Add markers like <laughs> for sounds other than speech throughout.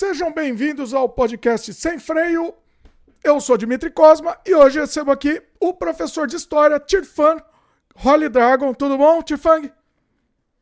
Sejam bem-vindos ao podcast Sem Freio. Eu sou Dimitri Cosma e hoje recebo aqui o professor de História, Tirfan Holly Dragon. Tudo bom, Tirfang?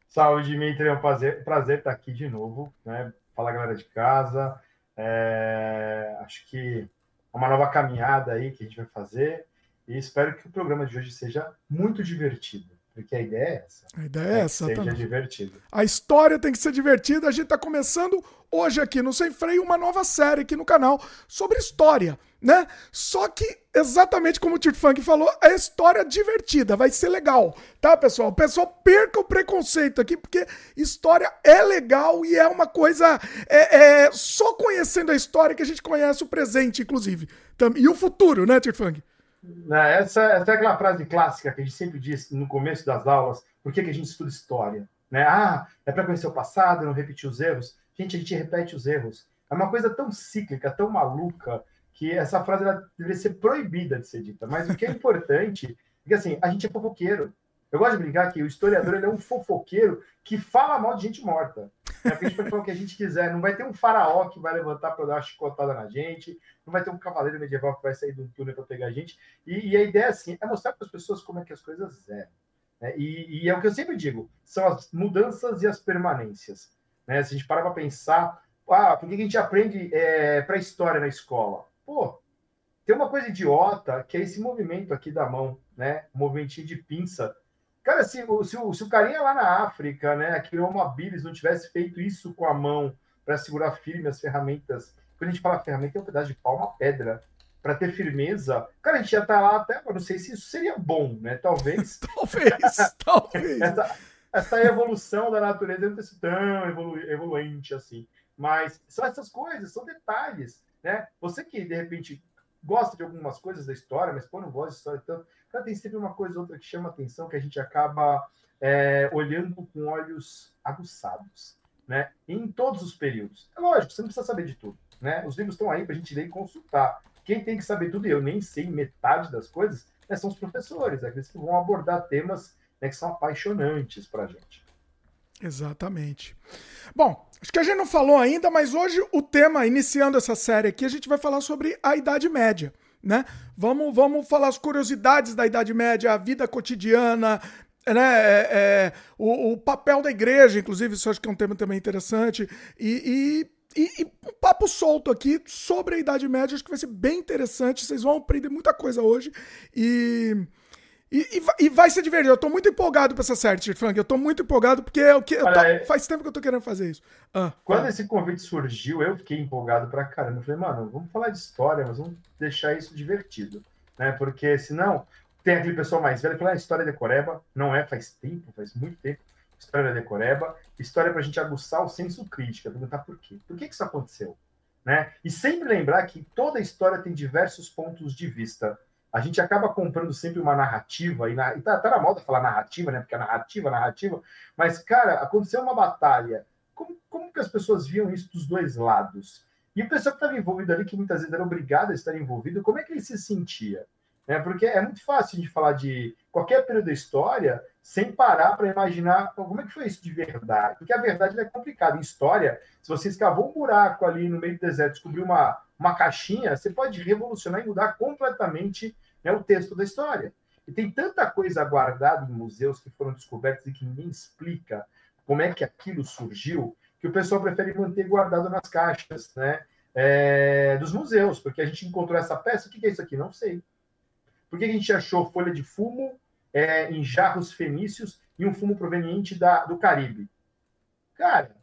Salve, Dimitri. É um prazer, prazer estar aqui de novo. Né? Falar galera de casa. É... Acho que é uma nova caminhada aí que a gente vai fazer e espero que o programa de hoje seja muito divertido. Porque a ideia é essa. A ideia é, é essa. Seja divertido. A história tem que ser divertida. A gente está começando hoje aqui no Sem Freio uma nova série aqui no canal sobre história, né? Só que, exatamente como o Tito Funk falou, é história divertida, vai ser legal, tá, pessoal? O pessoal perca o preconceito aqui, porque história é legal e é uma coisa. É, é só conhecendo a história que a gente conhece o presente, inclusive. E o futuro, né, Tito Funk? Né, essa, essa é aquela frase clássica que a gente sempre diz no começo das aulas: por que, que a gente estuda história? Né? Ah, é para conhecer o passado, não repetir os erros. Gente, a gente repete os erros. É uma coisa tão cíclica, tão maluca, que essa frase deveria ser proibida de ser dita. Mas o que é importante é que assim, a gente é fofoqueiro. Eu gosto de brincar que o historiador é um fofoqueiro que fala mal de gente morta. É a gente pode falar o que a gente quiser. Não vai ter um faraó que vai levantar para dar uma chicotada na gente. Não vai ter um cavaleiro medieval que vai sair do túnel para pegar a gente. E, e, a ideia, assim, é mostrar para as pessoas como é que as coisas eram. Né? E, e, é o que eu sempre digo: são as mudanças e as permanências. Né? Se a gente parar para pensar, ah, por que a gente aprende é, para história na escola? Pô, tem uma coisa idiota que é esse movimento aqui da mão, né? O movimentinho de pinça Cara, se, se, o, se o carinha lá na África, né, que o Homo habilis não tivesse feito isso com a mão para segurar firme as ferramentas, quando a gente fala ferramenta, é um pedaço de pau, uma pedra, para ter firmeza, cara, a gente estar tá lá até, eu não sei se isso seria bom, né? Talvez. <laughs> talvez, <laughs> talvez. essa, essa evolução da natureza não ter sido tão evolu evoluente assim. Mas são essas coisas, são detalhes, né? Você que, de repente, gosta de algumas coisas da história, mas pô, não gosta de história tanto. Então, tem sempre uma coisa ou outra que chama atenção, que a gente acaba é, olhando com olhos aguçados, né? Em todos os períodos. É lógico, você não precisa saber de tudo, né? Os livros estão aí para a gente ler e consultar. Quem tem que saber tudo, e eu nem sei metade das coisas, né, são os professores, aqueles que vão abordar temas né, que são apaixonantes para a gente. Exatamente. Bom, acho que a gente não falou ainda, mas hoje o tema, iniciando essa série aqui, a gente vai falar sobre a Idade Média. Né? Vamos, vamos falar as curiosidades da Idade Média, a vida cotidiana, né? É, é, o, o, papel da igreja, inclusive, isso acho que é um tema também interessante. E, e, e, e, um papo solto aqui sobre a Idade Média, acho que vai ser bem interessante. Vocês vão aprender muita coisa hoje. E e, e, e, vai ser divertido. Eu tô muito empolgado pra essa série, Tito Frank. Eu tô muito empolgado porque é o que Olha, tô, é- faz tempo que eu tô querendo fazer isso. Ah, quando ah. esse convite surgiu, eu fiquei empolgado pra caramba. Eu falei, mano, vamos falar de história, mas vamos deixar isso divertido. Né? Porque senão tem aquele pessoal mais velho que fala, ah, história de Coreba. Não é, faz tempo, faz muito tempo. História de Coreba. História pra gente aguçar o senso crítico, perguntar por quê. Por que, que isso aconteceu? Né? E sempre lembrar que toda história tem diversos pontos de vista a gente acaba comprando sempre uma narrativa, e, na, e tá, tá, na moda falar narrativa, né? Porque é narrativa, narrativa, mas, cara, aconteceu uma batalha. Como, como que as pessoas viam isso dos dois lados? E o pessoal que estava envolvido ali, que muitas vezes era obrigado a estar envolvido, como é que ele se sentia? Né? Porque é muito fácil de falar de qualquer período da história sem parar para imaginar como é que foi isso de verdade. Porque a verdade é complicada. Em história, se você escavou um buraco ali no meio do deserto, descobriu uma, uma caixinha, você pode revolucionar e mudar completamente né, o texto da história. E tem tanta coisa guardada em museus que foram descobertos e que ninguém explica como é que aquilo surgiu, que o pessoal prefere manter guardado nas caixas né, é, dos museus, porque a gente encontrou essa peça, o que é isso aqui? Não sei. Por que a gente achou folha de fumo é, em jarros fenícios e um fumo proveniente da, do Caribe? Cara,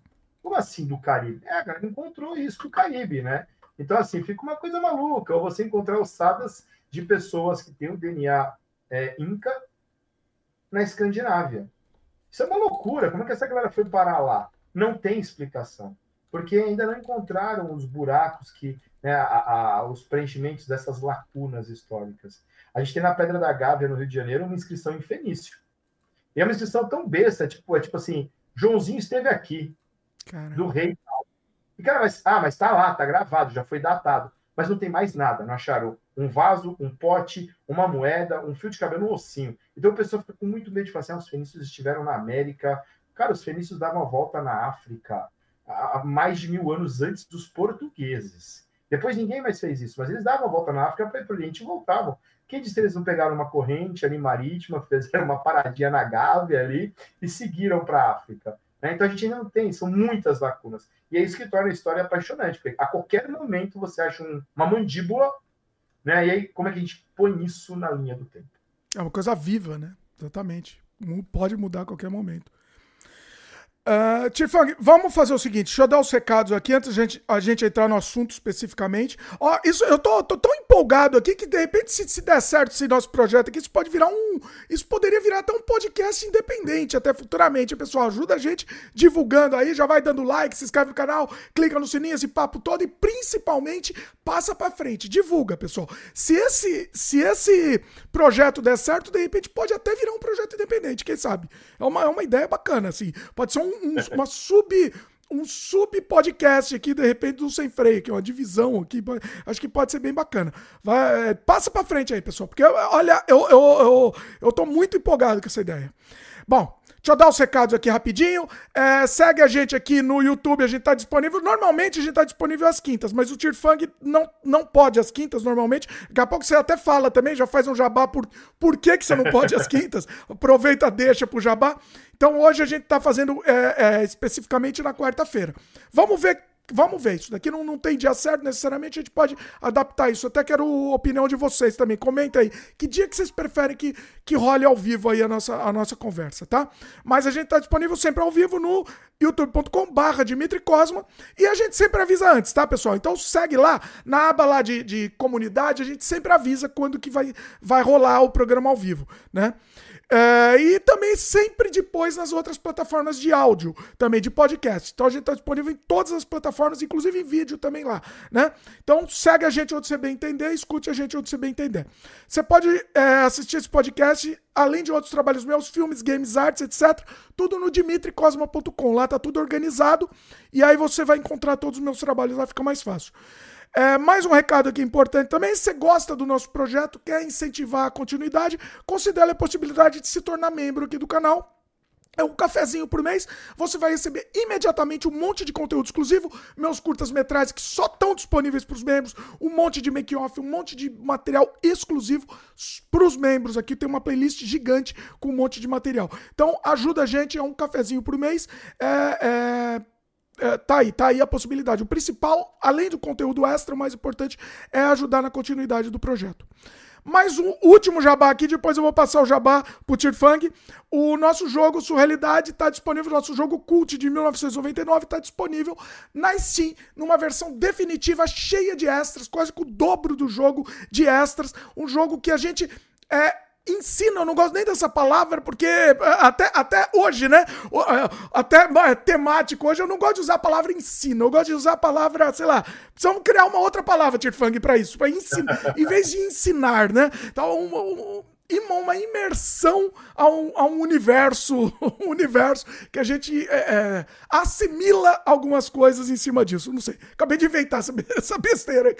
como assim do Caribe? É, a galera encontrou isso do Caribe, né? Então, assim, fica uma coisa maluca, ou você encontrar ossadas de pessoas que têm o DNA é, Inca na Escandinávia. Isso é uma loucura. Como é que essa galera foi parar lá? Não tem explicação. Porque ainda não encontraram os buracos que, né, a, a, os preenchimentos dessas lacunas históricas. A gente tem na Pedra da Gávea, no Rio de Janeiro, uma inscrição em fenício. E é uma inscrição tão besta, tipo, é tipo assim, Joãozinho esteve aqui, Caramba. do rei. E, cara, mas, ah, mas tá lá, tá gravado, já foi datado. Mas não tem mais nada, não acharam um vaso, um pote, uma moeda, um fio de cabelo, um ossinho. Então a pessoa fica com muito medo de falar assim, ah, os fenícios estiveram na América. Cara, os fenícios davam a volta na África. Há mais de mil anos antes dos portugueses. Depois ninguém mais fez isso, mas eles davam a volta na África para ir para o Oriente e voltavam. Quem disse que eles não pegaram uma corrente ali marítima, fizeram uma paradinha na Gávea ali e seguiram para a África? Né? Então a gente ainda não tem, são muitas lacunas. E é isso que torna a história apaixonante, porque a qualquer momento você acha um, uma mandíbula, né? E aí, como é que a gente põe isso na linha do tempo? É uma coisa viva, né? Exatamente. Pode mudar a qualquer momento. Uh, Tifang, vamos fazer o seguinte, deixa eu dar os recados aqui antes a gente, a gente entrar no assunto especificamente. Ó, isso, eu tô, tô, tão empolgado aqui que de repente, se, se der certo esse nosso projeto aqui, isso pode virar um. Isso poderia virar até um podcast independente, até futuramente. Pessoal, ajuda a gente divulgando aí, já vai dando like, se inscreve no canal, clica no sininho, esse papo todo e principalmente passa para frente, divulga, pessoal. Se esse, se esse projeto der certo, de repente pode até virar um projeto independente, quem sabe? É uma, é uma ideia bacana, assim. Pode ser um um, uma sub um sub podcast aqui, de repente, do Sem Freio, que é uma divisão aqui. Acho que pode ser bem bacana. Vai, é, passa pra frente aí, pessoal, porque olha, eu, eu, eu, eu tô muito empolgado com essa ideia. Bom, Deixa eu dar os recados aqui rapidinho. É, segue a gente aqui no YouTube, a gente tá disponível. Normalmente a gente tá disponível às quintas, mas o Tirfang não, não pode às quintas normalmente. Daqui a pouco você até fala também, já faz um jabá por por que, que você não pode às quintas. <laughs> Aproveita, deixa pro jabá. Então hoje a gente tá fazendo é, é, especificamente na quarta-feira. Vamos ver Vamos ver, isso daqui não, não tem dia certo necessariamente, a gente pode adaptar isso. Até quero a opinião de vocês também. Comenta aí. Que dia que vocês preferem que, que role ao vivo aí a nossa, a nossa conversa, tá? Mas a gente tá disponível sempre ao vivo no youtube.com barra Dimitri Cosma e a gente sempre avisa antes, tá, pessoal? Então segue lá, na aba lá de, de comunidade, a gente sempre avisa quando que vai, vai rolar o programa ao vivo, né? É, e também sempre depois nas outras plataformas de áudio, também de podcast. Então a gente está disponível em todas as plataformas, inclusive em vídeo também lá, né? Então segue a gente onde você bem entender, escute a gente onde você bem entender. Você pode é, assistir esse podcast, além de outros trabalhos meus, filmes, games, artes, etc. Tudo no dimitricosma.com. Lá tá tudo organizado e aí você vai encontrar todos os meus trabalhos lá, fica mais fácil. É, mais um recado aqui importante também: se você gosta do nosso projeto, quer incentivar a continuidade, considere a possibilidade de se tornar membro aqui do canal. É um cafezinho por mês, você vai receber imediatamente um monte de conteúdo exclusivo, meus curtas-metragens que só estão disponíveis para os membros, um monte de make-off, um monte de material exclusivo para os membros. Aqui tem uma playlist gigante com um monte de material. Então ajuda a gente, é um cafezinho por mês. É, é é, tá aí, tá aí a possibilidade. O principal, além do conteúdo extra, o mais importante é ajudar na continuidade do projeto. Mais um último jabá aqui, depois eu vou passar o jabá pro Tirfang. O nosso jogo Surrealidade está disponível, o nosso jogo Cult de 1999 está disponível na Steam, numa versão definitiva, cheia de extras, quase com o dobro do jogo de extras. Um jogo que a gente é, ensina, eu não gosto nem dessa palavra, porque é, até, até hoje, né? É, até é, temático hoje, eu não gosto de usar a palavra ensino, eu gosto de usar a palavra, sei lá, precisamos criar uma outra palavra, Tirfang, para isso, para ensinar, <laughs> em vez de ensinar, né? Então, um, um, uma imersão a um, a um universo, <laughs> um universo que a gente é, é, assimila algumas coisas em cima disso. Não sei, acabei de inventar essa, <laughs> essa besteira.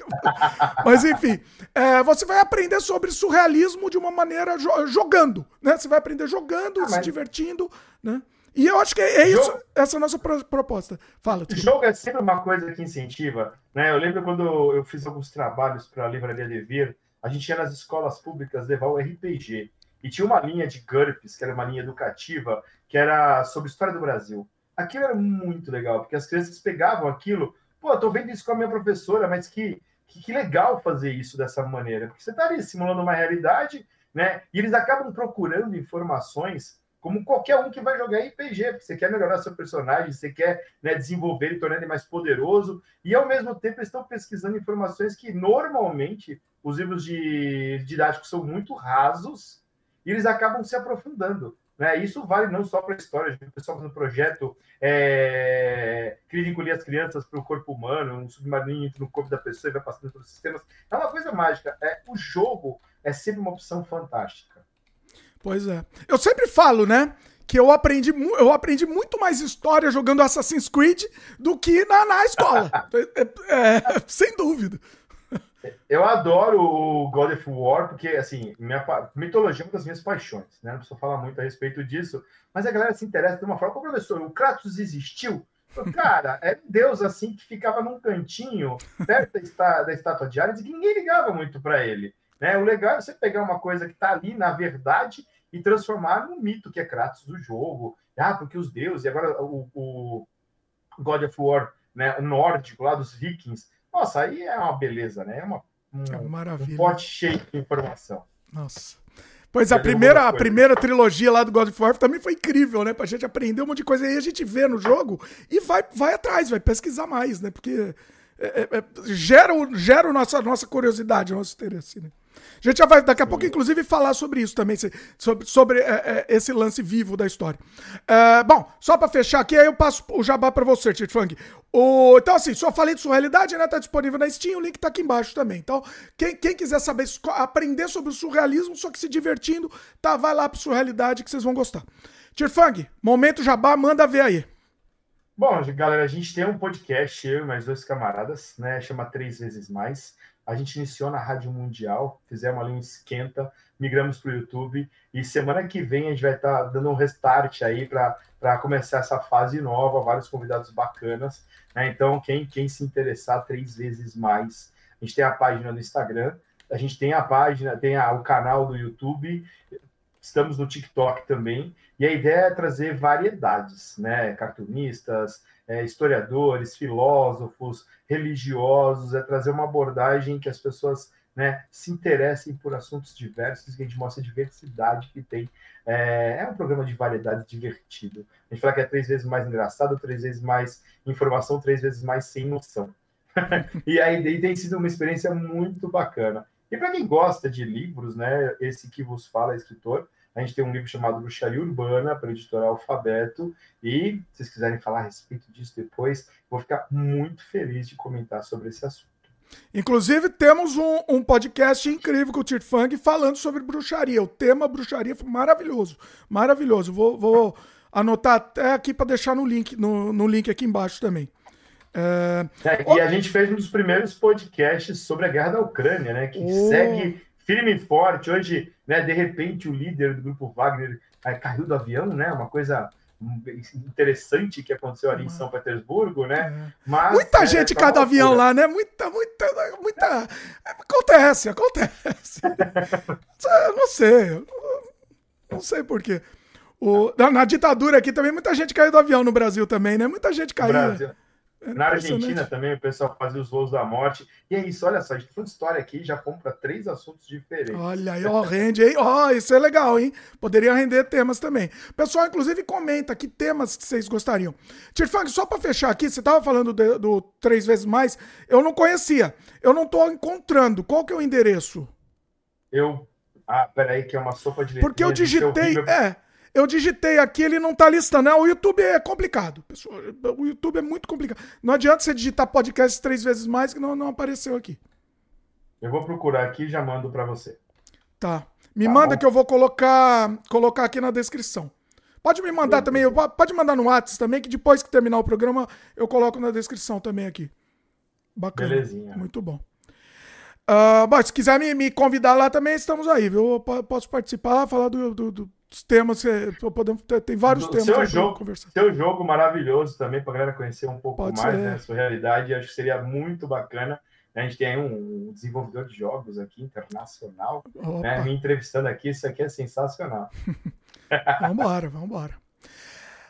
Mas enfim, é, você vai aprender sobre surrealismo de uma maneira jo jogando, né? Você vai aprender jogando, ah, se divertindo, né? E eu acho que é isso, jogo... essa é a nossa proposta. Fala. O jogo é sempre uma coisa que incentiva, né? Eu lembro quando eu fiz alguns trabalhos para a Livraria Devir, a gente ia nas escolas públicas levar o RPG. E tinha uma linha de GURPS, que era uma linha educativa, que era sobre história do Brasil. Aquilo era muito legal, porque as crianças pegavam aquilo, pô, eu tô vendo isso com a minha professora, mas que, que, que legal fazer isso dessa maneira, porque você está ali simulando uma realidade, né? E eles acabam procurando informações como qualquer um que vai jogar RPG, porque você quer melhorar seu personagem, você quer né, desenvolver e tornar ele mais poderoso, e ao mesmo tempo estão pesquisando informações que normalmente os livros de didáticos são muito rasos e eles acabam se aprofundando. Né? Isso vale não só para a história, o pessoal no projeto é, queria encolher as crianças para o corpo humano, um submarino entra no corpo da pessoa e vai passando pelos sistemas. É uma coisa mágica. É, o jogo é sempre uma opção fantástica. Pois é. Eu sempre falo, né? Que eu aprendi, eu aprendi muito mais história jogando Assassin's Creed do que na, na escola. <laughs> é, é, sem dúvida. Eu adoro o God of War, porque, assim, minha, mitologia é uma das minhas paixões, né? Não preciso falar muito a respeito disso, mas a galera se interessa de uma forma. Como professor, o Kratos existiu? Cara, é Deus assim que ficava num cantinho, perto da, da estátua de Ares, e ninguém ligava muito para ele. Né? O legal é você pegar uma coisa que está ali na verdade e transformar no mito que é Kratos do jogo. Ah, porque os deuses, e agora o, o God of War né, nórdico lá dos vikings. Nossa, aí é uma beleza, né? É uma, um, é Maravilha. um pote cheio de informação. Nossa. Pois a primeira, a primeira trilogia lá do God of War também foi incrível, né? Pra gente aprender um monte de coisa aí, a gente vê no jogo e vai, vai atrás, vai pesquisar mais, né? Porque é, é, é gera, gera nossa, nossa curiosidade, nosso interesse, né? A gente já vai daqui a pouco, inclusive, falar sobre isso também, sobre, sobre é, é, esse lance vivo da história. É, bom, só para fechar aqui, aí eu passo o jabá para você, Tito Fang. O, então, assim, só falei de surrealidade, né? Tá disponível na Steam, o link tá aqui embaixo também. Então, quem, quem quiser saber, aprender sobre o surrealismo, só que se divertindo, tá, vai lá pro surrealidade que vocês vão gostar. Tirfang, momento jabá, manda ver aí. Bom, galera, a gente tem um podcast, eu e mais dois camaradas, né? Chama Três Vezes Mais. A gente iniciou na Rádio Mundial, fizemos ali um esquenta, migramos para o YouTube e semana que vem a gente vai estar tá dando um restart aí para começar essa fase nova, vários convidados bacanas. Né? Então, quem, quem se interessar três vezes mais, a gente tem a página no Instagram, a gente tem a página, tem a, o canal do YouTube, estamos no TikTok também, e a ideia é trazer variedades, né? Cartunistas, é, historiadores, filósofos, religiosos, é trazer uma abordagem que as pessoas né, se interessem por assuntos diversos, que a gente mostra a diversidade que tem. É, é, um programa de variedade divertido. A gente fala que é três vezes mais engraçado, três vezes mais informação, três vezes mais sem noção. <laughs> e aí tem sido uma experiência muito bacana. E para quem gosta de livros, né, esse que vos fala é escritor, a gente tem um livro chamado Bruxaria Urbana, para editora Alfabeto, e se vocês quiserem falar a respeito disso depois, vou ficar muito feliz de comentar sobre esse assunto. Inclusive, temos um, um podcast incrível com o Tir Fang falando sobre bruxaria. O tema bruxaria foi maravilhoso. Maravilhoso. Vou, vou anotar até aqui para deixar no link, no, no link aqui embaixo também. É... É, e a gente fez um dos primeiros podcasts sobre a guerra da Ucrânia, né? Que oh. segue firme e forte. Hoje, né, de repente, o líder do grupo Wagner caiu do avião, né? Uma coisa interessante que aconteceu ali em São Petersburgo, né? É. Mas, muita é, gente cai do avião lá, né? Muita, muita, muita. Acontece, acontece. <laughs> não sei. Não sei por quê. O, na ditadura aqui também, muita gente caiu do avião no Brasil também, né? Muita gente caiu. Brasil. É Na Argentina também o pessoal fazia os voos da morte. E é isso, olha só, a gente foi história aqui já fomos para três assuntos diferentes. Olha aí, ó, rende, hein? Ó, isso é legal, hein? Poderia render temas também. Pessoal, inclusive, comenta que temas que vocês gostariam. Tirfang, só para fechar aqui, você tava falando do, do Três Vezes Mais, eu não conhecia. Eu não tô encontrando. Qual que é o endereço? Eu. Ah, peraí, que é uma sopa de Porque eu digitei. É, eu digitei aqui, ele não tá listando. O YouTube é complicado, pessoal. O YouTube é muito complicado. Não adianta você digitar podcast três vezes mais que não, não apareceu aqui. Eu vou procurar aqui e já mando para você. Tá. Me tá manda bom? que eu vou colocar, colocar aqui na descrição. Pode me mandar também, pode mandar no WhatsApp também, que depois que terminar o programa eu coloco na descrição também aqui. Bacana. Belezinha. Muito bom. Uh, bom, se quiser me, me, convidar lá também, estamos aí, viu? Eu posso participar falar do, do, do dos temas que podemos tem vários do temas seu jogo, conversar. Seu jogo maravilhoso também para a galera conhecer um pouco Pode mais, ser. né, sua realidade, acho que seria muito bacana. A gente tem aí um desenvolvedor de jogos aqui internacional, né, me entrevistando aqui, isso aqui é sensacional. <laughs> vambora, vambora.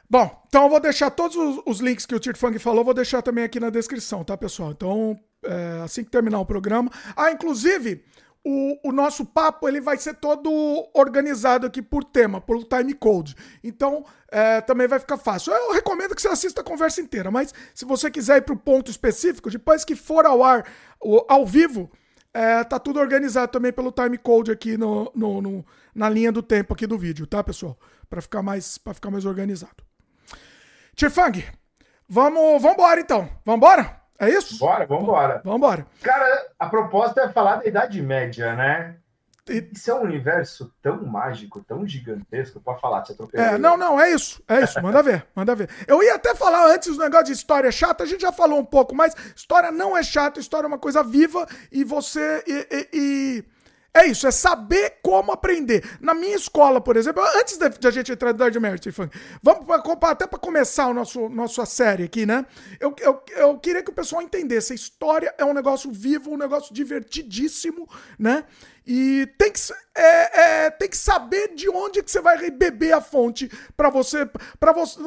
Bom, então eu vou deixar todos os, os links que o Tir Fang falou, vou deixar também aqui na descrição, tá, pessoal? Então, é, assim que terminar o programa. Ah, inclusive, o, o, nosso papo ele vai ser todo organizado aqui por tema, por time code. Então, é, também vai ficar fácil. Eu recomendo que você assista a conversa inteira, mas se você quiser ir para o ponto específico, depois que for ao ar, ao vivo, é, tá tudo organizado também pelo time code aqui no, no, no na linha do tempo aqui do vídeo, tá, pessoal? Para ficar mais para ficar mais organizado. Tifang, vamos, vamos embora então. Vamos embora? É isso? Bora, vambora. Vambora. Cara, a proposta é falar da Idade Média, né? Isso é um universo tão mágico, tão gigantesco para falar, atropelei. É, não, não, é isso. É isso, manda ver, <laughs> manda ver. Eu ia até falar antes do negócio de história chata, a gente já falou um pouco, mas história não é chata, história é uma coisa viva e você. E, e, e É isso, é saber como aprender. Na minha escola, por exemplo, antes de a gente entrar no Idade Média, vamos até para começar o nosso nossa série aqui, né? Eu, eu, eu queria que o pessoal entendesse. A história é um negócio vivo, um negócio divertidíssimo, né? E tem que, é, é, tem que saber de onde que você vai beber a fonte para você, para você,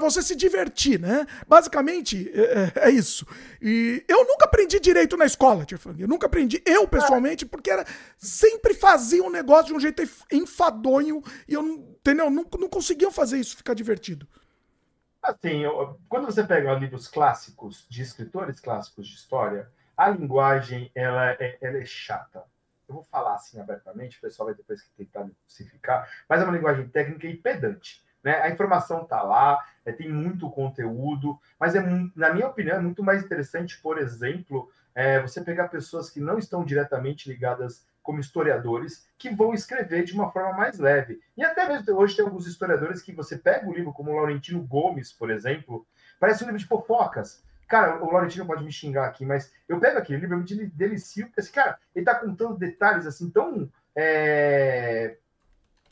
você se divertir, né? Basicamente é, é, é, isso. E eu nunca aprendi direito na escola, Tiffany. Eu nunca aprendi, eu pessoalmente, porque era sempre fazia um negócio de um jeito enfadonho e eu não, entendeu? Não, não conseguia fazer isso ficar divertido. Assim, eu, quando você pega livros clássicos de escritores clássicos de história, a linguagem ela é, ela é chata eu vou falar assim abertamente, o pessoal vai depois tentar me crucificar, mas é uma linguagem técnica e pedante. Né? A informação está lá, é, tem muito conteúdo, mas é, na minha opinião, é muito mais interessante, por exemplo, é, você pegar pessoas que não estão diretamente ligadas como historiadores, que vão escrever de uma forma mais leve. E até mesmo hoje tem alguns historiadores que você pega o livro, como Laurentino Gomes, por exemplo, parece um livro de fofocas. Cara, o Laurentino pode me xingar aqui, mas eu pego aquele livro, eu me delicio, porque esse cara, ele tá contando detalhes assim tão é,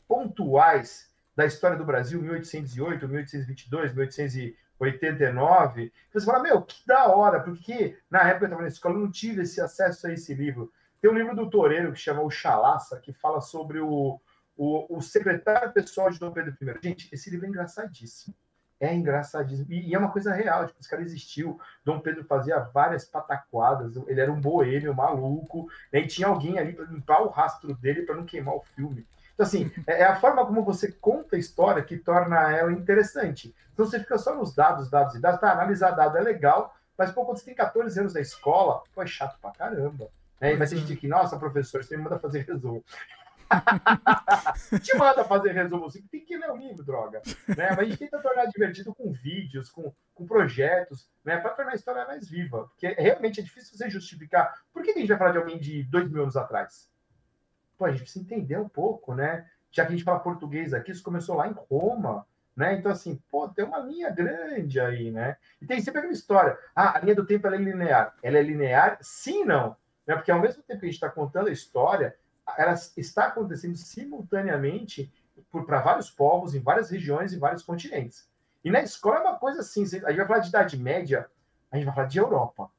pontuais da história do Brasil, 1808, 1822, 1889. Você fala, meu, que da hora, porque na época eu estava na escola, eu não tive esse acesso a esse livro. Tem um livro do Toreiro que chama O Chalaça, que fala sobre o, o, o secretário pessoal de Dom Pedro I. Gente, esse livro é engraçadíssimo é engraçadíssimo. E, e, é uma coisa real, tipo, esse cara existiu. Dom Pedro fazia várias pataquadas, ele era um boêmio, maluco, né? e tinha alguém ali para limpar o rastro dele para não queimar o filme. Então, assim, <laughs> é, é a forma como você conta a história que torna ela interessante. Então, você fica só nos dados, dados e dados. Tá, analisar dado é legal, mas, pô, quando você tem 14 anos na escola, pô, é chato pra caramba. Né? E vai ter gente que, nossa, professor, você me manda fazer resumo. <laughs> Te manda fazer resumo assim, tem que ler o livro, droga. Né? Mas a gente tenta tornar divertido com vídeos, com, com projetos, né? para tornar a história mais viva. Porque realmente é difícil você justificar. Por que a gente vai falar de alguém de dois mil anos atrás? Pô, a gente precisa entender um pouco, né? Já que a gente fala português aqui, isso começou lá em Roma. Né? Então, assim, pô, tem uma linha grande aí, né? E tem sempre aquela história. Ah, a linha do tempo é linear. Ela é linear? Sim não. Né? Porque ao mesmo tempo que a gente está contando a história, ela está acontecendo simultaneamente para vários povos, em várias regiões, em vários continentes. E na escola é uma coisa assim, a gente vai falar de Idade Média, a gente vai falar de Europa.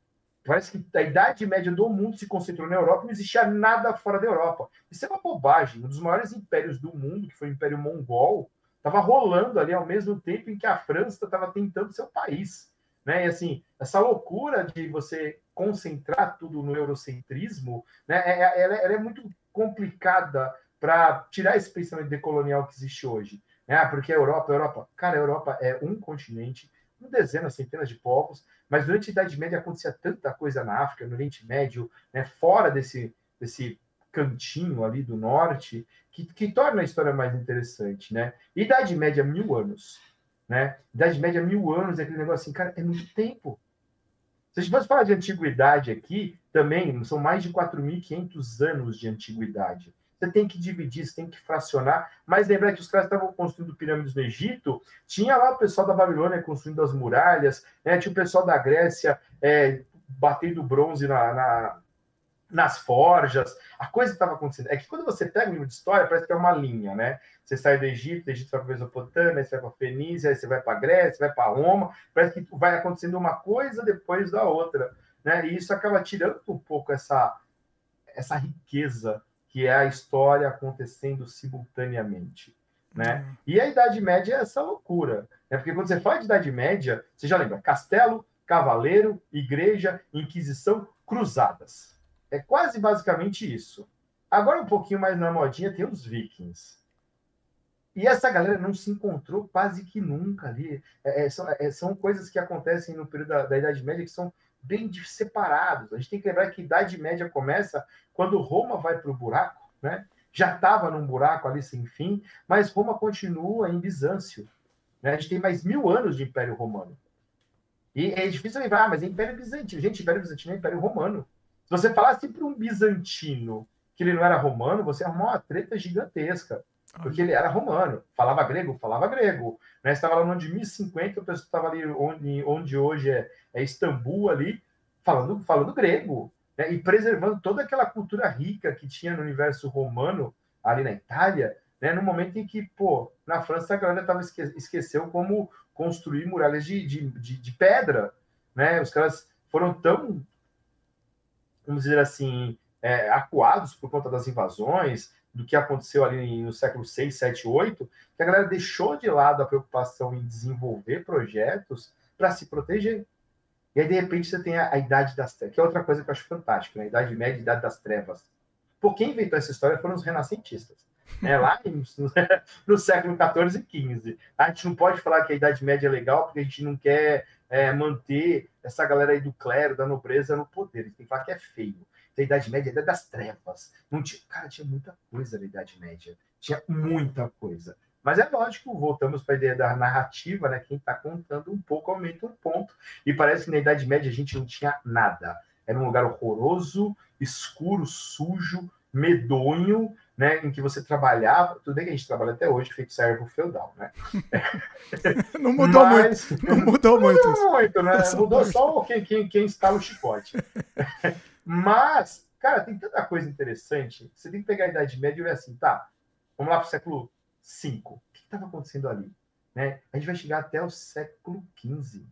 Parece que a Idade Média do mundo se concentrou na Europa e não existia nada fora da Europa. Isso é uma bobagem. Um dos maiores impérios do mundo, que foi o Império Mongol, estava rolando ali ao mesmo tempo em que a França estava tentando seu país. Né? E assim, essa loucura de você concentrar tudo no eurocentrismo, né? É, é, ela, ela é muito complicada para tirar esse pensamento decolonial que existe hoje. Né? Porque a Europa, a Europa, cara, a Europa é um continente, com dezenas, centenas de povos, mas durante a Idade Média acontecia tanta coisa na África, no Oriente Médio, né? fora desse, desse cantinho ali do norte, que, que torna a história mais interessante. Né? Idade Média, mil anos. Né? Idade Média, mil anos, é aquele negócio assim, cara, é muito tempo. Se a gente fosse falar de antiguidade aqui, também são mais de 4.500 anos de antiguidade. Você tem que dividir, você tem que fracionar. Mas lembrar que os caras estavam construindo pirâmides no Egito, tinha lá o pessoal da Babilônia construindo as muralhas, né? tinha o pessoal da Grécia é, batendo bronze na, na, nas forjas. A coisa estava acontecendo. É que quando você pega um livro de história, parece que é uma linha, né? Você sai do Egito, do Egito vai para a Mesopotâmia, você vai para a Fenícia, aí você vai para a Grécia, vai para Roma. Parece que vai acontecendo uma coisa depois da outra. Né? E isso acaba tirando um pouco essa, essa riqueza que é a história acontecendo simultaneamente. Né? Uhum. E a Idade Média é essa loucura. Né? Porque quando você fala de Idade Média, você já lembra castelo, cavaleiro, igreja, inquisição, cruzadas. É quase basicamente isso. Agora, um pouquinho mais na modinha, tem os vikings. E essa galera não se encontrou quase que nunca ali. É, é, são, é, são, coisas que acontecem no período da, da, Idade Média que são bem separados. A gente tem que lembrar que a Idade Média começa quando Roma vai para o buraco, né? Já estava num buraco ali sem fim, mas Roma continua em Bizâncio. Né? A gente tem mais mil anos de Império Romano. E é difícil lembrar, mas é Império Bizantino. Gente, Império Bizantino é Império Romano. Se você falasse para um bizantino que ele não era romano, você arrumou uma treta gigantesca porque ele era romano, falava grego, falava grego. Né? Estava lá no ano de 1050, o pessoal estava ali onde, onde hoje é, é Istambul ali, falando, falando grego. né, e preservando toda aquela cultura rica que tinha no universo romano ali na Itália, né, no momento em que, pô, na França a galera tava esque esqueceu como construir muralhas de, de, de, de pedra, né? Os caras foram tão, vamos dizer assim, é, acuados por conta das invasões, do que aconteceu ali no século 6, 7, 8, que a galera deixou de lado a preocupação em desenvolver projetos para se proteger. E aí, de repente, você tem a, a Idade das Trevas, que é outra coisa que eu acho fantástica, né? A Idade Média e Idade das Trevas. Por quem inventou essa história foram os renascentistas. É, lá no, <laughs> no século 14 e 15. A gente não pode falar que a Idade Média é legal porque a gente não quer é, manter essa galera aí do clero, da nobreza no poder. Gente tem que falar que é feio. Então, a Idade Média é das trevas. Não tinha, cara, tinha muita coisa na Idade Média. Tinha muita coisa. Mas é lógico, voltamos para a ideia da narrativa, né? Quem está contando um pouco aumenta um ponto. E parece que na Idade Média a gente não tinha nada. Era um lugar horroroso, escuro, sujo, medonho, né, em que você trabalhava, tudo bem que a gente trabalha até hoje feito servo feudal, né? não mudou Mas, muito, não mudou muito. Não mudou muito, né? Mudou só quem, quem, quem instala o chicote. <laughs> Mas, cara, tem tanta coisa interessante. Você tem que pegar a Idade Média e ver assim, tá, vamos lá para o século V. O que estava acontecendo ali? Né? A gente vai chegar até o século XV.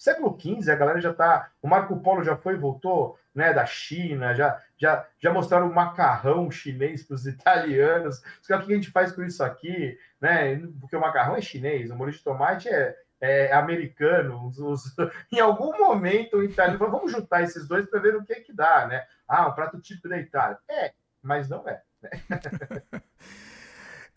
Século XV, a galera já está. O Marco Polo já foi e voltou né, da China, já, já, já mostraram o macarrão chinês para <laughs> os italianos. O que a gente faz com isso aqui? Né? Porque o macarrão é chinês, o molho de tomate é, é americano. Os, os... <laughs> Em algum momento o italiano falou: vamos juntar esses dois para ver o que, é que dá, né? Ah, um prato típico da Itália. É, mas não é. Né? <laughs>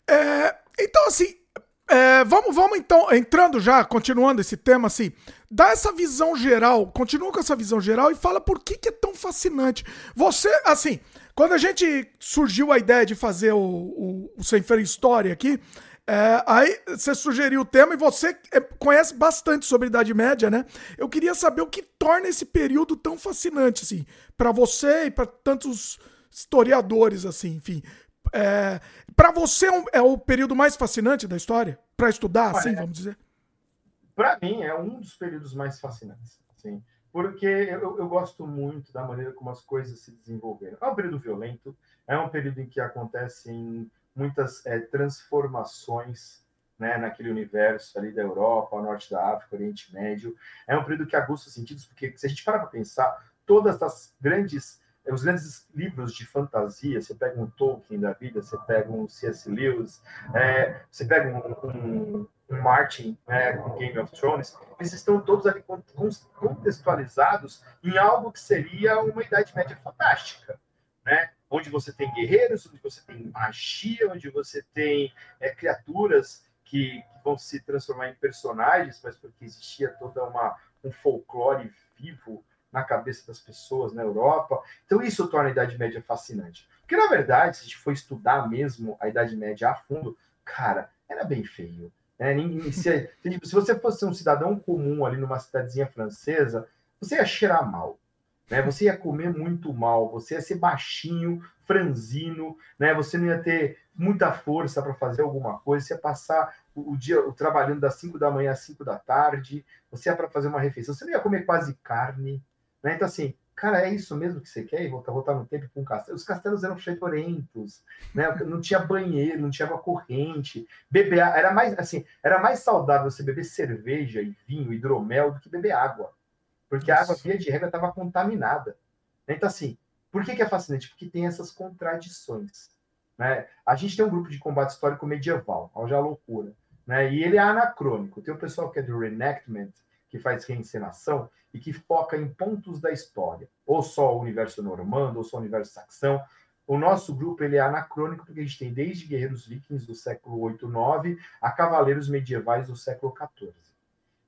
é então, assim, é, vamos, vamos então, entrando já, continuando esse tema, assim, dá essa visão geral, continua com essa visão geral e fala por que, que é tão fascinante. Você, assim, quando a gente surgiu a ideia de fazer o, o, o Sem Freio História aqui, é, aí você sugeriu o tema e você é, conhece bastante sobre Idade Média, né? Eu queria saber o que torna esse período tão fascinante, assim, para você e para tantos historiadores, assim, enfim. É, para você é o período mais fascinante da história? Para estudar, Olha, assim, vamos dizer? Para mim, é um dos períodos mais fascinantes. Assim, porque eu, eu, gosto muito da maneira como as coisas se desenvolveram. É um período violento, é um período em que acontecem muitas é, transformações né, naquele universo ali da Europa, ao norte da África, Oriente Médio. É um período que aguça sentidos, porque se a gente parar para pensar, todas as grandes os grandes livros de fantasia, você pega um Tolkien da vida, você pega um C.S. Lewis, é, você pega um, um, um Martin né, com Game of Thrones, eles estão todos ali contextualizados em algo que seria uma Idade Média fantástica, né? onde você tem guerreiros, onde você tem magia, onde você tem é, criaturas que, que, vão se transformar em personagens, mas porque existia toda uma um folclore vivo na cabeça das pessoas na Europa. Então, isso torna a Idade Média fascinante. Porque, na verdade, se a gente for estudar mesmo a Idade Média a fundo, cara, era bem feio. Né? Se, se você fosse um cidadão comum ali numa cidadezinha francesa, você ia cheirar mal. Né? Você ia comer muito mal, você ia ser baixinho, franzino, né? Você não ia ter muita força para fazer alguma coisa, você ia passar o, o dia o, trabalhando das 5 da manhã às 5 da tarde, você ia para fazer uma refeição, você não ia comer quase carne, né? Então, assim, cara, é isso mesmo que você quer? E voltar, voltar no tempo com um castelo? Os castelos eram feitorrentos, né? Não tinha banheiro, não tinha água corrente. Beber era mais assim, era mais saudável você beber cerveja e vinho, hidromel, do que beber água. Porque a água, via de regra, estava contaminada. Então, assim, por que, que é fascinante? Porque tem essas contradições. Né? A gente tem um grupo de combate histórico medieval, já loucura. Né? E ele é anacrônico. Tem o pessoal que é do reenactment, que faz reencenação e que foca em pontos da história, ou só o universo normando, ou só o universo saxão. O nosso grupo ele é anacrônico porque a gente tem desde guerreiros vikings do século 8, 9 a cavaleiros medievais do século 14.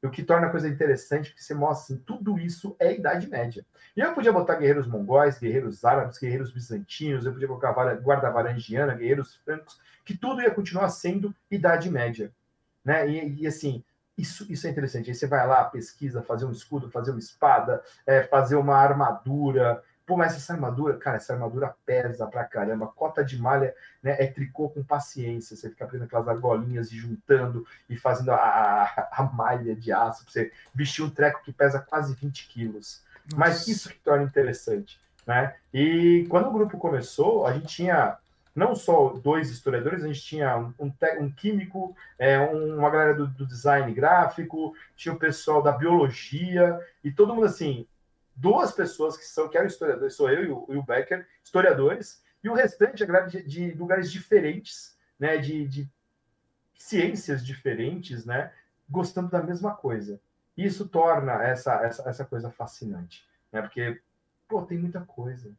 O que torna a coisa interessante porque você mostra assim, tudo isso é Idade Média. E eu podia botar guerreiros mongóis, guerreiros árabes, guerreiros bizantinos, eu podia colocar guarda varangiana, guerreiros francos, que tudo ia continuar sendo Idade Média. Né? E, e assim, isso, isso é interessante. Aí você vai lá, pesquisa, fazer um escudo, fazer uma espada, é, fazer uma armadura. Pô, mas essa armadura, cara, essa armadura pesa pra caramba. Cota de malha né, é tricô com paciência. Você fica aprendendo aquelas argolinhas e juntando e fazendo a, a, a malha de aço pra você vestir um treco que pesa quase 20 quilos. Nossa. Mas isso que torna interessante. Né? E quando o grupo começou, a gente tinha não só dois historiadores, a gente tinha um, um químico, é, um, uma galera do, do, design gráfico, tinha o pessoal da biologia, e todo mundo assim, duas pessoas que são, que eram historiadores, sou eu e o, e o Becker, historiadores, e o restante a galera de, de lugares diferentes, né, de, de ciências diferentes, né, gostando da mesma coisa. Isso torna essa, essa, essa coisa fascinante, né, porque, pô, tem muita coisa,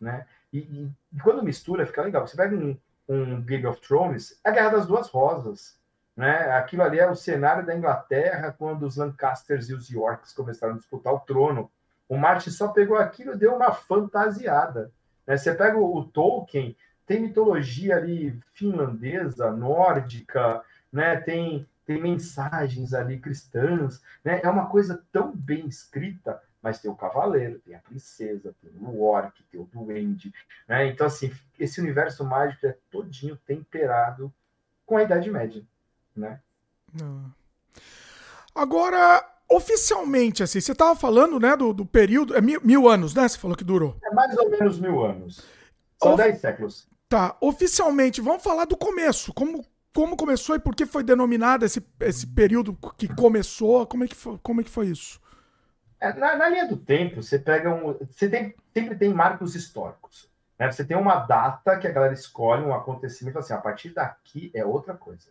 né, e, e, quando mistura, fica legal. Você pega um, um Game of Thrones, é a Guerra das Duas Rosas. Né? Aquilo ali é o cenário da Inglaterra quando os Lancasters e os Yorks começaram a disputar o trono. O Martin só pegou aquilo e deu uma fantasiada. Né? Você pega o, o Tolkien, tem mitologia ali finlandesa, nórdica, né? tem, tem mensagens ali cristãs. Né? É uma coisa tão bem escrita mas tem o cavaleiro, tem a princesa, tem o orc, tem o duende, né? Então, assim, esse universo mágico é todinho temperado com a Idade Média, né? Ah. Agora, oficialmente, assim, você estava falando, né, do, do período, é mil, mil, anos, né? Você falou que durou. É mais ou menos mil anos. São Of... dez séculos. Tá, oficialmente, vamos falar do começo. Como, como começou e por que foi denominado esse, esse período que começou? Como é que foi, como é que foi isso? É, na, na, linha do tempo, você pega um. Você tem, sempre tem marcos históricos. Né? Você tem uma data que a galera escolhe, um acontecimento, assim, a partir daqui é outra coisa.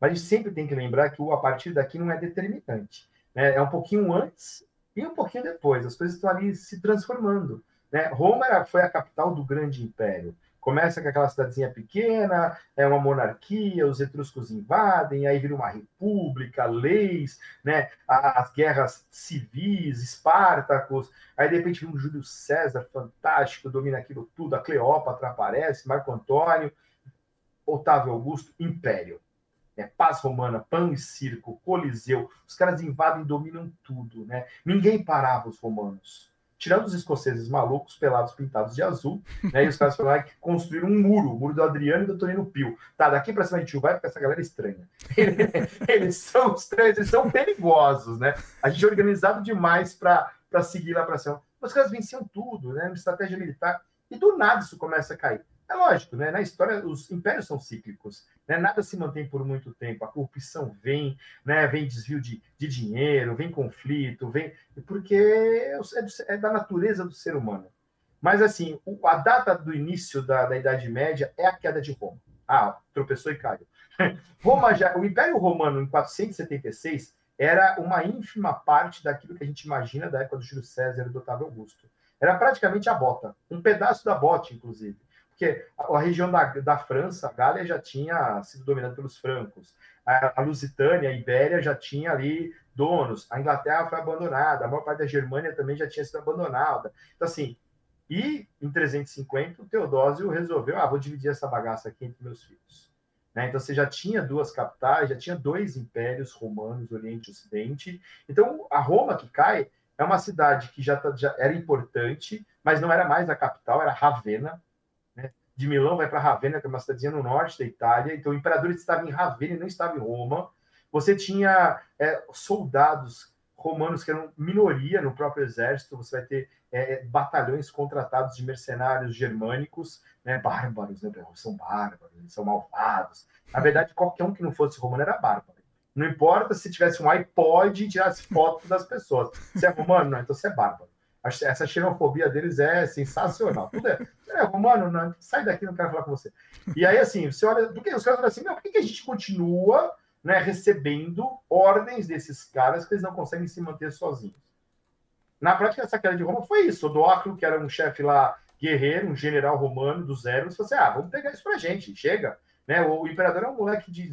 Mas a gente sempre tem que lembrar que o a partir daqui não é determinante. Né? É um pouquinho antes e um pouquinho depois. As coisas estão ali se transformando. Né? Roma era, foi a capital do grande império. Começa com aquela cidadezinha pequena, é uma monarquia, os etruscos invadem, aí vira uma república, leis, né? as guerras civis, Espartacos, aí de repente vem um Júlio César fantástico, domina aquilo tudo, a Cleópatra aparece, Marco Antônio, Otávio Augusto, Império. É, paz romana, pão e circo, coliseu, os caras invadem e dominam tudo, né? Ninguém parava os romanos tirando os escoceses malucos, pelados, pintados de azul, né? E os caras lá que construíram um muro, o muro do Adriano e do Tonino Pio. Tá, daqui pra cima de tio vai, porque essa galera é estranha. <laughs> eles são estranhos, eles são perigosos, né? A gente é organizado demais para seguir lá para cima. Os caras venciam tudo, né? Estratégia militar. E do nada isso começa a cair. É lógico, né? Na história, os impérios são cíclicos, né? Nada se mantém por muito tempo. A corrupção vem, né? Vem desvio de, de dinheiro, vem conflito, vem porque é, é, da natureza do ser humano. Mas assim, a data do início da, da Idade Média é a queda de Roma. Ah, tropeçou e caiu. <laughs> Roma já, o Império Romano em 476 era uma ínfima parte daquilo que a gente imagina da época do Júlio César e do Otávio Augusto. Era praticamente a bota, um pedaço da bota, inclusive porque a, região da, da França, a Gália já tinha sido dominada pelos francos, a, a Lusitânia, a Ibéria já tinha ali donos, a Inglaterra foi abandonada, a maior parte da Germânia também já tinha sido abandonada. Então, assim, e em 350, o Teodósio resolveu, ah, vou dividir essa bagaça aqui entre meus filhos. Né? Então, você já tinha duas capitais, já tinha dois impérios romanos, Oriente e Ocidente. Então, a Roma que cai é uma cidade que já, tá, já era importante, mas não era mais a capital, era Ravenna, de Milão vai para Ravenna, que é uma cidadezinha no norte da Itália. Então, o imperador estava em Ravenna e não estava em Roma. Você tinha é, soldados romanos que eram minoria no próprio exército. Você vai ter é, batalhões contratados de mercenários germânicos, né, bárbaros, né, são bárbaros, são malvados. Na verdade, qualquer um que não fosse romano era bárbaro. Não importa se tivesse um iPod e tirasse foto das pessoas. Você é romano? Não, então você é bárbaro essa xenofobia deles é sensacional. Tudo é, é romano, não, sai daqui, não quero falar com você. E aí, assim, você olha, porque os caras falam assim, por que, que a gente continua né, recebendo ordens desses caras que eles não conseguem se manter sozinhos? Na prática, essa queda de Roma foi isso. O Doacro, que era um chefe lá, guerreiro, um general romano dos Eros, falou assim: ah, vamos pegar isso pra gente, chega. Né? O, o imperador é um moleque de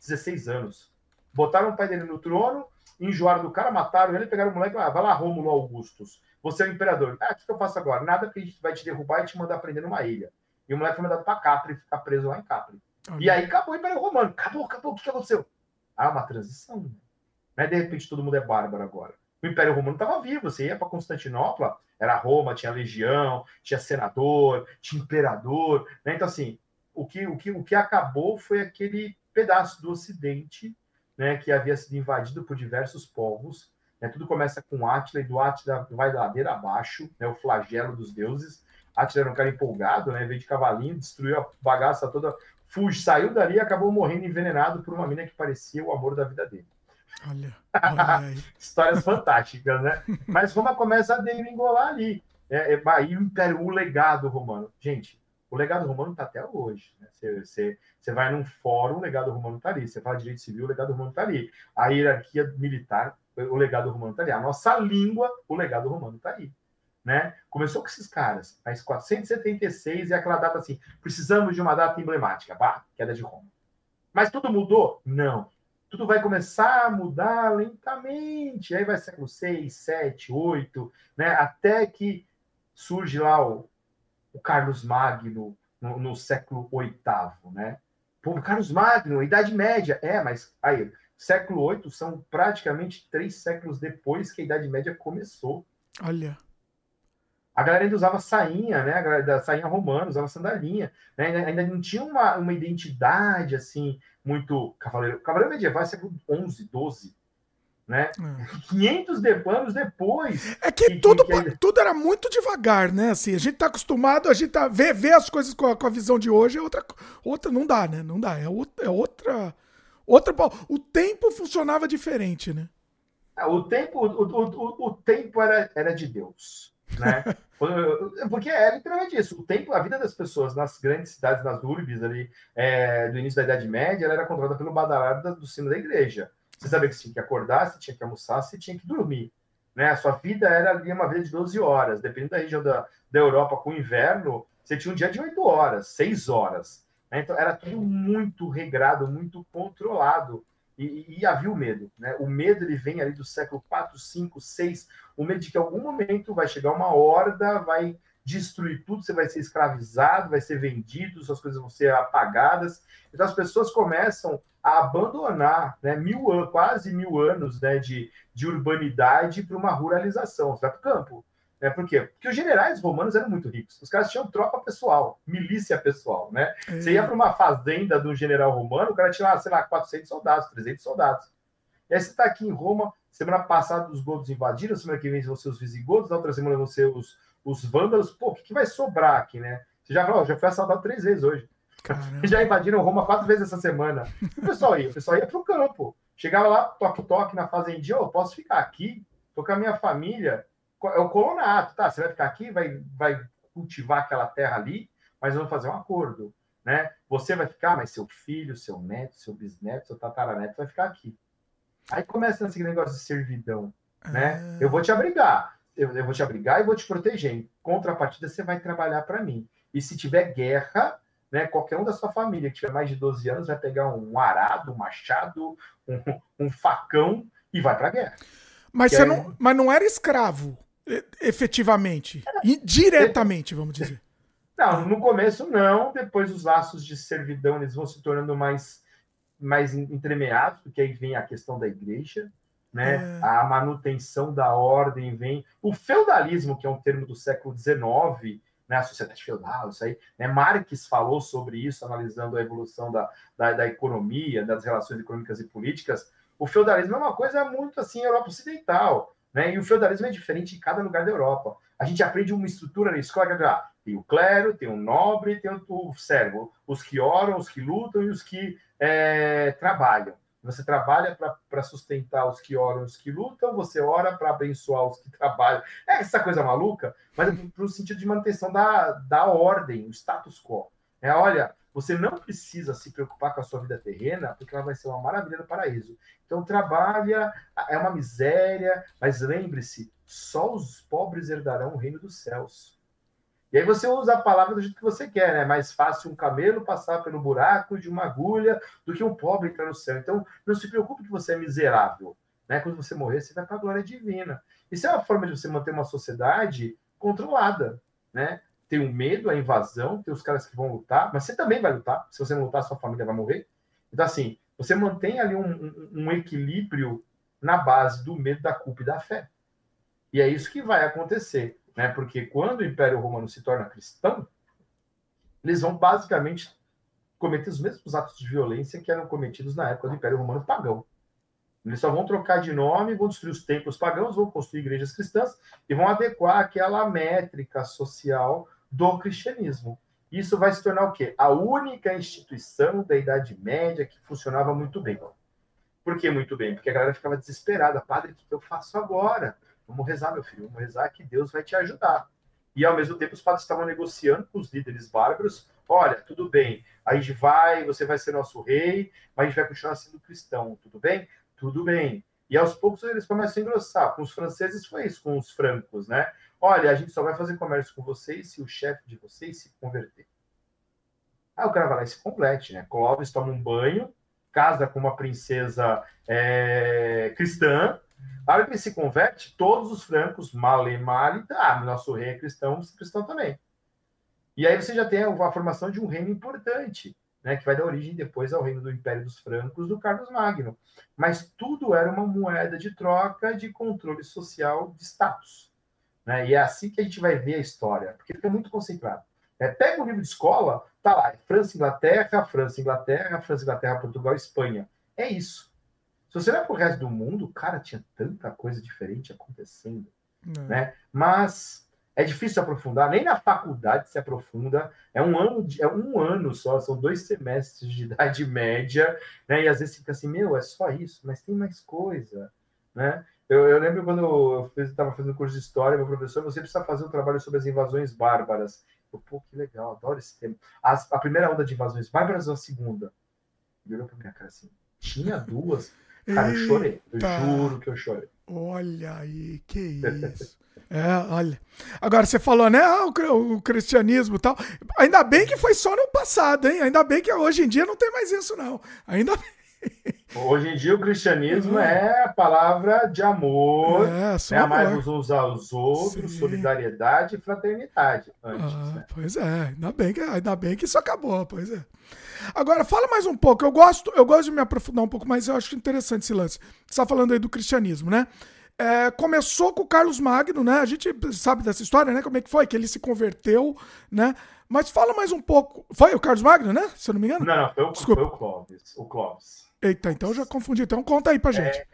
16 anos. Botaram o pai dele no trono, enjoaram do cara, mataram ele, pegaram o moleque, ah, vai lá, Rômulo Augustus. Você é o imperador. Ah, o que eu faço agora? Nada que a gente vai te derrubar e te mandar prender numa ilha. E o moleque foi mandado para Capri, ficar preso lá em Capri. E aí acabou o Império Romano. Acabou, acabou. O que, que aconteceu? Ah, uma transição. Né? De repente todo mundo é bárbaro agora. O Império Romano estava vivo. Você ia para Constantinopla, era Roma, tinha legião, tinha senador, tinha imperador. Né? Então, assim, o que, o, que, o que acabou foi aquele pedaço do Ocidente né, que havia sido invadido por diversos povos Né? Tudo começa com Átila, e do Átila vai da ladeira abaixo, né? o flagelo dos deuses. Átila era um cara empolgado, né? veio de cavalinho, destruiu a bagaça toda, fuge, saiu dali e acabou morrendo envenenado por uma mina que parecia o amor da vida dele. Olha, olha <laughs> Histórias fantásticas, né? Mas Roma começa a degringolar ali. É, é, aí o Império, o legado romano. Gente, o legado romano está até hoje. Né? Você, você, você vai num fórum, o legado romano está ali. Você fala direito civil, o legado romano está ali. A hierarquia militar, o legado romano está ali. A nossa língua, o legado romano está aí. Né? Começou com esses caras, mas 476 e aquela data assim, precisamos de uma data emblemática, bah, queda de Roma. Mas tudo mudou? Não tudo vai começar a mudar lentamente. Aí vai século 6, 7, 8, né? até que surge lá o, o Carlos Magno no, no século VIII. Né? Pô, Carlos Magno, Idade Média. É, mas aí, século VIII são praticamente três séculos depois que a Idade Média começou. Olha. A galera ainda usava sainha, né? A galera da sainha romana usava sandalinha, né? Ainda, ainda não tinha uma, uma identidade assim muito cavaleiro. Cavaleiro medieval é século 11, 12, né? É. 500 de, anos depois. É que, que tudo, que, que... tudo era muito devagar, né? Assim, a gente tá acostumado, a gente tá ver, ver as coisas com a, com a visão de hoje é outra, outra não dá, né? Não dá, é outra, é outra, outra. O tempo funcionava diferente, né? É, o tempo, o, o, o, tempo era, era de Deus né? <laughs> Porque é literalmente isso. O tempo, a vida das pessoas nas grandes cidades, nas urbes ali, é, do início da Idade Média, ela era controlada pelo badalar do sino da igreja. Você sabia que você tinha que acordar, você tinha que almoçar, você tinha que dormir. Né? A sua vida era ali uma vida de 12 horas. Dependendo da região da, da Europa com o inverno, você tinha um dia de 8 horas, 6 horas. Né? Então era tudo muito regrado, muito controlado. E, e, havia o medo, né? O medo ele vem ali do século 4, 5, 6, o medo de que em algum momento vai chegar uma horda, vai destruir tudo, você vai ser escravizado, vai ser vendido, suas coisas vão ser apagadas. Então as pessoas começam a abandonar né, mil anos, quase mil anos né, de, de urbanidade para uma ruralização. Você vai para o campo. Né? Por quê? Porque os generais romanos eram muito ricos. Os caras tinham tropa pessoal, milícia pessoal. Né? É. Você ia para uma fazenda de um general romano, o cara tinha, sei lá, 400 soldados, 300 soldados. E aí você está aqui em Roma, semana passada os godos invadiram, semana que vem vão ser os visigodos, na outra semana vão ser os, os vândalos. Pô, o que, que vai sobrar aqui, né? Você já falou, já foi assaltado três vezes hoje. Caramba. Já invadiram Roma quatro vezes essa semana. O pessoal ia, o pessoal ia pro campo. Chegava lá, toque-toque na fazendinha, eu posso ficar aqui, tô com a minha família. É o colonato, tá? Você vai ficar aqui, vai, vai cultivar aquela terra ali, mas vamos fazer um acordo, né? Você vai ficar, mas seu filho, seu neto, seu bisneto, seu tataraneto vai ficar aqui. Aí começa esse negócio de servidão, né? Ah. Eu vou te abrigar, eu, eu, vou te abrigar e vou te proteger. Em contrapartida, você vai trabalhar para mim. E se tiver guerra, né, qualquer um da sua família que tiver mais de 12 anos vai pegar um arado, um machado, um, um facão e vai para a guerra. Mas, você não, mas não era escravo, efetivamente. Diretamente, vamos dizer. Não, no começo não, depois os laços de servidão eles vão se tornando mais mais entremeados, porque aí vem a questão da igreja, né? É. A manutenção da ordem vem. O feudalismo, que é um termo do século XIX, né? A sociedade feudal, isso aí. Né? Marx falou sobre isso, analisando a evolução da, da, da economia, das relações econômicas e políticas. O feudalismo é uma coisa muito assim, Europa Ocidental. Né? E o feudalismo é diferente em cada lugar da Europa. A gente aprende uma estrutura na escola que ah, tem o clero, tem o nobre, tem o servo, os que oram, os que lutam e os que é, trabalham. Você trabalha para sustentar os que oram, os que lutam, você ora para abençoar os que <laughs> trabalham. É essa coisa maluca, mas é para o sentido de manutenção da, da ordem, o status quo. É, olha, você não precisa se preocupar com a sua vida terrena, porque ela vai ser uma maravilha do paraíso. Então, trabalha, é uma miséria, mas lembre-se: só os pobres herdarão o reino dos céus. E aí você usa a palavra do jeito que você quer, né? Mais fácil um camelo passar pelo buraco de uma agulha do que um pobre entrar no céu. Então, não se preocupe que você é miserável. Né? Quando você morrer, você vai para a glória divina. Isso é uma forma de você manter uma sociedade controlada, né? Tem o medo, a invasão, tem os caras que vão lutar, mas você também vai lutar. Se você não lutar, sua família vai morrer. Então, assim, você mantém ali um, um, um equilíbrio na base do medo, da culpa e da fé. E é isso que vai acontecer né? Porque quando o Império Romano se torna cristão, eles vão basicamente cometer os mesmos atos de violência que eram cometidos na época do Império Romano pagão. Eles só vão trocar de nome, vão destruir os templos pagãos, vão construir igrejas cristãs e vão adequar aquela métrica social do cristianismo. Isso vai se tornar o quê? A única instituição da Idade Média que funcionava muito bem. Por que muito bem? Porque a galera ficava desesperada. Padre, o que eu faço agora? Vamos rezar, meu filho. Vamos rezar que Deus vai te ajudar. E ao mesmo tempo os padres estavam negociando com os líderes bárbaros. Olha, tudo bem. A gente vai, você vai ser nosso rei, mas a gente vai continuar sendo cristão. Tudo bem? Tudo bem. E aos poucos eles começam a engrossar. Com os franceses foi isso, com os francos, né? Olha, a gente só vai fazer comércio com vocês se o chefe de vocês se converter. Aí o cara vai lá e se complete, né? Clóvis toma um banho, casa com uma princesa é, cristã. A hora que ele se converte, todos os francos, male male, ah, nosso rei é cristão, é cristão também. E aí você já tem a formação de um reino importante, né, que vai dar origem depois ao reino do Império dos Francos do Carlos Magno. Mas tudo era uma moeda de troca de controle social de status. Né? E é assim que a gente vai ver a história, porque fica muito concentrado. É, pega o livro de escola, tá lá, é França, Inglaterra, França, Inglaterra, França, Inglaterra, Portugal, Espanha. É isso. Se você vai pro resto do mundo, cara, tinha tanta coisa diferente acontecendo, Não. né? Mas é difícil aprofundar, nem na faculdade se aprofunda. É um ano, é um ano só, são dois semestres de idade média, né? E às vezes fica assim, meu, é só isso, mas tem mais coisa, né? Eu, eu lembro quando eu estava fazendo curso de história, meu professor, você precisa fazer um trabalho sobre as invasões bárbaras. Eu, pô, que legal, adoro esse tema. As, a primeira onda de invasões bárbaras ou a segunda? Ele olhou pra minha cara assim, tinha duas. Cara, eu chorei. Eu juro que eu chorei. Olha aí, que isso. <laughs> É, olha. Agora, você falou, né? Ah, o, o cristianismo e tal. Ainda bem que foi só no passado, hein? Ainda bem que hoje em dia não tem mais isso, não. Ainda bem. Hoje em dia o cristianismo uhum. é a palavra de amor, é, né? amar uns aos outros, Sim. solidariedade e fraternidade. Antes, ah, né? Pois é, ainda bem, que, ainda bem que isso acabou, pois é. Agora, fala mais um pouco. Eu gosto, eu gosto de me aprofundar um pouco, mas eu acho interessante esse lance. Você está falando aí do cristianismo, né? É, começou com o Carlos Magno, né? A gente sabe dessa história, né? Como é que foi? Que ele se converteu, né? Mas fala mais um pouco. Foi o Carlos Magno, né? Se eu não me engano? Não, não, foi o, Desculpa. foi o Clóvis. O Clóvis. Eita, então eu já confundi. Então conta aí pra gente. É,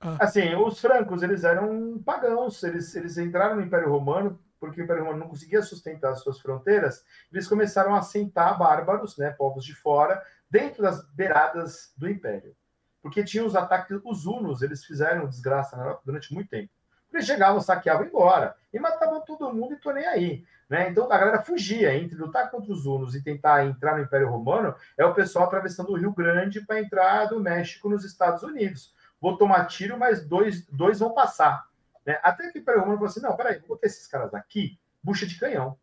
ah. Assim, os francos, eles eram pagãos. Eles, eles entraram no Império Romano porque o Império Romano não conseguia sustentar as suas fronteiras. Eles começaram a assentar bárbaros, né, povos de fora, dentro das beiradas do Império. Porque tinham os ataques, os hunos, eles fizeram desgraça na Europa durante muito tempo. Eles chegavam, saqueavam embora. E matavam todo mundo e tô nem aí. Né? Então a galera fugia entre lutar contra os hunos e tentar entrar no Império Romano, é o pessoal atravessando o Rio Grande para entrar do México nos Estados Unidos. Vou tomar tiro, mas dois, dois vão passar. Né? Até que o Império Romano falou assim: não, peraí, vou ter esses caras aqui, bucha de canhão.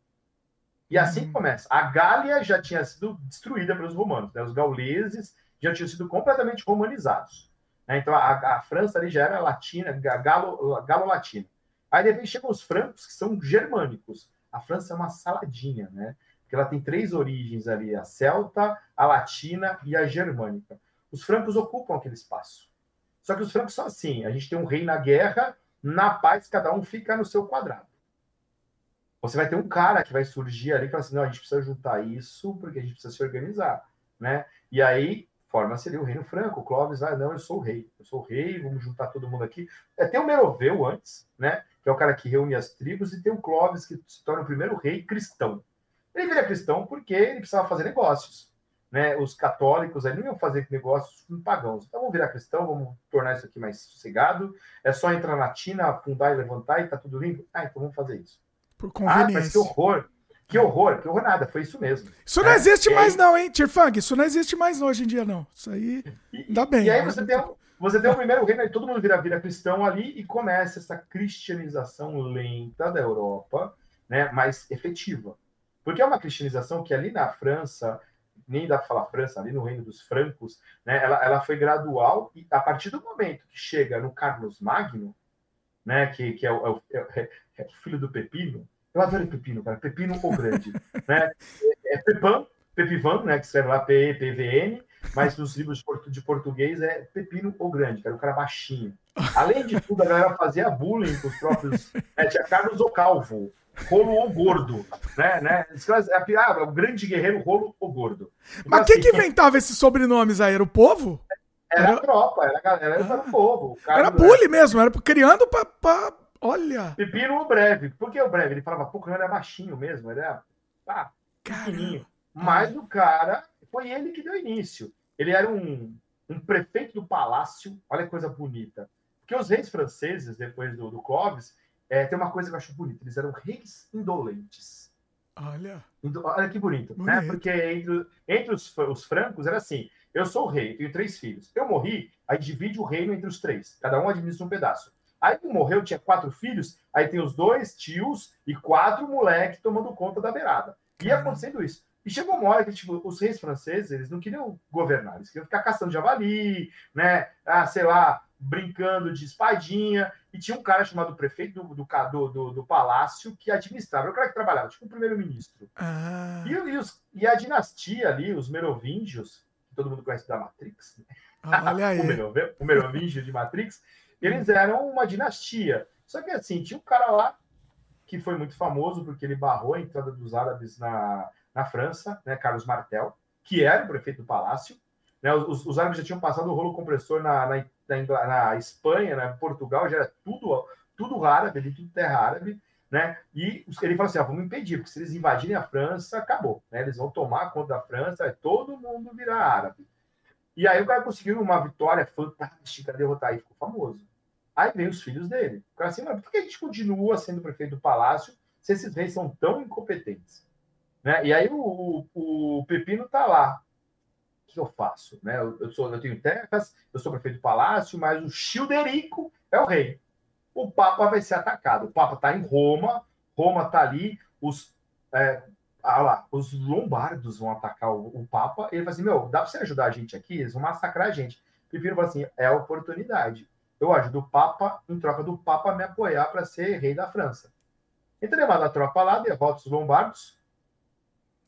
E assim uhum. começa. A Gália já tinha sido destruída pelos romanos, né? os gauleses já tinham sido completamente romanizados. Né? Então a, a, França ali já era latina, galo-latina. Galo Aí depois chegam os francos, que são germânicos a França é uma saladinha, né? Porque ela tem três origens ali: a celta, a latina e a germânica. Os francos ocupam aquele espaço. Só que os francos são assim: a gente tem um rei na guerra, na paz, cada um fica no seu quadrado. Você vai ter um cara que vai surgir ali e falar assim: não, a gente precisa juntar isso porque a gente precisa se organizar, né? E aí forma-se ali o reino franco. O Clóvis vai, não, eu sou o rei, eu sou o rei, vamos juntar todo mundo aqui. É, tem o Meroveu antes, né? que é o cara que reúne as tribos, e tem o Clovis, que se torna o primeiro rei cristão. Ele vira cristão porque ele precisava fazer negócios. Né? Os católicos ali não iam fazer negócios com pagãos. Então vamos virar cristão, vamos tornar isso aqui mais sossegado. É só entrar na Tina, afundar e levantar e tá tudo limpo. Ah, então vamos fazer isso. Por conveniência. Ah, mas que horror. Que horror, que horror nada, foi isso mesmo. Isso não é, existe mais, não, hein, Tirfang? Isso não existe mais hoje em dia, não. Isso aí. Ainda bem. E aí você tem, você tem o primeiro reino, aí todo mundo vira, vira cristão ali e começa essa cristianização lenta da Europa, né, mais efetiva. Porque é uma cristianização que ali na França, nem dá para falar França, ali no reino dos francos, né, ela, ela foi gradual e a partir do momento que chega no Carlos Magno, né, que, que é, o, é, é, é o filho do Pepino, eu adoro Pepino, cara, Pepino ou grande, <laughs> né, é, é Pepan, Pepivan, né, que escreve lá P-E-P-V-N, mas nos livros de português é Pepino ou Grande, era o cara baixinho. Além de tudo, a galera fazia bullying com os próprios. É, tinha Carlos o Calvo, Rolo ou Gordo, né? né? Ah, o grande guerreiro Rolo ou Gordo. Então, Mas quem assim, que inventava esses sobrenomes aí? Era o povo? Era, era... tropa, era, era, era ah. povo. Era bullying mesmo, era criando pra, pra... Olha. Pepino o breve. Por que o breve? Ele falava, pô, o era baixinho mesmo, ele era pá, pequenininho. Mas o cara, foi ele que deu início. Ele era um, um prefeito do palácio, olha que coisa bonita. Porque os reis franceses, depois do, do Clovis, é, tem uma coisa que eu acho bonita, eles eram reis indolentes. Olha. Olha que bonito, né? bonito. né? Porque entre, entre os, os francos era assim: eu sou o rei, tenho três filhos. Eu morri, aí divide o reino entre os três. Cada um administra um pedaço. Aí morreu, tinha quatro filhos, aí tem os dois tios e quatro moleques tomando conta da beirada. Ia acontecendo isso. E chegou uma hora que tipo, os reis franceses eles não queriam governar, eles queriam ficar caçando javali, né? Ah, sei lá, brincando de espadinha. E tinha um cara chamado prefeito do, do, do, do palácio que administrava, era o cara que trabalhava, tipo o primeiro-ministro. Ah. E, e, e, a dinastia ali, os merovingios, que todo mundo conhece da Matrix, né? ah, olha <laughs> aí. o, merovingio de Matrix, eles eram uma dinastia. Só que assim, tinha um cara lá que foi muito famoso porque ele barrou a entrada dos árabes na, na França, né, Carlos Martel, que era o prefeito do palácio. Né, os, os árabes já tinham passado o rolo compressor na, na, na, na Espanha, na Portugal, já era tudo, tudo árabe, ali, tudo terra árabe. Né? E ele falou assim: ah, vamos impedir, porque se eles invadirem a França, acabou. Né? Eles vão tomar conta da França, e todo mundo virar árabe. E aí o cara conseguiu uma vitória fantástica, derrotar e ficou famoso. Aí vem os filhos dele. Assim, por que a gente continua sendo prefeito do palácio se esses reis são tão incompetentes? Né? E aí o, o, o Pepino tá lá. O que eu faço? Né? Eu, sou, eu tenho terras, eu sou prefeito do palácio, mas o Childerico é o rei. O Papa vai ser atacado. O Papa está em Roma, Roma está ali, os, é, ah lá, os lombardos vão atacar o, o Papa. Ele fala assim: Meu, dá para você ajudar a gente aqui? Eles vão massacrar a gente. Pepino fala assim: É a oportunidade. Eu ajudo o Papa em troca do Papa me apoiar para ser rei da França. Então ele manda a tropa lá, derrota os lombardos,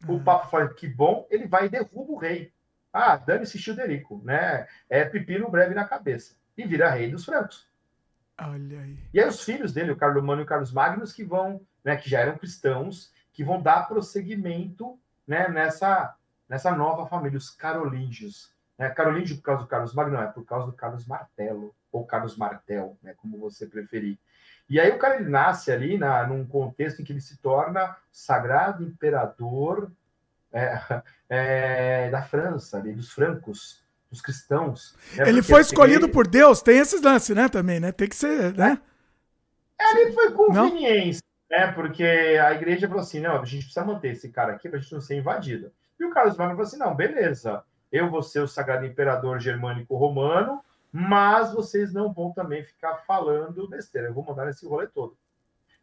o uhum. Papa fala que bom, ele vai e derruba o rei. Ah, dane-se Childerico, né? É pepino breve na cabeça. E vira rei dos francos. Olha aí. E aí os filhos dele, o Carlos Mano e o Carlos Magnus, que vão, né, que já eram cristãos, que vão dar prosseguimento, né, nessa, nessa nova família, os carolíngios. Né? Carolíngio por causa do Carlos Magno, é por causa do Carlos Martelo, ou Carlos Martel, né, como você preferir. E aí o cara ele nasce ali na, num contexto em que ele se torna sagrado imperador é, <laughs> é, da França, ali, dos francos, dos cristãos. Né? Ele foi escolhido ele... por Deus, tem esses lances, né, também, né? Tem que ser, né? É, ali foi conveniência, não? né? Porque a igreja falou assim, não, a gente precisa manter esse cara aqui para a gente não ser invadido. E o Carlos Magno falou assim, não, beleza, eu vou ser o sagrado imperador germânico romano, mas vocês não vão também ficar falando besteira. Eu vou mandar esse rolê todo.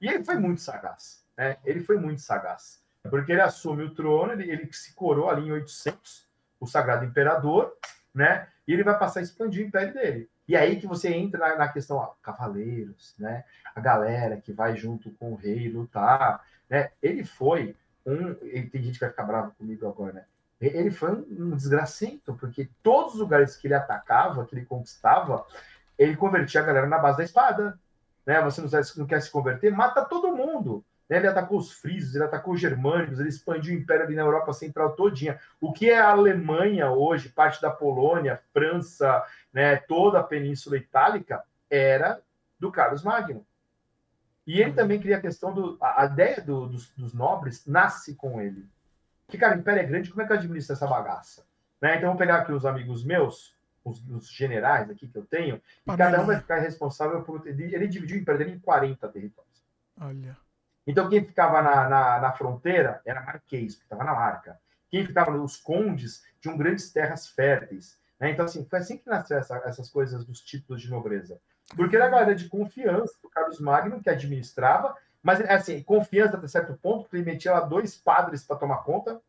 E ele foi muito sagaz. Né? Ele foi muito sagaz. Porque ele assume o trono, ele, ele se coroou ali em 800, o sagrado imperador, né? E ele vai passar a expandir o império dele. E aí que você entra na, na questão, ó, cavaleiros, né? A galera que vai junto com o rei lutar, né? Ele foi um. Tem gente que vai ficar bravo comigo agora, né? Ele foi um desgracento, porque todos os lugares que ele atacava, que ele conquistava, ele convertia a galera na base da espada. Né? Você não quer se converter? Mata todo mundo. Né? Ele atacou os frisos, ele atacou os germânicos, ele expandiu o império ali na Europa Central todinha. O que é a Alemanha hoje, parte da Polônia, França, né, toda a Península Itálica, era do Carlos Magno. E ele uhum. também cria a questão do. A, ideia do, dos, dos nobres nasce com ele. Porque, cara, o império é grande, como é que eu administro essa bagaça? Né? Então, vou pegar aqui os amigos meus, os, os generais aqui que eu tenho, e cada um vai ficar responsável por. Ele dividiu o império dele em 40 territórios. Olha. Então, quem ficava na, na, na fronteira era Marquês, que estava na marca. Quem ficava nos condes tinham grandes terras férteis. Né? Então, assim, foi assim que nasceu essa, essas coisas dos títulos de nobreza. Porque era a galera de confiança do Carlos Magno, que administrava, mas, assim, confiança até certo ponto, metia lá dois padres para tomar conta,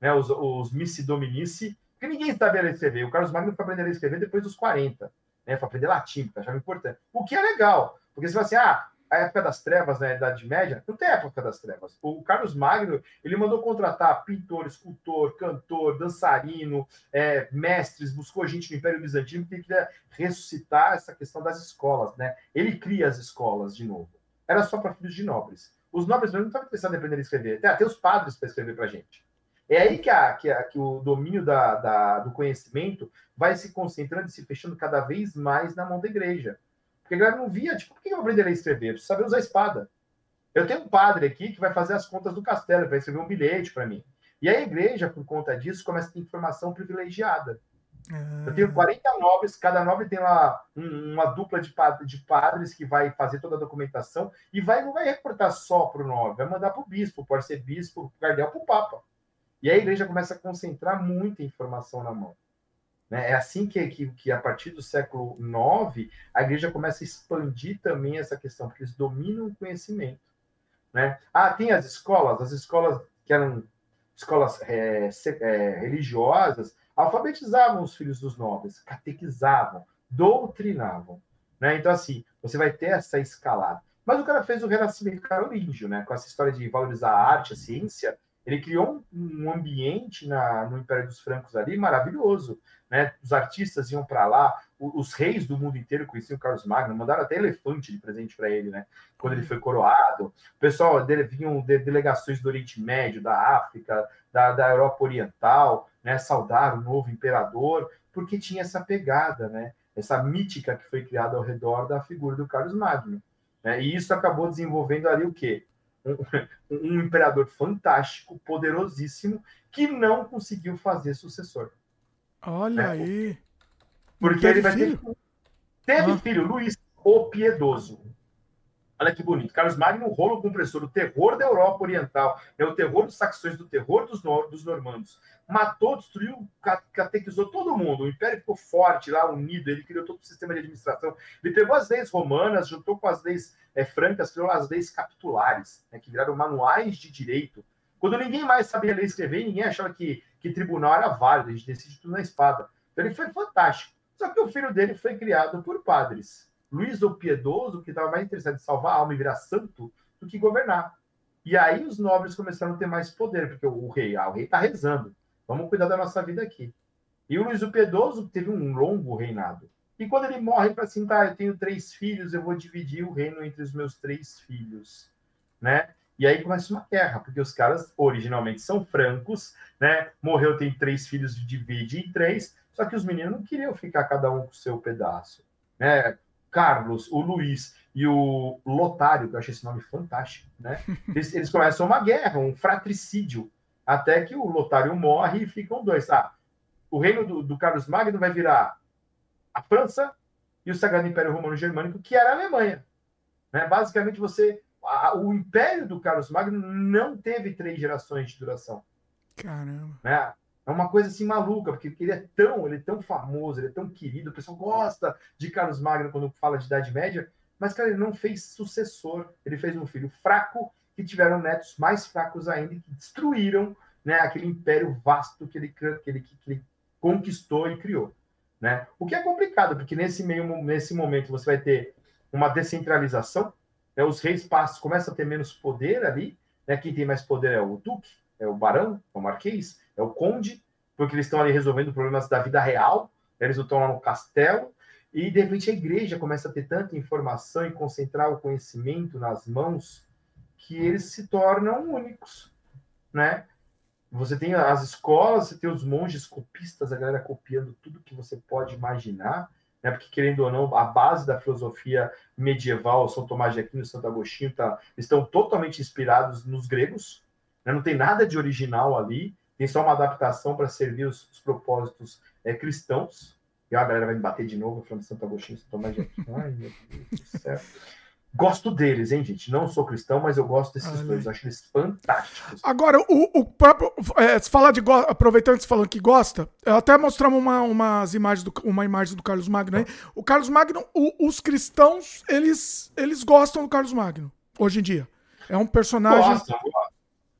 né, os, os Missi Dominici, porque ninguém sabia escrever. O Carlos Magno foi aprender a escrever depois dos 40, né, para aprender latim, que achava importante. O que é legal, porque você fala assim, ah, a época das trevas, na né, Idade Média, não tem época das trevas. O Carlos Magno, ele mandou contratar pintor, escultor, cantor, dançarino, é, mestres, buscou gente no Império Bizantino, porque ele queria ressuscitar essa questão das escolas, né? Ele cria as escolas de novo era só para filhos de nobres. Os nobres não estavam precisados de aprender a escrever. Até, até os padres para escrever para a gente. É aí que, a, que, a, que o domínio da, da, do conhecimento vai se concentrando e se fechando cada vez mais na mão da igreja. Porque a galera não via, tipo, por que eu vou aprender a escrever? Eu preciso saber usar a espada. Eu tenho um padre aqui que vai fazer as contas do castelo, vai escrever um bilhete para mim. E a igreja, por conta disso, começa a ter informação privilegiada. Eu tenho 40 ah. nobres, cada nobre tem lá uma dupla de, de padres que vai fazer toda a documentação e vai, não vai reportar só para o nobre, vai mandar para o bispo, para o arcebispo, para o cardeal, para o papa. E a igreja começa a concentrar muita informação na mão. Né? É assim que, que, que, a partir do século IX, a igreja começa a expandir também essa questão, porque eles dominam o conhecimento. Né? Ah, tem as escolas, as escolas que eram escolas é, é, religiosas, alfabetizavam os filhos dos nobres, catequizavam, doutrinavam. Né? Então, assim, você vai ter essa escalada. Mas o cara fez o renascimento carolíngio, né? com essa história de valorizar a arte, a ciência, ele criou um, um ambiente na, no Império dos Francos ali maravilhoso. Né? Os artistas iam para lá, os, reis do mundo inteiro conheciam o Carlos Magno, mandaram até elefante de presente para ele, né? quando ele foi coroado. O pessoal dele vinham de, delegações do Oriente Médio, da África, da, da Europa Oriental, né? saudar o novo imperador, porque tinha essa pegada, né? essa mítica que foi criada ao redor da figura do Carlos Magno. Né? E isso acabou desenvolvendo ali o quê? um, um imperador fantástico, poderosíssimo, que não conseguiu fazer sucessor. Olha né? aí. Porque ele vai filho? ter. Teve ah. filho, Luís o Piedoso. Olha que bonito. Carlos Magno, rolo compressor, o terror da Europa Oriental, é o terror dos saxões, do terror dos, nor dos normandos. Matou, destruiu, catequizou todo mundo. O império ficou forte lá, unido. Ele criou todo o sistema de administração. Ele pegou as leis romanas, juntou com as leis é, francas, criou as leis capitulares, né, que viraram manuais de direito. Quando ninguém mais sabia ler e escrever, ninguém achava que, que tribunal era válido, a gente decide tudo na espada. Então ele foi fantástico. Só que o filho dele foi criado por padres. Luís o Piedoso, que estava mais interessado em salvar a alma e virar santo do que governar. E aí os nobres começaram a ter mais poder, porque o rei, ah, o rei está rezando. Vamos cuidar da nossa vida aqui. E o Luís o Piedoso teve um longo reinado. E quando ele morre, para assim, tá, eu tenho três filhos, eu vou dividir o reino entre os meus três filhos, né? E aí começa uma guerra, porque os caras originalmente são francos, né? Morreu, tem três filhos, divide em três, só que os meninos não queriam ficar cada um com o seu pedaço, né? Carlos, o Luiz e o Lotário, que eu achei esse nome fantástico, né? <laughs> Eles, eles começam uma guerra, um fratricídio, até que o Lotário morre e ficam dois. Ah, o reino do, do Carlos Magno vai virar a França e o Sagrado Império Romano Germânico, que era a Alemanha. Né? Basicamente, você a, o Império do Carlos Magno não teve três gerações de duração. Caramba. Né? É uma coisa assim maluca, porque ele é tão, ele é tão famoso, ele é tão querido, o pessoal gosta de Carlos Magno quando fala de Idade Média, mas, cara, ele não fez sucessor. Ele fez um filho fraco que tiveram netos mais fracos ainda que destruíram né, aquele império vasto que ele, que ele, que ele conquistou e criou. Né? O que é complicado, porque nesse meio nesse momento você vai ter uma descentralização, né? os reis passos começam a ter menos poder ali, né? quem tem mais poder é o duque, é o barão, é o marquês, é o conde, porque eles estão ali resolvendo problemas da vida real, eles não estão lá no castelo, e de repente a igreja começa a ter tanta informação e concentrar o conhecimento nas mãos que eles se tornam únicos, né? Você tem as escolas, você tem os monges copistas, a galera copiando tudo que você pode imaginar, né? Porque querendo ou não, a base da filosofia medieval, São Tomás de Aquino, Santo Agostinho, tá, estão totalmente inspirados nos gregos. Né? Não tem nada de original ali, tem só uma adaptação para servir os, os propósitos é, cristãos. E a galera vai me bater de novo falando de Santo Agostinho, Santo Tomás de Aquino. Ai, meu Deus do céu. Gosto deles, hein, gente? Não sou cristão, mas eu gosto desses dois. Acho eles fantásticos. Agora, o, o próprio. É, falar de. Aproveitando que falou que gosta, eu até mostramos uma, umas imagens do, uma imagem do Carlos Magno aí. O Carlos Magno, o, os cristãos, eles, eles gostam do Carlos Magno, hoje em dia. É um personagem. Gosta,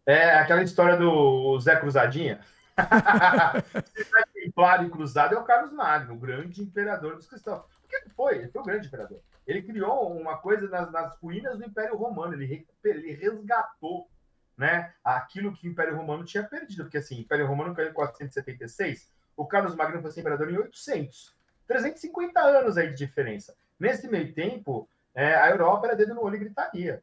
É aquela história do Zé Cruzadinha. <laughs> Templário e cruzado é o Carlos Magno, o grande imperador dos cristãos. Porque ele foi, ele foi o grande imperador. Ele criou uma coisa nas, nas ruínas do Império Romano, ele, ele resgatou né, aquilo que o Império Romano tinha perdido, porque assim, o Império Romano caiu em 476, o Carlos Magno foi imperador em 800. 350 anos aí de diferença. Nesse meio tempo, é, a Europa era dedo no olho e gritaria.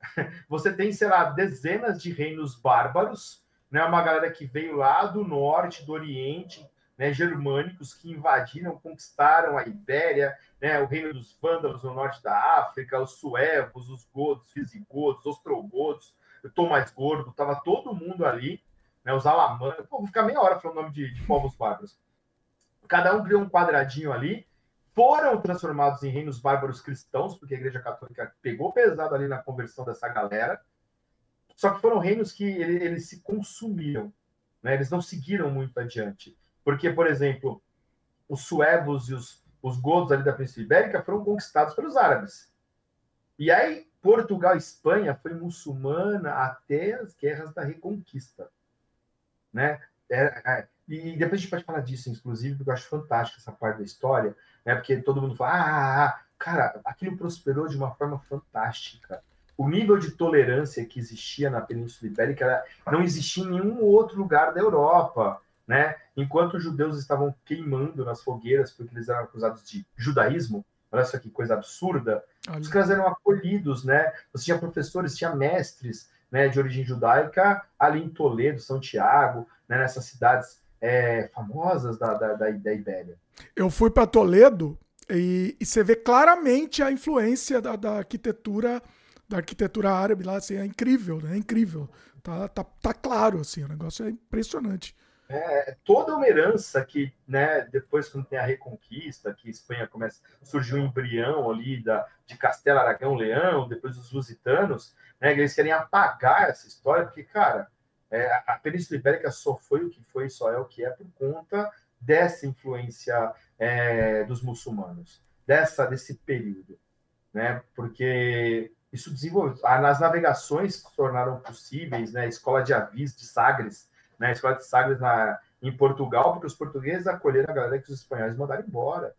<laughs> Você tem, sei lá, dezenas de reinos bárbaros, né, uma galera que veio lá do norte, do oriente, né, germânicos que invadiram, conquistaram a Ibéria, né, o reino dos vândalos no norte da África, os suevos, os godos, visigodos, os ostrogodos, o Tom mais gordo, tava todo mundo ali, né, os alamanos, Pô, vou ficar meia hora falando o nome de, de povos bárbaros. Cada um criou um quadradinho ali, foram transformados em reinos bárbaros cristãos, porque a Igreja Católica pegou pesado ali na conversão dessa galera, só que foram reinos que eles, eles se consumiram, né? eles não seguiram muito adiante. Porque, por exemplo, os suevos e os, os godos ali da Península Ibérica foram conquistados pelos árabes. E aí, Portugal e Espanha foi muçulmana até as guerras da Reconquista. Né? É, é, e depois a gente pode falar disso, inclusive, porque eu acho fantástica essa parte da história, né? porque todo mundo fala, ah, ah, ah, cara, aquilo prosperou de uma forma fantástica o nível de tolerância que existia na Península Ibérica não existia em nenhum outro lugar da Europa. Né? Enquanto os judeus estavam queimando nas fogueiras porque eles eram acusados de judaísmo, olha só que coisa absurda, olha. os caras eram acolhidos, né? Você tinha professores, tinha mestres né, de origem judaica ali em Toledo, São Tiago, né, nessas cidades é, famosas da, da, da, da Ibéria. Eu fui para Toledo e, e, você vê claramente a influência da, da arquitetura da arquitetura árabe lá, assim, é incrível, né? É incrível. Tá, tá, tá claro, assim, o negócio é impressionante. É, toda uma herança que, né, depois quando tem a Reconquista, que Espanha começa, surgiu um embrião ali da, de Castelo Aragão Leão, depois os lusitanos, né, eles querem apagar essa história, porque, cara, é, a Península Ibérica só foi o que foi, só é o que é por conta dessa influência é, dos muçulmanos, dessa desse período, né? Porque isso desenvolveu. As navegações tornaram possíveis, né? A escola de avis de Sagres, né? A escola de Sagres na, em Portugal, porque os portugueses acolheram a galera que os espanhóis mandaram embora.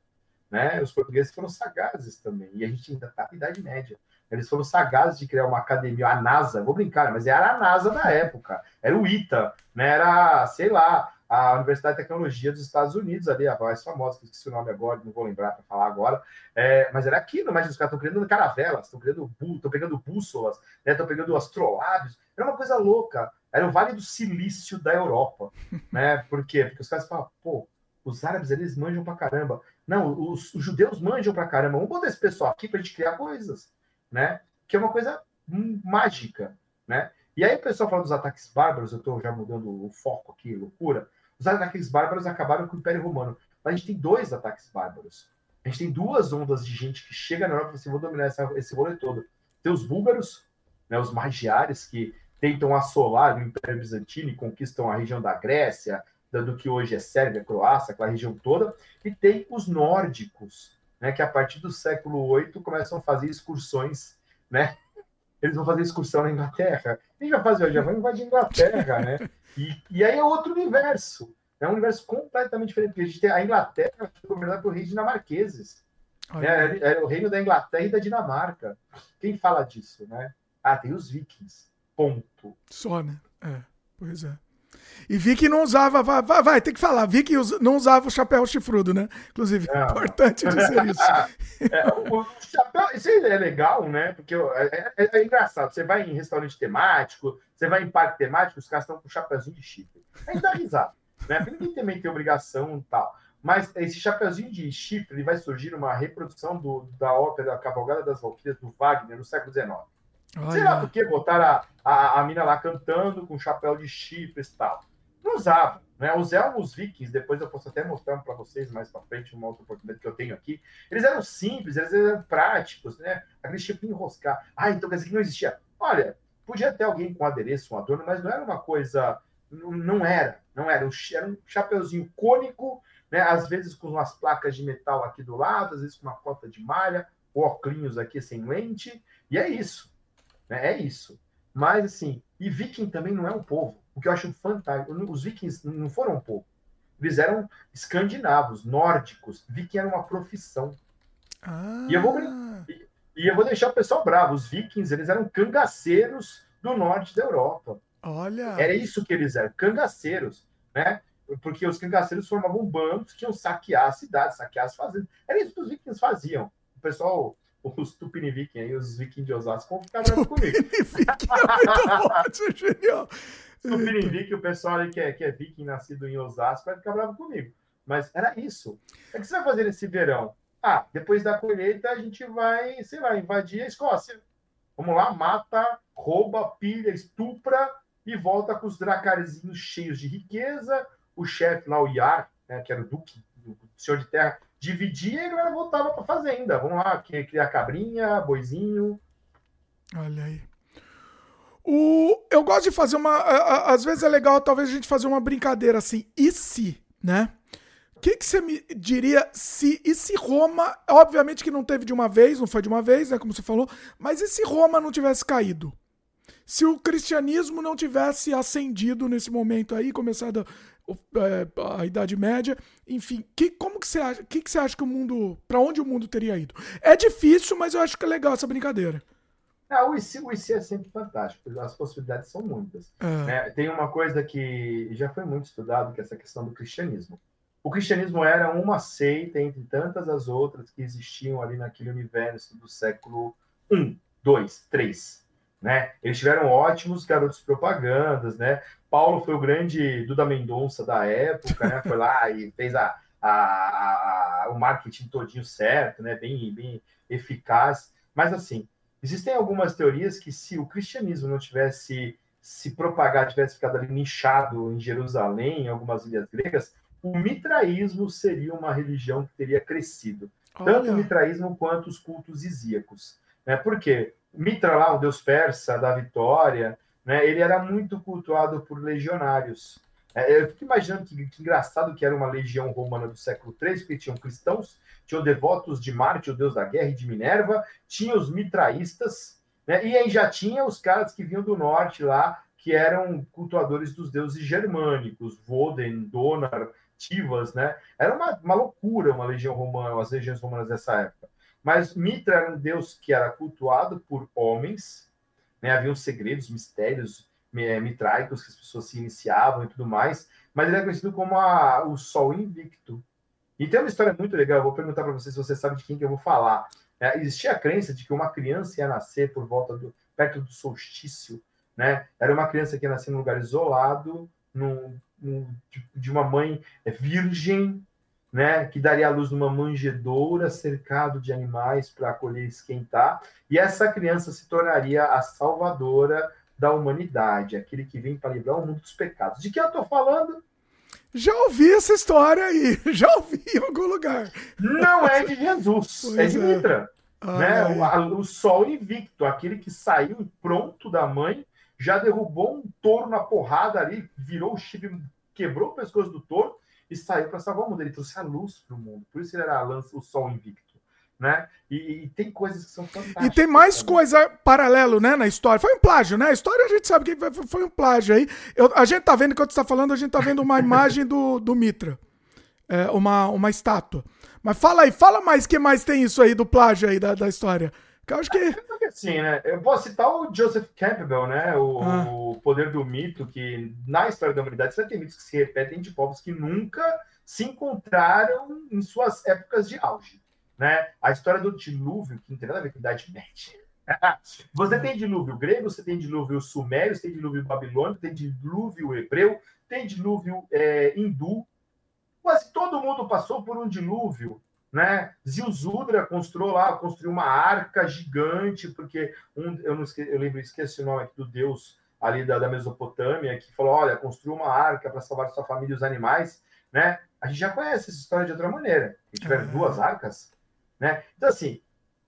Né? Os portugueses foram sagazes também, e a gente ainda está na Idade Média. Eles foram sagazes de criar uma academia, a NASA, vou brincar, mas era a NASA da época, era o ITA, né? era, sei lá, a Universidade de Tecnologia dos Estados Unidos, ali, a mais famosa, que esqueci o nome agora, não vou lembrar para falar agora, é, mas era aquilo, mas os caras estão criando caravelas, estão criando, estão pegando bússolas, estão né, pegando astrolábios, era uma coisa louca, era o Vale do Silício da Europa, <laughs> né? Por quê? Porque os caras falam, pô, os árabes eles manjam pra caramba. Não, os, os judeus manjam pra caramba. Vamos botar esse pessoal aqui pra gente criar coisas, né? Que é uma coisa mágica, né? E aí o pessoal fala dos ataques bárbaros, eu estou já mudando o foco aqui, loucura. Os ataques bárbaros acabaram com o Império Romano. Mas a gente tem dois ataques bárbaros. A gente tem duas ondas de gente que chega na Europa e fala assim, vou dominar essa, esse rolê todo. Tem os búlgaros, né, os magiares, que tentam assolar o Império Bizantino e conquistam a região da Grécia, do que hoje é Sérvia, Croácia, aquela região toda. E tem os nórdicos, né, que a partir do século VIII começam a fazer excursões, né? Eles vão fazer excursão na Inglaterra. Gente vai fazer, já vão invadir a Inglaterra, né? E, e aí é outro universo. É um universo completamente diferente. Porque a gente tem a Inglaterra foi governada por reis dinamarqueses. É, é, o reino da Inglaterra e da Dinamarca. Quem fala disso, né? Ah, tem os vikings. Ponto. Só, né? É, pois é. E vi que não usava, vai, vai, vai, tem que falar, vi que não usava o chapéu chifrudo, né? Inclusive, é importante dizer isso. <laughs> é, o, chapéu, isso é legal, né? Porque é, é, é, engraçado. Você vai em restaurante temático, você vai em parque temático, os caras estão com chapéuzinho de chifre. Aí dá risada, né? Porque ninguém também tem obrigação e tal. Mas esse chapeuzinho de chifre ele vai surgir uma reprodução do, da ópera Cavalgada das Valquírias do Wagner no século XIX. Olha. Sei lá por que botaram a, a, a mina lá cantando com chapéu de chifres e tal. Não usavam. Né? Os elmos vikings, depois eu posso até mostrar para vocês mais para frente, uma outra oportunidade que eu tenho aqui. Eles eram simples, eles eram práticos, né? Aquele chifre enroscar. Ah, então quer dizer que não existia. Olha, podia ter alguém com adereço, um adorno, mas não era uma coisa. Não, não era, não era. Era um chapeuzinho cônico, né? Às vezes com umas placas de metal aqui do lado, às vezes com uma cota de malha, óculos aqui sem lente, e é isso. Né? É isso. Mas, assim, e viking também não é um povo. O que eu acho fantástico. Os vikings não foram um povo. Eles eram escandinavos, nórdicos. Viking era uma profissão. Ah. E, eu vou, e, e eu vou deixar o pessoal bravo. Os vikings, eles eram cangaceiros do norte da Europa. Olha. Era isso que eles eram, cangaceiros, né? Porque os cangaceiros formavam bandos que iam saquear a cidade, saquear as fazendas. Era isso que os vikings faziam. O pessoal os Tupiniviking aí, os vikings de Osasco, vão ficar bravos comigo. Tupiniviking é muito isso é genial. Tupinimbí, que o pessoal ali que é, que é viking, nascido em Osasco, vai ficar bravo comigo. Mas era isso. O que você vai fazer nesse verão? Ah, depois da colheita a gente vai, sei lá, invadir a Escócia. Vamos lá, mata, rouba, pilha, estupra e volta com os dracarzinhos cheios de riqueza. O chefe lá, o Yar, né, que era o duque, o senhor de terra, dividia e a galera voltava para fazenda. Vamos lá, criar cabrinha, boizinho. Olha aí. O, eu gosto de fazer uma. Às vezes é legal, talvez, a gente fazer uma brincadeira assim. E se, né? O que, que você me diria se. E se Roma. Obviamente que não teve de uma vez, não foi de uma vez, né? Como você falou. Mas e se Roma não tivesse caído? Se o cristianismo não tivesse ascendido nesse momento aí, começado a, é, a Idade Média, enfim, que, como que você acha? que, que você acha que o mundo. para onde o mundo teria ido? É difícil, mas eu acho que é legal essa brincadeira. Ah, o IC, o IC é sempre fantástico, as possibilidades são muitas. É. Né? Tem uma coisa que já foi muito estudado, que é essa questão do cristianismo. O cristianismo era uma seita entre tantas as outras que existiam ali naquele universo do século I, II, III. Né? Eles tiveram ótimos garotos propagandas, né? Paulo foi o grande Duda Mendonça da época, né? Foi lá e fez a, a, a, o marketing todinho certo, né? Bem, bem eficaz. Mas assim, Existem algumas teorias que se o cristianismo não tivesse se propagado, tivesse ficado ali nichado em Jerusalém, em algumas ilhas gregas, o mitraísmo seria uma religião que teria crescido. Olha. Tanto o mitraísmo quanto os cultos isíacos. Né? Por quê? Mitra lá, o deus persa da vitória, né? ele era muito cultuado por legionários. É, eu fico imaginando que, que, engraçado que era uma legião romana do século III, porque tinham cristãos, tinham devotos de Marte, o deus da guerra, e de Minerva, tinha os mitraístas, né? e aí já tinha os caras que vinham do norte lá, que eram cultuadores dos deuses germânicos, Voden, Donar, Tivas, né? Era uma, uma loucura uma legião romana, as legiões romanas dessa época. Mas Mitra era um deus que era cultuado por homens, né? Haviam segredos, mistérios é, mitraicos que as pessoas se iniciavam e tudo mais, mas ele é conhecido como a, o Sol Invicto. E tem uma história muito legal, eu vou perguntar para você se você sabe de quem que eu vou falar. É, existia a crença de que uma criança ia nascer por volta do perto do solstício, né? Era uma criança que ia nascer num lugar isolado, num, num, de uma mãe virgem, né, que daria a luz numa manjedoura cercado de animais para acolher e esquentar, e essa criança se tornaria a salvadora da humanidade, aquele que vem para livrar o mundo dos pecados. De que eu estou falando? Já ouvi essa história aí, <laughs> já ouvi em algum lugar. Não é de Jesus, <laughs> pois é de Mitra. Ah, né? É. O, o, sol invicto, aquele que saiu pronto da mãe, já derrubou um touro na porrada ali, virou o chifre, quebrou o pescoço do touro e saiu para salvar o mundo. Ele trouxe a luz para o mundo. Por isso ele era o sol invicto né? E, e, tem coisas que são fantásticas. E tem mais também. coisa paralelo, né, na história. Foi um plágio, né? A história a gente sabe que foi um plágio aí. Eu, a gente tá vendo, enquanto você tá falando, a gente tá vendo uma <laughs> imagem do, do Mitra. É, uma, uma estátua. Mas fala aí, fala mais que mais tem isso aí do plágio aí da, da história. Que eu acho que. Sim, né? Eu vou citar o Joseph Campbell, né? O, ah. o poder do mito, que na história da humanidade você tem mitos que se repetem de povos que nunca se encontraram em suas épocas de auge né? A história do dilúvio, que não tem nada a ver com a Idade Média. <laughs> Você tem dilúvio grego, você tem dilúvio sumério, você tem dilúvio babilônico, tem dilúvio hebreu, tem dilúvio é, hindu. Quase todo mundo passou por um dilúvio, né? Zilzudra construiu lá, construiu uma arca gigante, porque um, eu não esque, eu lembro, esqueci o nome aqui do deus ali da, da Mesopotâmia, que falou: olha, construiu uma arca para salvar sua família e os animais, né? A gente já conhece essa história de outra maneira. E tiveram uhum. duas arcas, né? Então, assim,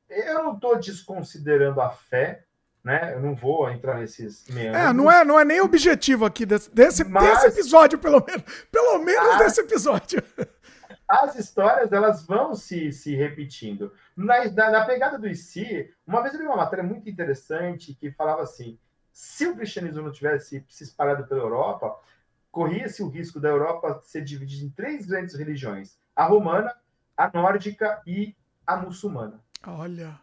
eu não estou desconsiderando a fé, né? Eu não vou entrar nesses meandros. É, não é, não é nem objetivo aqui desse, desse, mas, desse episódio, pelo menos. Pelo menos as, desse episódio. As histórias, elas vão se, se repetindo. Na, na, na pegada do IC, uma vez eu li uma matéria muito interessante que falava assim, se o cristianismo não tivesse se espalhado pela Europa, corria-se o risco da Europa ser dividida em três grandes religiões: a romana, a nórdica e a muçulmana. Olha.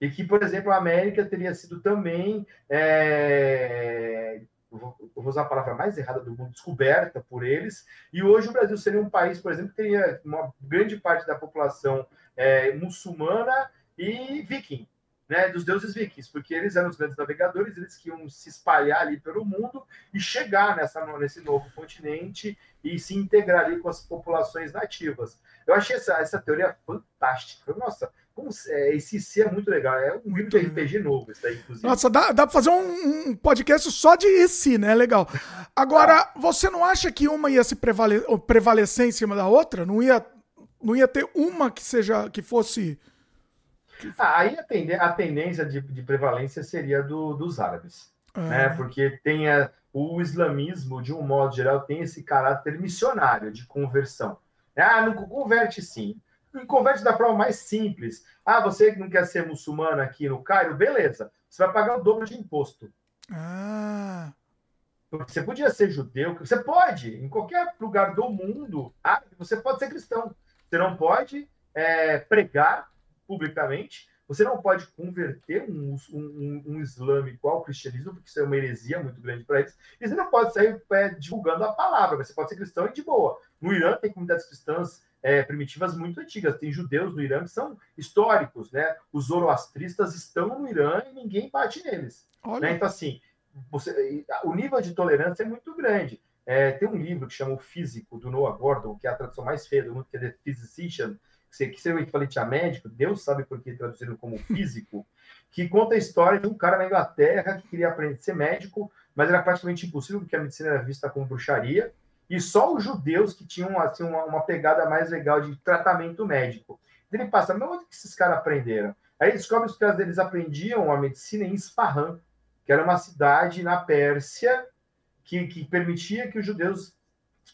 E que, por exemplo, a América teria sido também, é, vou usar a palavra mais errada do mundo, descoberta por eles. E hoje o Brasil seria um país, por exemplo, que teria uma grande parte da população é, muçulmana e viking. né, dos deuses vikings, porque eles eram os grandes navegadores, eles que iam se espalhar ali pelo mundo e chegar nessa, nesse novo continente e se integrar ali com as populações nativas. Eu achei essa, essa teoria fantástica. Nossa, esse C é muito legal. É um livro de RPG novo, isso aí, inclusive. Nossa, dá, dá pra fazer um, um podcast só de esse, né? Legal. Agora, você não acha que uma ia se prevale, prevalecer em cima da outra? Não ia, não ia ter uma que seja que fosse ah, aí a tendência de, de, prevalência seria do, dos árabes, ah. né? Porque tem a, o islamismo, de um modo geral, tem esse caráter missionário de conversão. Ah, não converte sim. Converte da forma mais simples. Ah, você que não quer ser muçulmano aqui no Cairo, beleza. Você vai pagar o dobro de imposto. Ah. Porque você podia ser judeu, você pode, em qualquer lugar do mundo, ah, você pode ser cristão. Você não pode é, pregar publicamente. Você não pode converter um, um, um, islâmico ao cristianismo, porque isso é uma heresia muito grande para eles. E você não pode sair é, divulgando a palavra, você pode ser cristão e de boa. No Irã tem comunidades cristãs é, primitivas muito antigas, tem judeus no Irã que são históricos, né? Os zoroastristas estão no Irã e ninguém bate neles. Né? Então, assim, você, o nível de tolerância é muito grande. É, tem um livro que chama O Físico, do Noah Gordon, que é a tradução mais feia do mundo, que é The Physician, que seria o equivalente a médico, Deus sabe por que traduziram como <laughs> físico, que conta a história de um cara na Inglaterra que queria aprender a ser médico, mas era praticamente impossível porque a medicina era vista como bruxaria, e só os judeus que tinham assim, uma, uma pegada mais legal de tratamento médico. Ele passa, mas onde que esses caras aprenderam? Aí descobre que os caras deles aprendiam a medicina em Isfahan, que era uma cidade na Pérsia que, que permitia que os judeus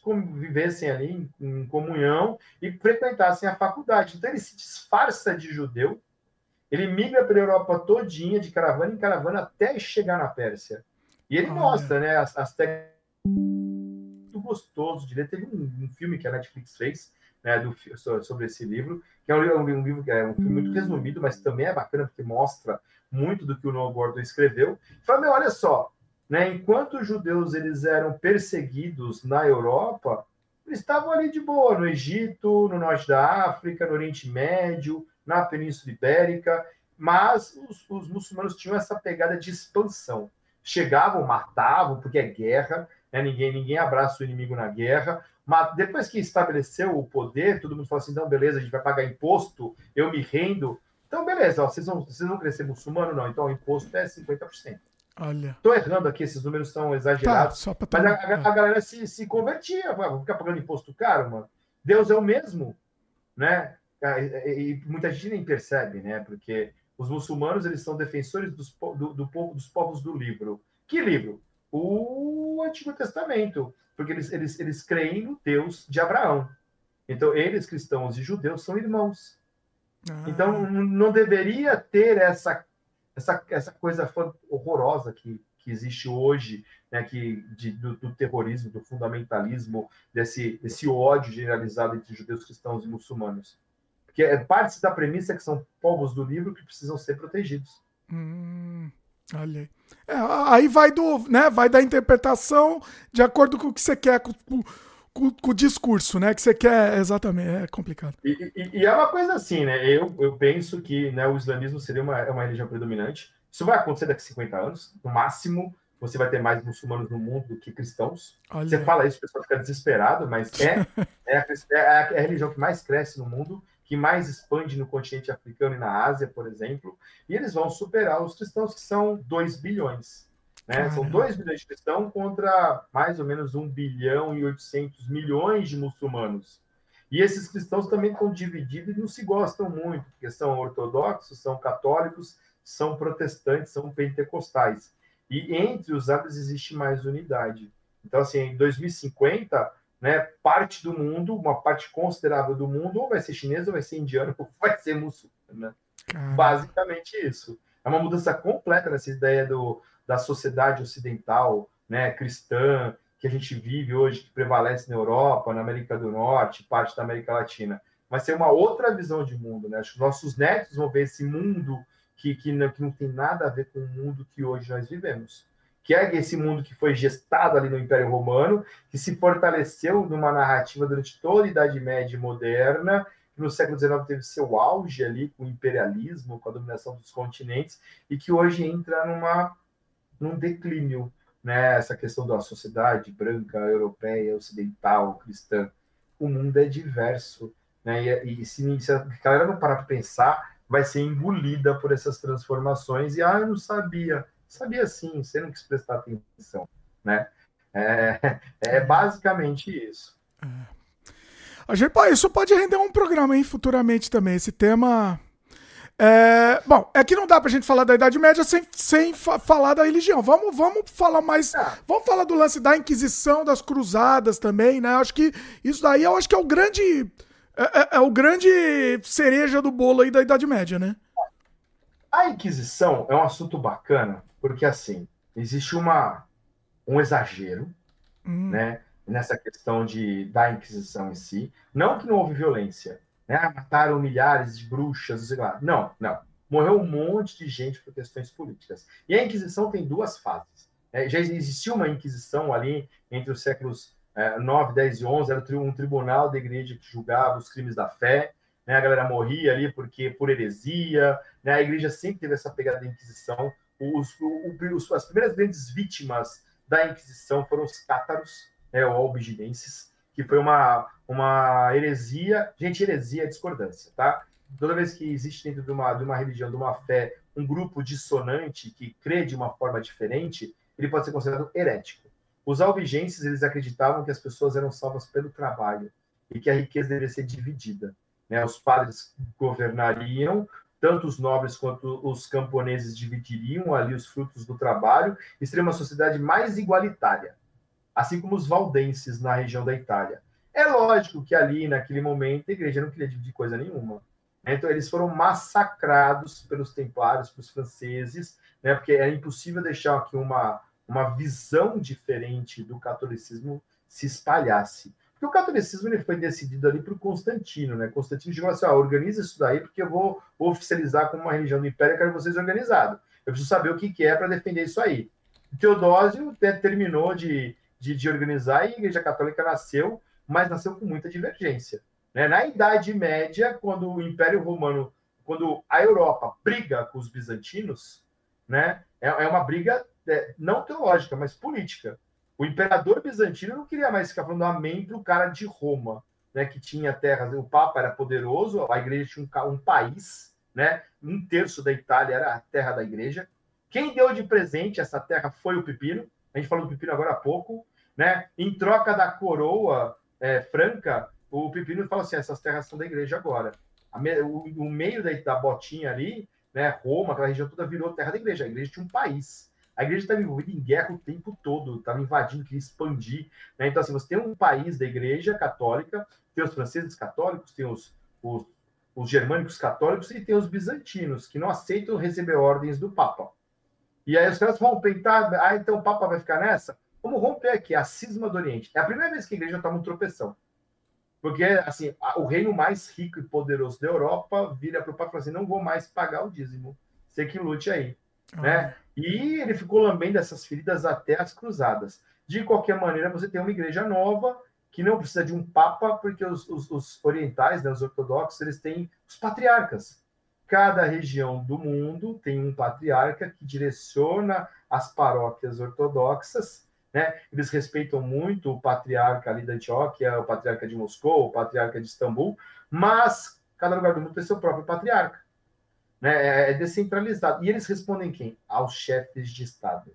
convivessem ali em, em comunhão e frequentassem a faculdade. Então ele se disfarça de judeu, ele migra para a Europa todinha, de caravana em caravana, até chegar na Pérsia. E ele mostra, né, as, as técnicas gostoso de ler. Teve um, um, filme que a Netflix fez, né, do, sobre esse livro, que é um, um, livro que é um filme muito resumido, mas também é bacana porque mostra muito do que o Noah Gordon escreveu. Fala, meu, olha só, né? Enquanto os judeus eles eram perseguidos na Europa, eles estavam ali de boa, no Egito, no norte da África, no Oriente Médio, na Península Ibérica, mas os, os muçulmanos tinham essa pegada de expansão. Chegavam, matavam, porque é guerra, né? ninguém, ninguém abraça o inimigo na guerra, mas depois que estabeleceu o poder, todo mundo fala assim: não, beleza, a gente vai pagar imposto, eu me rendo. Então, beleza, ó, vocês, vão, vocês vão crescer muçulmano? Não, então o imposto é 50%. Olha. Tô errando aqui, esses números são exagerados. Tá, mas a, a, a, galera se, se convertia. Vou ficar pagando imposto caro, mano. Deus é o mesmo, né? E muita gente nem percebe, né? Porque os muçulmanos eles são defensores dos, do, do povo, dos povos do livro. Que livro? O Antigo Testamento. Porque eles, eles, eles creem no Deus de Abraão. Então, eles, cristãos e judeus, são irmãos. Ah. Então, não deveria ter essa essa, essa coisa horrorosa que, que existe hoje, né, que, de, do, do, terrorismo, do fundamentalismo, desse, desse ódio generalizado entre judeus, cristãos e muçulmanos. Porque é parte da premissa que são povos do livro que precisam ser protegidos. Hum, olha aí. É, aí vai do, né, vai da interpretação de acordo com o que você quer, com, com, com, o discurso, né? Que você quer exatamente. É complicado. E, e, e, é uma coisa assim, né? Eu, eu penso que né, o islamismo seria uma, é uma religião predominante. Isso vai acontecer daqui a 50 anos. No máximo, você vai ter mais muçulmanos no mundo do que cristãos. Olha. Você fala isso, o pessoal fica desesperado, mas é, é, a, é, a, é a religião que mais cresce no mundo, que mais expande no continente africano e na Ásia, por exemplo. E eles vão superar os cristãos, que são 2 bilhões. Né? São 2 bilhões de cristãos contra mais ou menos 1 bilhão e 800 milhões de muçulmanos. E esses cristãos também estão divididos e não se gostam muito, porque são ortodoxos, são católicos, são protestantes, são pentecostais. E entre os árabes existe mais unidade. Então, assim, em 2050, né, parte do mundo, uma parte considerável do mundo, ou vai ser chinês, ou vai ser indiano, <laughs> ou vai ser muçulmano. Né? Basicamente isso. É uma mudança completa nessa ideia do, da sociedade ocidental, né, cristã, que a gente vive hoje, que prevalece na Europa, na América do Norte, parte da América Latina. Vai ser uma outra visão de mundo, né? Acho que nossos netos vão ver esse mundo que, que, não, que não tem nada a ver com o mundo que hoje nós vivemos. Que é esse mundo que foi gestado ali no Império Romano, que se fortaleceu numa narrativa durante toda a Idade Média moderna, que no século XIX teve seu auge ali com o imperialismo, com a dominação dos continentes, e que hoje entra numa, num declínio, né? Essa questão da sociedade branca, europeia, ocidental, cristã. O mundo é diverso, né? E, e se, se a galera não parar para pensar, vai ser engolida por essas transformações. E, ah, eu não sabia. Sabia sim, você não quis prestar atenção, né? É, <laughs> é basicamente isso. É. A gente, isso pode render um programa aí futuramente também. Esse tema. É, bom, é que não dá pra gente falar da Idade Média sem, sem fa falar da religião. Vamos, vamos falar mais. Ah. Vamos falar do lance da Inquisição, das Cruzadas também, né? Acho que isso daí eu acho que é o grande. É, é, é o grande cereja do bolo aí da Idade Média, né? A Inquisição é um assunto bacana, porque assim, existe uma, um exagero, hum. né? nessa questão de, da Inquisição em si. Não que não houve violência, né? Ah, mataram milhares de bruxas, sei lá. Não, não. Morreu um monte de gente por questões políticas. E a Inquisição tem duas fases. É, já existia uma Inquisição ali entre os séculos é, 9, 10 e 11, era um tribunal da igreja que julgava os crimes da fé. Né? A galera morria ali porque por heresia. Né? A igreja sempre teve essa pegada da Inquisição. Os, os, as primeiras grandes vítimas da Inquisição foram os cátaros, né, ou albigenenses, que foi uma, uma heresia. Gente, heresia é discordância, tá? Toda vez que existe dentro de uma, de uma religião, de uma fé, um grupo dissonante que crê de uma forma diferente, ele pode ser considerado herético. Os albigenses, eles acreditavam que as pessoas eram salvas pelo trabalho e que a riqueza deveria ser dividida. Né? Os padres governariam, tanto os nobres quanto os camponeses dividiriam ali os frutos do trabalho e seria uma sociedade mais igualitária assim como os valdenses na região da Itália. É lógico que ali, naquele momento, a igreja não queria dividir coisa nenhuma. Né? Então, eles foram massacrados pelos templários, pelos franceses, né? porque era impossível deixar que uma, uma visão diferente do catolicismo se espalhasse. Porque o catolicismo ele foi decidido ali por Constantino, né? Constantino chegou assim: ó, organiza isso daí, porque eu vou oficializar como uma religião do império, eu quero vocês organizados. Eu preciso saber o que, que é para defender isso aí. Teodósio terminou de, de, de organizar, e a Igreja Católica nasceu, mas nasceu com muita divergência. Né? Na Idade Média, quando o Império Romano, quando a Europa briga com os bizantinos, né? é, é uma briga é, não teológica, mas política. O imperador bizantino não queria mais ficar falando amém para o cara de Roma, né, que tinha terras. O Papa era poderoso, a igreja tinha um, um, país, né, um terço da Itália era a terra da igreja. Quem deu de presente essa terra foi o Pepino. A gente falou do Pepino agora há pouco né? Em troca da coroa é, franca, o Pepino fala assim: essas terras são da igreja agora. Me, o, o, meio da, da, botinha ali, né? Roma, aquela região toda virou terra da igreja. A igreja tinha um país. A igreja estava envolvida em guerra o tempo todo, estava invadindo, queria expandir. Né? Então, assim, você tem um país da igreja católica, tem os franceses católicos, tem os, os, os germânicos católicos e tem os bizantinos, que não aceitam receber ordens do Papa. E aí os caras vão tentar, ah, então o Papa vai ficar nessa? Vamos romper aqui a cisma do Oriente. É a primeira vez que a igreja toma um tropeção. Porque, assim, o reino mais rico e poderoso da Europa vira para o Papa e fala assim: não vou mais pagar o dízimo. Você que lute aí. Uhum. Né? E ele ficou lambendo essas feridas até as cruzadas. De qualquer maneira, você tem uma igreja nova que não precisa de um papa, porque os, os, os orientais, né, os ortodoxos, eles têm os patriarcas. Cada região do mundo tem um patriarca que direciona as paróquias ortodoxas né? Eles respeitam muito o patriarca ali da Antioquia, o patriarca de Moscou, o patriarca de Istambul, mas cada lugar do mundo tem seu próprio patriarca. Né? É, é descentralizado. E eles respondem quem? Aos chefes de Estado.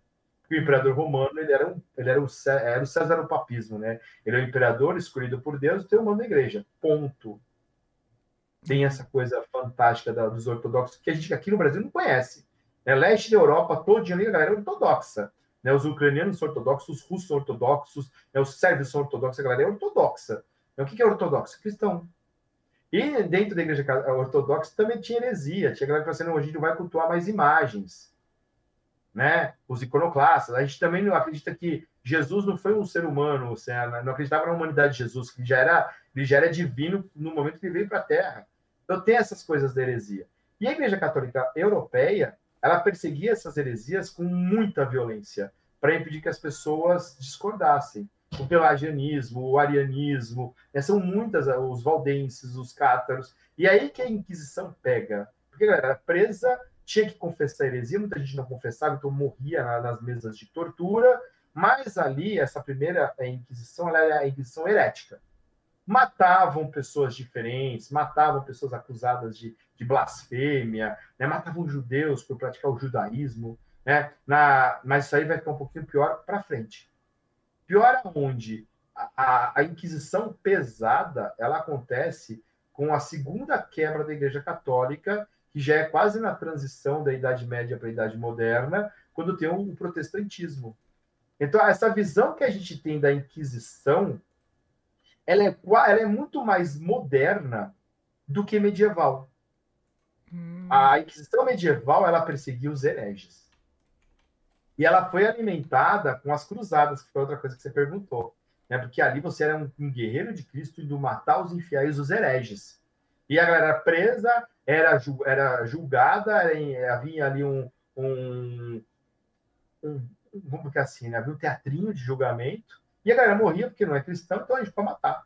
O imperador romano ele era, um, ele era, o, era o César o papismo, né? Ele é o imperador escolhido por Deus e tem o mando da igreja. Ponto. Tem essa coisa fantástica da, dos ortodoxos que a gente aqui no Brasil não conhece. Né? Leste da Europa, todo dia a galera é ortodoxa. Né, os ucranianos são ortodoxos, os russos são ortodoxos, né, os sérvios são ortodoxos, a galera é ortodoxa. Então, o que é ortodoxo? Cristão. E dentro da igreja ortodoxa também tinha heresia. Tinha galera que falava assim, a gente não vai cultuar mais imagens. Né? Os iconoclastas. A gente também não acredita que Jesus não foi um ser humano, não acreditava na humanidade de Jesus, que já era, ele já era divino no momento que ele veio para a Terra. Então tem essas coisas da heresia. E a Igreja Católica Europeia, ela perseguia essas heresias com muita violência para impedir que as pessoas discordassem. O pelagianismo, o arianismo, né? são muitas, os valdenses, os cátaros, e aí que a Inquisição pega, porque galera presa tinha que confessar heresia, muita gente não confessava, então morria nas mesas de tortura, mas ali, essa primeira Inquisição, ela era a Inquisição herética. Matavam pessoas diferentes, matavam pessoas acusadas de, de blasfêmia, né? matavam judeus por praticar o judaísmo, né? Na, mas isso aí vai ficar um pouquinho pior para frente. Pior aonde a, a Inquisição pesada ela acontece com a segunda quebra da Igreja Católica, que já é quase na transição da Idade Média para a Idade Moderna, quando tem o protestantismo. Então, essa visão que a gente tem da Inquisição, ela é, ela é muito mais moderna do que medieval. Hum. A Inquisição medieval, ela perseguia os hereges. E ela foi alimentada com as cruzadas, que foi outra coisa que você perguntou. Né? Porque ali você era um, um guerreiro de Cristo indo matar os infiéis, os hereges. E a galera presa, era, era julgada, era, havia ali um, um, um, vamos assim, né? havia um teatrinho de julgamento, e a galera morria porque não é cristão, então a gente pode matar.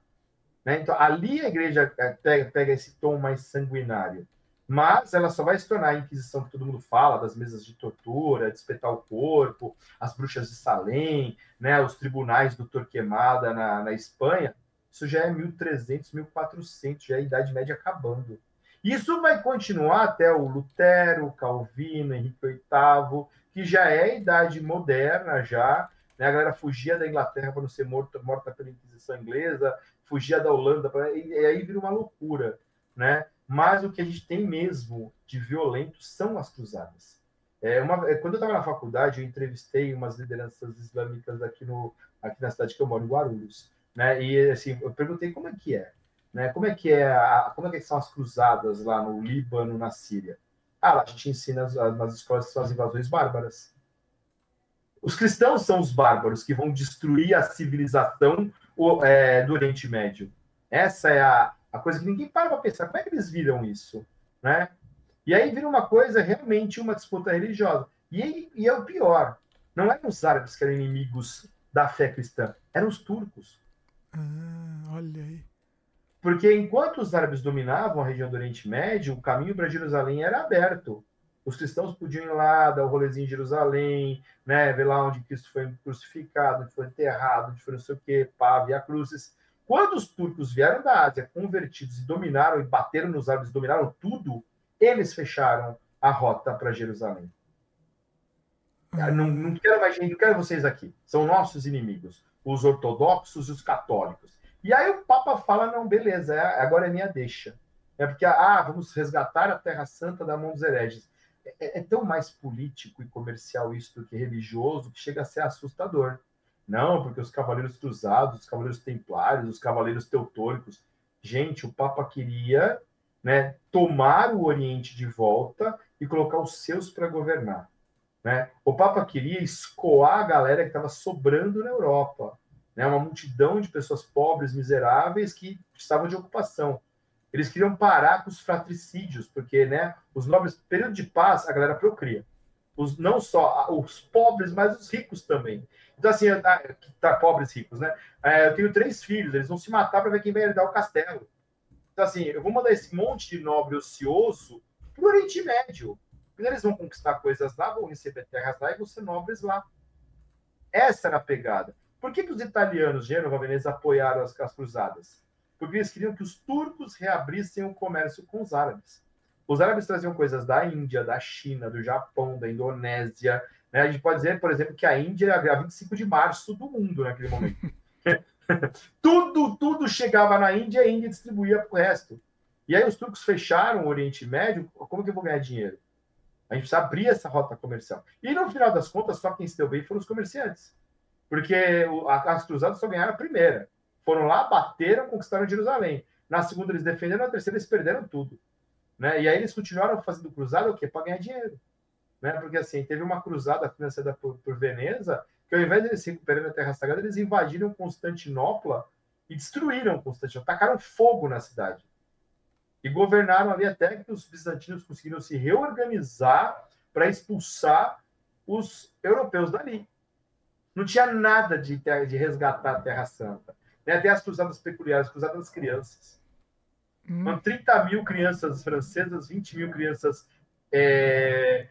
Né? Então ali a igreja é, pega, pega esse tom mais sanguinário mas ela só vai se tornar a Inquisição que todo mundo fala, das mesas de tortura, de espetar o corpo, as bruxas de Salem, né, os tribunais do Torquemada na, na Espanha, isso já é 1300, 1400, já é a Idade Média acabando. Isso vai continuar até o Lutero, Calvino, Henrique VIII, que já é a Idade Moderna já, né, a galera fugia da Inglaterra para não ser morta, morta pela Inquisição Inglesa, fugia da Holanda, pra, e, e aí vira uma loucura, né? Mas o que a gente tem mesmo de violento são as cruzadas. É uma, é, quando eu estava na faculdade, eu entrevistei umas lideranças islâmicas aqui, no, aqui na cidade que eu moro, em Guarulhos. Né? E assim, eu perguntei como é que é. Né? Como é que é a, como é que são as cruzadas lá no Líbano, na Síria? Ah, lá a gente ensina as, nas escolas que são as invasões bárbaras. Os cristãos são os bárbaros que vão destruir a civilização é, do Oriente Médio. Essa é a, a coisa que ninguém para para pensar, como é que eles viram isso? Né? E aí vira uma coisa realmente uma disputa religiosa. E, e é o pior, não eram os árabes que eram inimigos da fé cristã, eram os turcos. Ah, olha aí. Porque enquanto os árabes dominavam a região do Oriente Médio, o caminho para Jerusalém era aberto. Os cristãos podiam ir lá, dar o um rolezinho em Jerusalém, né, ver lá onde Cristo foi crucificado, onde foi enterrado, onde foi não sei o quê, pá, via cruzes. Quando os turcos vieram da Ásia convertidos e dominaram e bateram nos árabes, dominaram tudo, eles fecharam a rota para Jerusalém. Não, não quero mais gente, não quero vocês aqui. São nossos inimigos, os ortodoxos e os católicos. E aí o Papa fala: não, beleza, é, agora é minha deixa. É porque, ah, vamos resgatar a Terra Santa da mão dos hereges. É, é tão mais político e comercial isso do que religioso que chega a ser assustador. Não, porque os cavaleiros cruzados, os cavaleiros templários, os cavaleiros teutônicos. Gente, o Papa queria né, tomar o Oriente de volta e colocar os seus para governar. Né? O Papa queria escoar a galera que estava sobrando na Europa. Né? Uma multidão de pessoas pobres, miseráveis, que estavam de ocupação. Eles queriam parar com os fratricídios, porque né, os nobres, período de paz, a galera procria os, não só os pobres, mas os ricos também. Então, assim, tá, pobres ricos, né? É, eu tenho três filhos, eles vão se matar para ver quem vai herdar o castelo. Então, assim, eu vou mandar esse monte de nobre ocioso para o Oriente Médio. Eles vão conquistar coisas lá, vão receber terras lá e vão ser nobres lá. Essa era a pegada. Por que, que os italianos, Gênova, Veneza, apoiaram as, as cruzadas? Porque eles queriam que os turcos reabrissem o comércio com os árabes. Os árabes traziam coisas da Índia, da China, do Japão, da Indonésia. Né? A gente pode dizer, por exemplo, que a Índia era a 25 de março do mundo naquele momento. <laughs> tudo, tudo chegava na Índia e a Índia distribuía para o resto. E aí os turcos fecharam o Oriente Médio. Como que eu vou ganhar dinheiro? A gente precisa abrir essa rota comercial. E no final das contas, só quem se deu bem foram os comerciantes. Porque as cruzadas só ganharam a primeira. Foram lá, bateram, conquistaram Jerusalém. Na segunda eles defenderam, na terceira eles perderam tudo. Né? E aí eles continuaram fazendo cruzada o quê? Para ganhar dinheiro. Né? Porque assim, teve uma cruzada financiada por, por Veneza, que ao invés de eles recuperarem a Terra Sagrada, eles invadiram Constantinopla e destruíram Constantinopla, tacaram fogo na cidade. E governaram ali até que os bizantinos conseguiram se reorganizar para expulsar os europeus dali. Não tinha nada de, de resgatar a Terra Santa. Né? Até as cruzadas peculiares, cruzadas das crianças. Hum. 30 mil crianças francesas, 20 mil crianças é,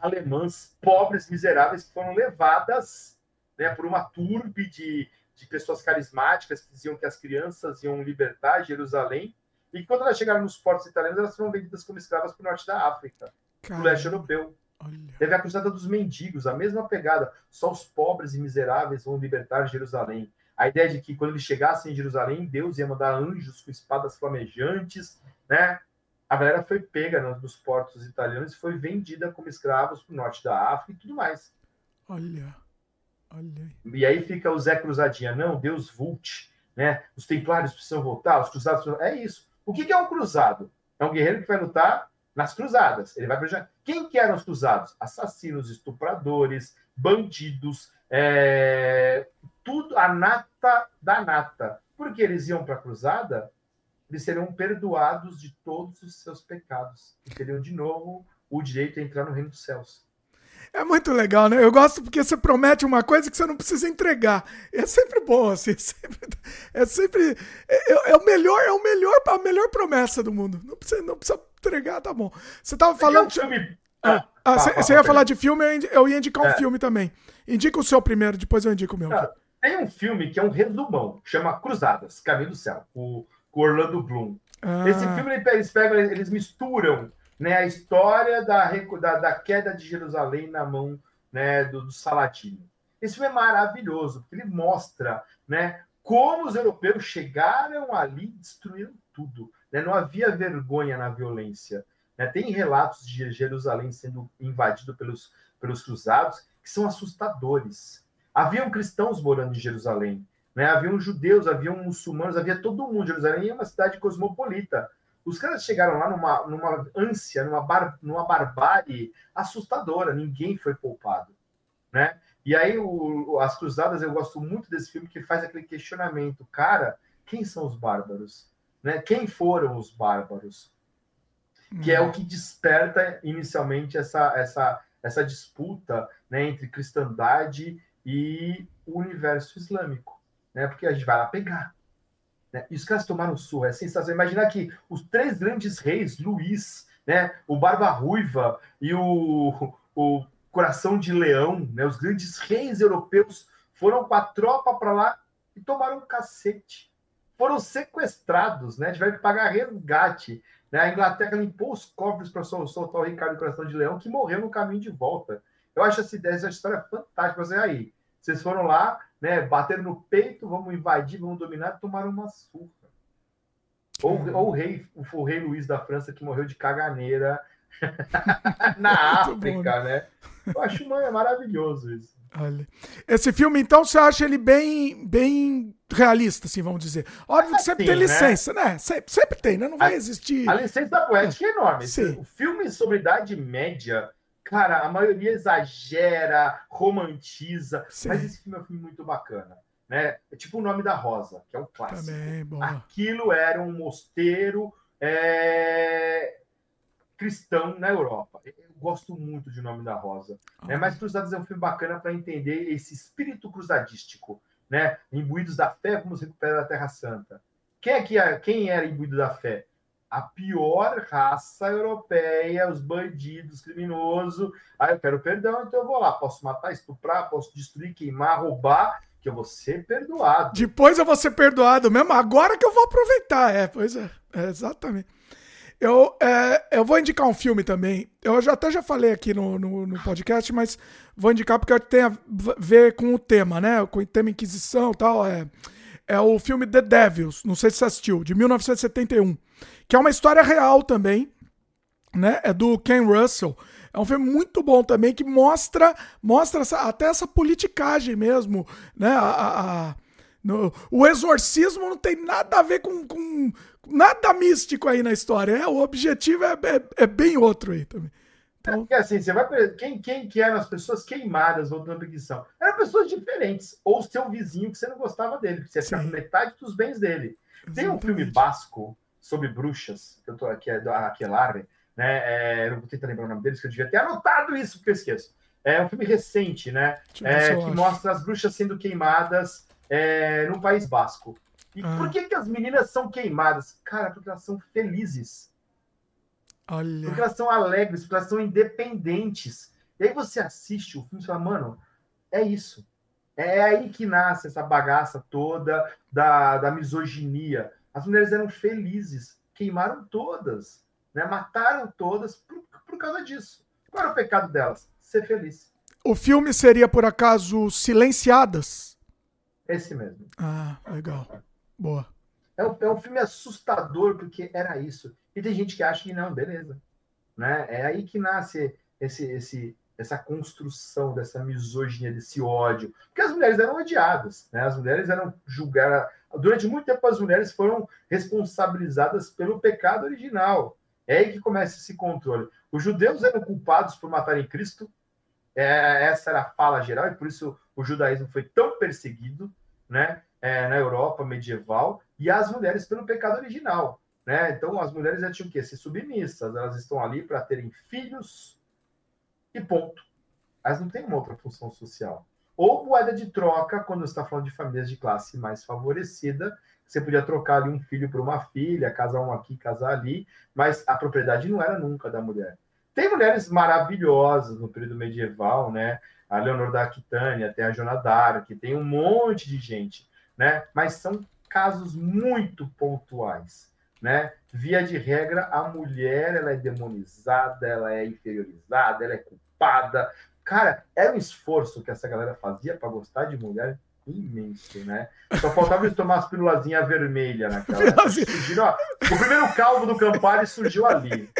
alemãs, pobres, miseráveis, que foram levadas né, por uma turbe de, de pessoas carismáticas que diziam que as crianças iam libertar Jerusalém. E quando elas chegaram nos portos italianos, elas foram vendidas como escravas para o norte da África, para o leste europeu. Olha. Teve a cruzada dos mendigos, a mesma pegada. Só os pobres e miseráveis vão libertar Jerusalém. A ideia de que quando eles chegassem em Jerusalém, Deus ia mandar anjos com espadas flamejantes, né? A galera foi pega nos portos italianos e foi vendida como escravos para o norte da África e tudo mais. Olha, olha. E aí fica o Zé Cruzadinha, não, Deus vult, né? Os templários precisam voltar, os cruzados precisam... É isso. O que é um cruzado? É um guerreiro que vai lutar nas cruzadas. Ele vai para quem que eram os cruzados? Assassinos, estupradores, bandidos, é... tudo a nata da nata. Porque eles iam para a cruzada, eles seriam perdoados de todos os seus pecados e teriam de novo o direito a entrar no reino dos céus. É muito legal, né? Eu gosto porque você promete uma coisa que você não precisa entregar. É sempre bom, assim. É sempre. É, sempre, é, é o melhor, é o melhor, a melhor promessa do mundo. Não precisa, não precisa entregar, tá bom. Você tava falando. Você, ah, ah, você ia falar de filme, eu ia indicar um é. filme também. Indica o seu primeiro, depois eu indico o meu. Ah, tem um filme que é um resumão, chama Cruzadas, Caminho do Céu, o, o Orlando Bloom. Ah. Esse filme eles pegam, eles misturam né, a história da, da, da, queda de Jerusalém na mão né, do, do Saladino. Esse filme é maravilhoso, porque ele mostra né, como os europeus chegaram ali e destruíram tudo. Né? Não havia vergonha na violência. Né? Tem relatos de Jerusalém sendo invadido pelos, pelos cruzados que são assustadores. Haviam cristãos morando em Jerusalém, né? haviam judeus, haviam muçulmanos, havia todo mundo. Jerusalém é uma cidade cosmopolita. Os caras chegaram lá numa, numa ânsia, numa, bar, numa barbárie assustadora, ninguém foi poupado. Né? E aí, o, as Cruzadas, eu gosto muito desse filme que faz aquele questionamento: cara, quem são os bárbaros? Né? Quem foram os bárbaros? Que é o que desperta inicialmente essa, essa, essa disputa né, entre cristandade e o universo islâmico. Né? Porque a gente vai lá pegar. Né? E os caras tomaram surra, é sensacional. Imaginar que os três grandes reis, Luís, né, o Barba Ruiva e o, o Coração de Leão, né, os grandes reis europeus, foram com a tropa para lá e tomaram um cacete. Foram sequestrados, né, tiveram que pagar resgate. Né? A Inglaterra limpou os cofres para soltar o Ricardo Coração de Leão, que morreu no caminho de volta. Eu acho essa ideia, essa história fantástica. Você aí, vocês foram lá, né? Bateram no peito, vamos invadir, vamos dominar, tomaram uma surra. Ou, ou o, rei, o, rei Luís da França que morreu de caganeira <laughs> na África, bom, né? né? Eu acho mano, é maravilhoso isso. Olha. Esse filme, então, você acha ele bem, bem realista, assim, vamos dizer. Óbvio que sempre tem né? licença, né? Sempre, sempre, tem, né? Não vai a, existir. A licença da poética é, é enorme. Sim. O filme sobre Idade Média Cara, a maioria exagera, romantiza, Sim. mas esse filme é um filme muito bacana. Né? É tipo o nome da Rosa, que é um clássico. Também, Aquilo era um mosteiro é... cristão na Europa. Eu gosto muito de Nome da Rosa. Ah. Né? Mas Cruzados é um filme bacana para entender esse espírito cruzadístico, né? Imbuídos da fé, como se recupera a Terra Santa. Quem, é que, é, quem era imbuído da fé? A pior raça europeia, os bandidos, criminoso. Ah, eu quero perdão, então eu vou lá. Posso matar, estuprar, posso destruir, queimar, roubar, que eu vou ser perdoado. Depois eu vou ser perdoado mesmo, agora que eu vou aproveitar. É, pois é, é exatamente. Eu, é, eu vou indicar um filme também. Eu já, até já falei aqui no, no, no, podcast, mas vou indicar porque tem a ver com o tema, né? Com o tema Inquisição e tal. É, é o filme The Devils, não sei se você assistiu, de 1971 que é uma história real também, né? É do Ken Russell. É um filme muito bom também que mostra mostra essa, até essa politicagem mesmo, né? A, a, a no, o exorcismo não tem nada a ver com, com nada místico aí na história. É, o objetivo é, é, é bem outro aí também. Então... É porque assim, você vai quem, quem que eram as pessoas queimadas voltando à perseguição? Eram pessoas diferentes. Ou seu vizinho que você não gostava dele, que você com metade dos bens dele. Exatamente. Tem um filme basco sobre bruxas, que eu tô aqui, é do Aquelarre, né? É, eu vou tentar lembrar o nome deles, que eu devia ter anotado isso, porque eu esqueço. É um filme recente, né? É, que mostra as bruxas sendo queimadas é, no País Basco. E ah. por que, que as meninas são queimadas? Cara, porque elas são felizes. Olha. Porque elas são alegres, porque elas são independentes. E aí você assiste o filme e fala, mano, é isso. É aí que nasce essa bagaça toda da, da misoginia. As mulheres eram felizes, queimaram todas, né? mataram todas por, por causa disso. Qual era o pecado delas? Ser feliz. O filme seria, por acaso, Silenciadas? Esse mesmo. Ah, legal. Boa. É um, é um filme assustador, porque era isso. E tem gente que acha que não, beleza. Né? É aí que nasce esse, esse, essa construção dessa misoginia, desse ódio. Porque as mulheres eram odiadas, né? As mulheres eram julgadas. Durante muito tempo, as mulheres foram responsabilizadas pelo pecado original. É aí que começa esse controle. Os judeus eram culpados por matarem Cristo. É, essa era a fala geral, e por isso o judaísmo foi tão perseguido né, é, na Europa medieval. E as mulheres pelo pecado original. Né? Então, as mulheres já tinham que ser submissas, elas estão ali para terem filhos e ponto. Elas não têm uma outra função social. Ou moeda de troca, quando está falando de famílias de classe mais favorecida, você podia trocar ali um filho por uma filha, casar um aqui, casar ali, mas a propriedade não era nunca da mulher. Tem mulheres maravilhosas no período medieval, né? A Leonor da Aquitânia, tem a Joana d'Arc, tem um monte de gente, né? Mas são casos muito pontuais né? Via de regra, a mulher ela é demonizada, ela é inferiorizada, ela é culpada. Cara, era um esforço que essa galera fazia para gostar de mulher imenso, né? Só faltava eles tomar as pílulazinhas vermelhas naquela. Surgiram, ó, o primeiro calvo do Campari surgiu ali.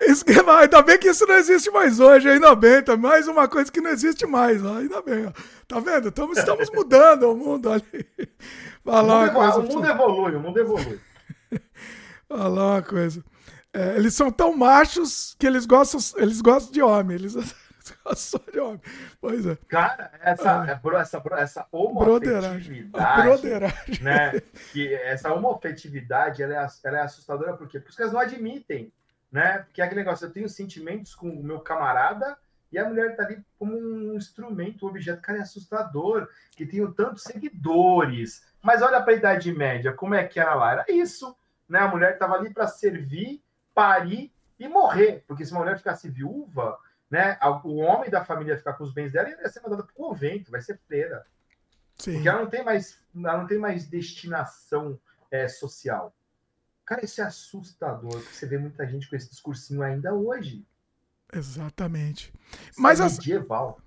Isso ainda bem que isso não existe mais hoje, ainda bem, tá mais uma coisa que não existe mais, ó, ainda bem, ó. Tá vendo? Estamos, estamos mudando o mundo ali. O, mundo, coisa, o mundo evolui, o mundo evolui. <laughs> Falar uma coisa. É, eles são tão machos que eles gostam, eles gostam de homem. Eles <laughs> gostam de homem. Pois é. Cara, essa, ah. essa, essa homoafetividade. Né, <laughs> que essa homofetividade ela é, ela é assustadora por quê? Porque elas não admitem. Né? Porque é aquele negócio, eu tenho sentimentos com o meu camarada e a mulher tá ali como um instrumento, um objeto. Cara, é assustador que tenho tantos seguidores. Mas olha para a Idade Média, como é que era lá? Era isso né? A mulher estava ali para servir, parir e morrer, porque se uma mulher ficasse viúva, né? O homem da família ficar com os bens dela ia ser mandado para o convento, vai ser freira. Sim. Porque ela não tem mais, ela não tem mais destinação é, social. Cara, isso é assustador, porque você vê muita gente com esse discursinho ainda hoje. Exatamente. Isso Mas é medieval.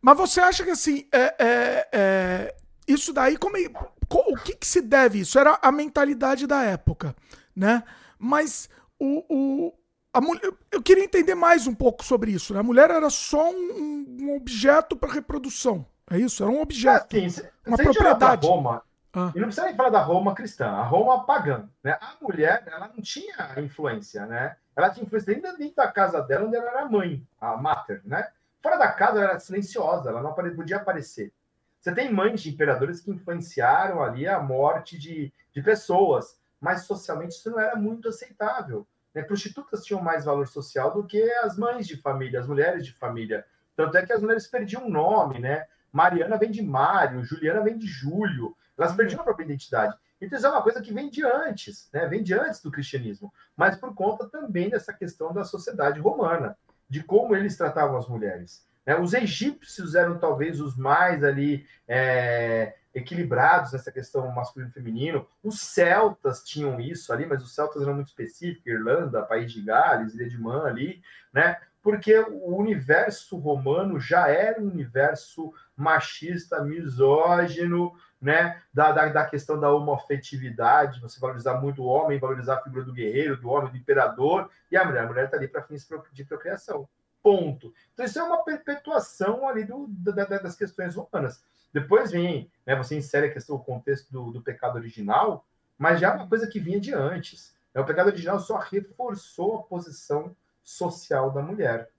Mas você acha que assim, é, é, é, isso daí, como é, o que, que, se deve isso? Era a mentalidade da época, né? Mas o, o a mulher, eu queria entender mais um pouco sobre isso. Né? A mulher era só um, um objeto para reprodução. É isso? Era um objeto. É, sim, uma propriedade. Roma, ah. E não precisa nem falar da Roma cristã, a Roma pagã. Né? A mulher, ela não tinha influência, né? Ela tinha influência dentro, dentro da casa dela, onde ela era mãe, a mater, né? Fora da casa, ela era silenciosa, ela não podia aparecer. Você tem mães de imperadores que influenciaram ali a morte de, de pessoas, mas socialmente isso não era muito aceitável. Né? Prostitutas tinham mais valor social do que as mães de família, as mulheres de família. Tanto é que as mulheres perdiam nome, né? Mariana vem de Mário, Juliana vem de Júlio. Elas uhum. perdiam a própria identidade. Então, isso é uma coisa que vem de antes, né? Vem de antes do cristianismo, mas por conta também dessa questão da sociedade romana, de como eles tratavam as mulheres. Né? Os egípcios eram talvez os mais ali é, equilibrados nessa questão masculino e feminino. Os celtas tinham isso ali, mas os celtas eram muito específicos, Irlanda, País de Gales, Ilha de Man ali, né? Porque o universo romano já era um universo machista, misógino, né? Da, da, da questão da homofetividade, você valorizar muito o homem, valorizar a figura do guerreiro, do homem, do imperador, e a mulher, a mulher está ali para fins de procriação. Ponto. Então, isso é uma perpetuação ali do, da, das questões romanas. Depois vem, né, você insere a questão, o contexto do, do pecado original, mas já é uma coisa que vinha de antes. É, o pecado original só reforçou a posição social da mulher,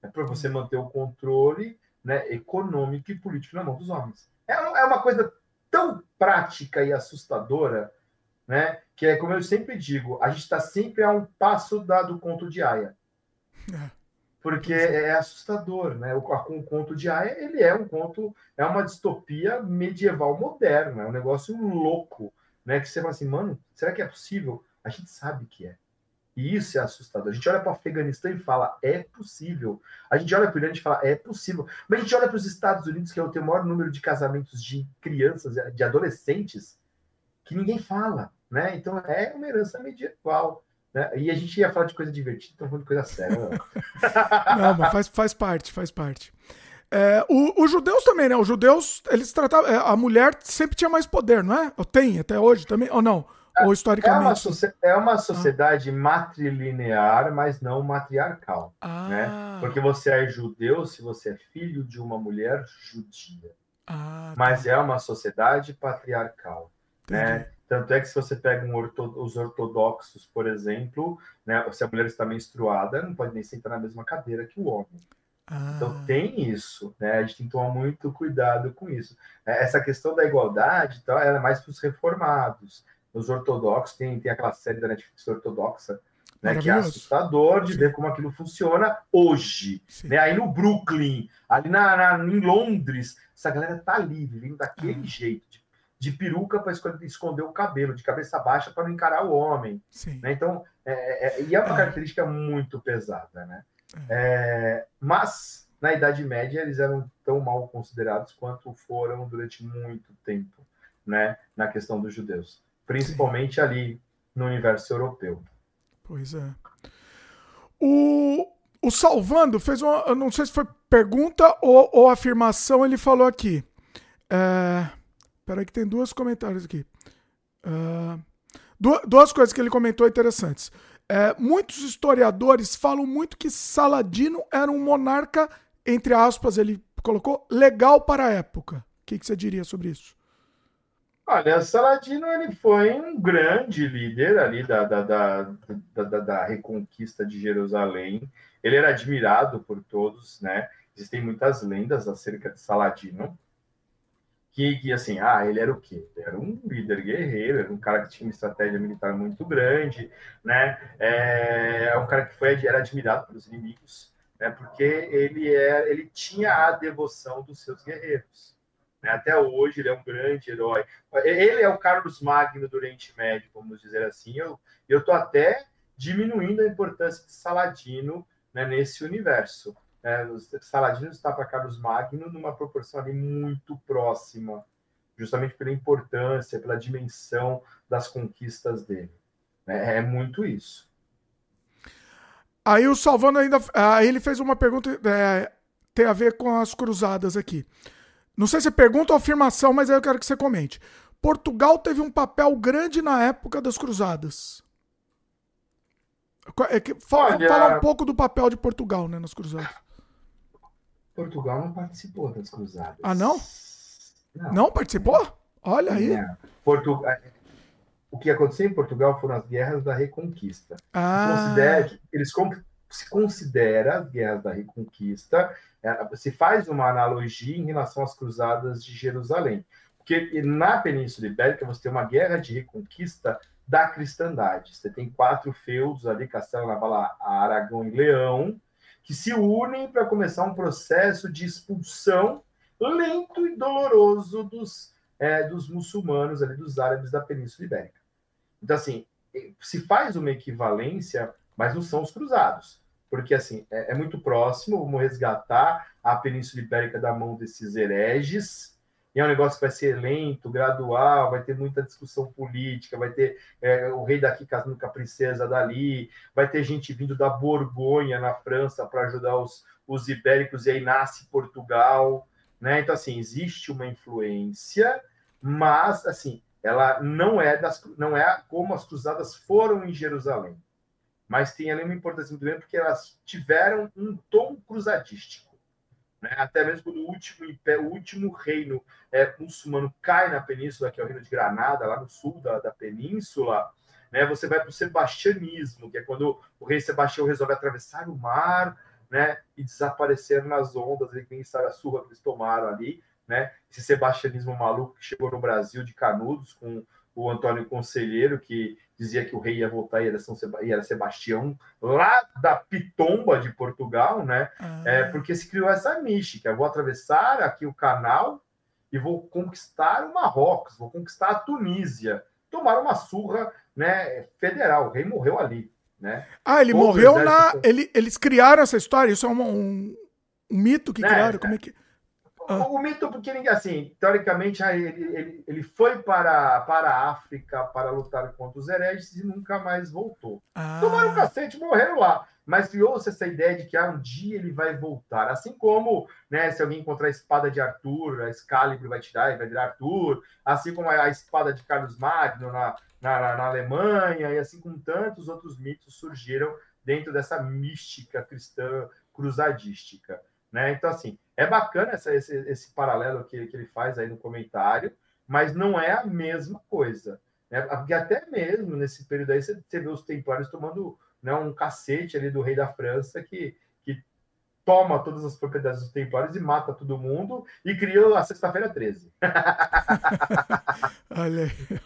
né, para você manter o controle né, econômico e político na mão dos homens. É, é uma coisa tão prática e assustadora, né, que é como eu sempre digo, a gente está sempre a um passo da, do conto de Aya. Porque é assustador, né? O, o conto de Aya, ele é um conto, é uma distopia medieval moderna, é um negócio louco, né? Que você fala assim, mano, será que é possível? A gente sabe que é. E isso é assustador. A gente olha para o Afeganistão e fala, é possível. A gente olha para o Irã e fala, é possível. Mas a gente olha para os Estados Unidos, que é o maior número de casamentos de crianças, de adolescentes, que ninguém fala, né? Então é uma herança medieval. Né? E a gente ia falar de coisa divertida, então falando de coisa séria. Né? <laughs> Não, mas faz, faz parte, faz parte. É, o, os judeus também, né? Os judeus, eles tratavam. É, a mulher sempre tinha mais poder, não é? Ou tem até hoje também? Ou não? Ou historicamente? É uma, é uma sociedade ah. matrilinear, mas não matriarcal. Ah. Né? Porque você é judeu se você é filho de uma mulher judia. Ah, tá. Mas é uma sociedade patriarcal. Né? Tanto é que se você pega um orto, os ortodoxos, por exemplo, né, se a mulher está menstruada, não pode nem sentar na mesma cadeira que o homem. Ah. Então tem isso, né? A gente tem que tomar muito cuidado com isso. Essa questão da igualdade, então, ela é mais para os reformados os ortodoxos, tem, tem aquela série da Netflix ortodoxa, né, que é assustador de Sim. ver como aquilo funciona hoje. Né? Aí no Brooklyn, ali na, na, em Londres, essa galera tá ali, vivendo daquele ah. jeito, de, de peruca para esconder o cabelo, de cabeça baixa para não encarar o homem. Né? Então, é, é, é, e é uma ah. característica muito pesada. Né? É. é, mas, na Idade Média, eles eram tão mal considerados quanto foram durante muito tempo né? na questão dos judeus principalmente Sim. ali no universo europeu. Pois é. O, o Salvando fez uma. Não sei se foi pergunta ou, ou afirmação, ele falou aqui. É, peraí, que tem duas comentários aqui. Duas, duas coisas que ele comentou interessantes. É, muitos historiadores falam muito que Saladino era um monarca, entre aspas, ele colocou, legal para a época. O que, que você diria sobre isso? Olha, Saladino ele foi um grande líder ali da, da, da, da, da reconquista de Jerusalém. Ele era admirado por todos, né? Existem muitas lendas acerca de Saladino. Que, que assim, ah, ele era o quê? Era um líder guerreiro, era um cara que tinha uma estratégia militar muito grande, né? É, é um cara que foi, era admirado pelos inimigos, né? Porque ele, é, ele tinha a devoção dos seus guerreiros. Né? Até hoje ele é um grande herói. Ele é o Carlos Magno do Oriente Médio, vamos dizer assim. Eu estou até diminuindo a importância de Saladino né, nesse universo. Né? Saladino está para Carlos Magno numa proporção ali muito próxima, justamente pela importância, pela dimensão das conquistas dele. É, é muito isso. Aí o Salvando ainda. Aí ele fez uma pergunta. É, tem a ver com as cruzadas aqui. Não sei se é pergunta ou afirmação, mas aí eu quero que você comente. Portugal teve um papel grande na época das cruzadas. É fala, Olha, fala um pouco do papel de Portugal né, nas cruzadas. Portugal não participou das cruzadas. Ah, não? Não, não participou? Olha aí. É. Portugal, é, o que aconteceu em Portugal foram as guerras da Reconquista. Ah. eles se considera as guerras da Reconquista é, se faz uma analogia em relação às cruzadas de Jerusalém. Porque na Península Ibérica você tem uma guerra de reconquista da cristandade. Você tem quatro feudos ali, Castelo Naval, Aragão e Leão, que se unem para começar um processo de expulsão lento e doloroso dos, é, dos muçulmanos, ali, dos árabes da Península Ibérica. Então, assim, se faz uma equivalência, mas não são os cruzados porque assim é, é, muito próximo, vamos resgatar a Península Ibérica da mão desses hereges. E é um negócio que vai ser lento, gradual, vai ter muita discussão política, vai ter é, o rei daqui casando com a princesa dali, vai ter gente vindo da Borgonha, na França, para ajudar os, os ibéricos, e aí nasce Portugal. Né? Então, assim, existe uma influência, mas, assim, ela não é, das, não é como as cruzadas foram em Jerusalém mas tem ali uma importância muito grande porque elas tiveram um tom cruzadístico. Né? Até mesmo quando o último, o último reino é, muçulmano cai na península, que é o reino de Granada, lá no sul da, da península, né? você vai para o sebastianismo, que é quando o rei Sebastião resolve atravessar o mar né? e desaparecer nas ondas, ele sabe a surra que eles tomaram ali. Né? Esse sebastianismo maluco que chegou no Brasil de Canudos com o Antônio Conselheiro, que dizia que o rei ia voltar e era, São Seba era Sebastião, lá da Pitomba de Portugal, né? Ah. É, porque se criou essa mística. vou atravessar aqui o canal e vou conquistar o Marrocos, vou conquistar a Tunísia. Tomaram uma surra né, federal. O rei morreu ali. Né? Ah, ele Todo morreu na. Ele, eles criaram essa história? Isso é um, um, um mito que né, criaram? Como é que. Ah. O mito, porque ninguém, assim, teoricamente, ele, ele, ele foi para, para a África para lutar contra os hereges e nunca mais voltou. Ah. Tomaram um cacete, morreram lá. Mas criou-se essa ideia de que ah, um dia ele vai voltar. Assim como, né, se alguém encontrar a espada de Arthur, a Excalibur vai tirar e vai virar Arthur. Assim como a, a espada de Carlos Magno na, na, na Alemanha, e assim como tantos outros mitos surgiram dentro dessa mística cristã cruzadística. Né? Então, assim, é bacana essa, esse, esse paralelo que, que ele faz aí no comentário, mas não é a mesma coisa. Né? Porque até mesmo nesse período aí você, você vê os templários tomando né, um cacete ali do rei da França que, que toma todas as propriedades dos templários e mata todo mundo e cria a sexta-feira 13. <laughs> Olha aí.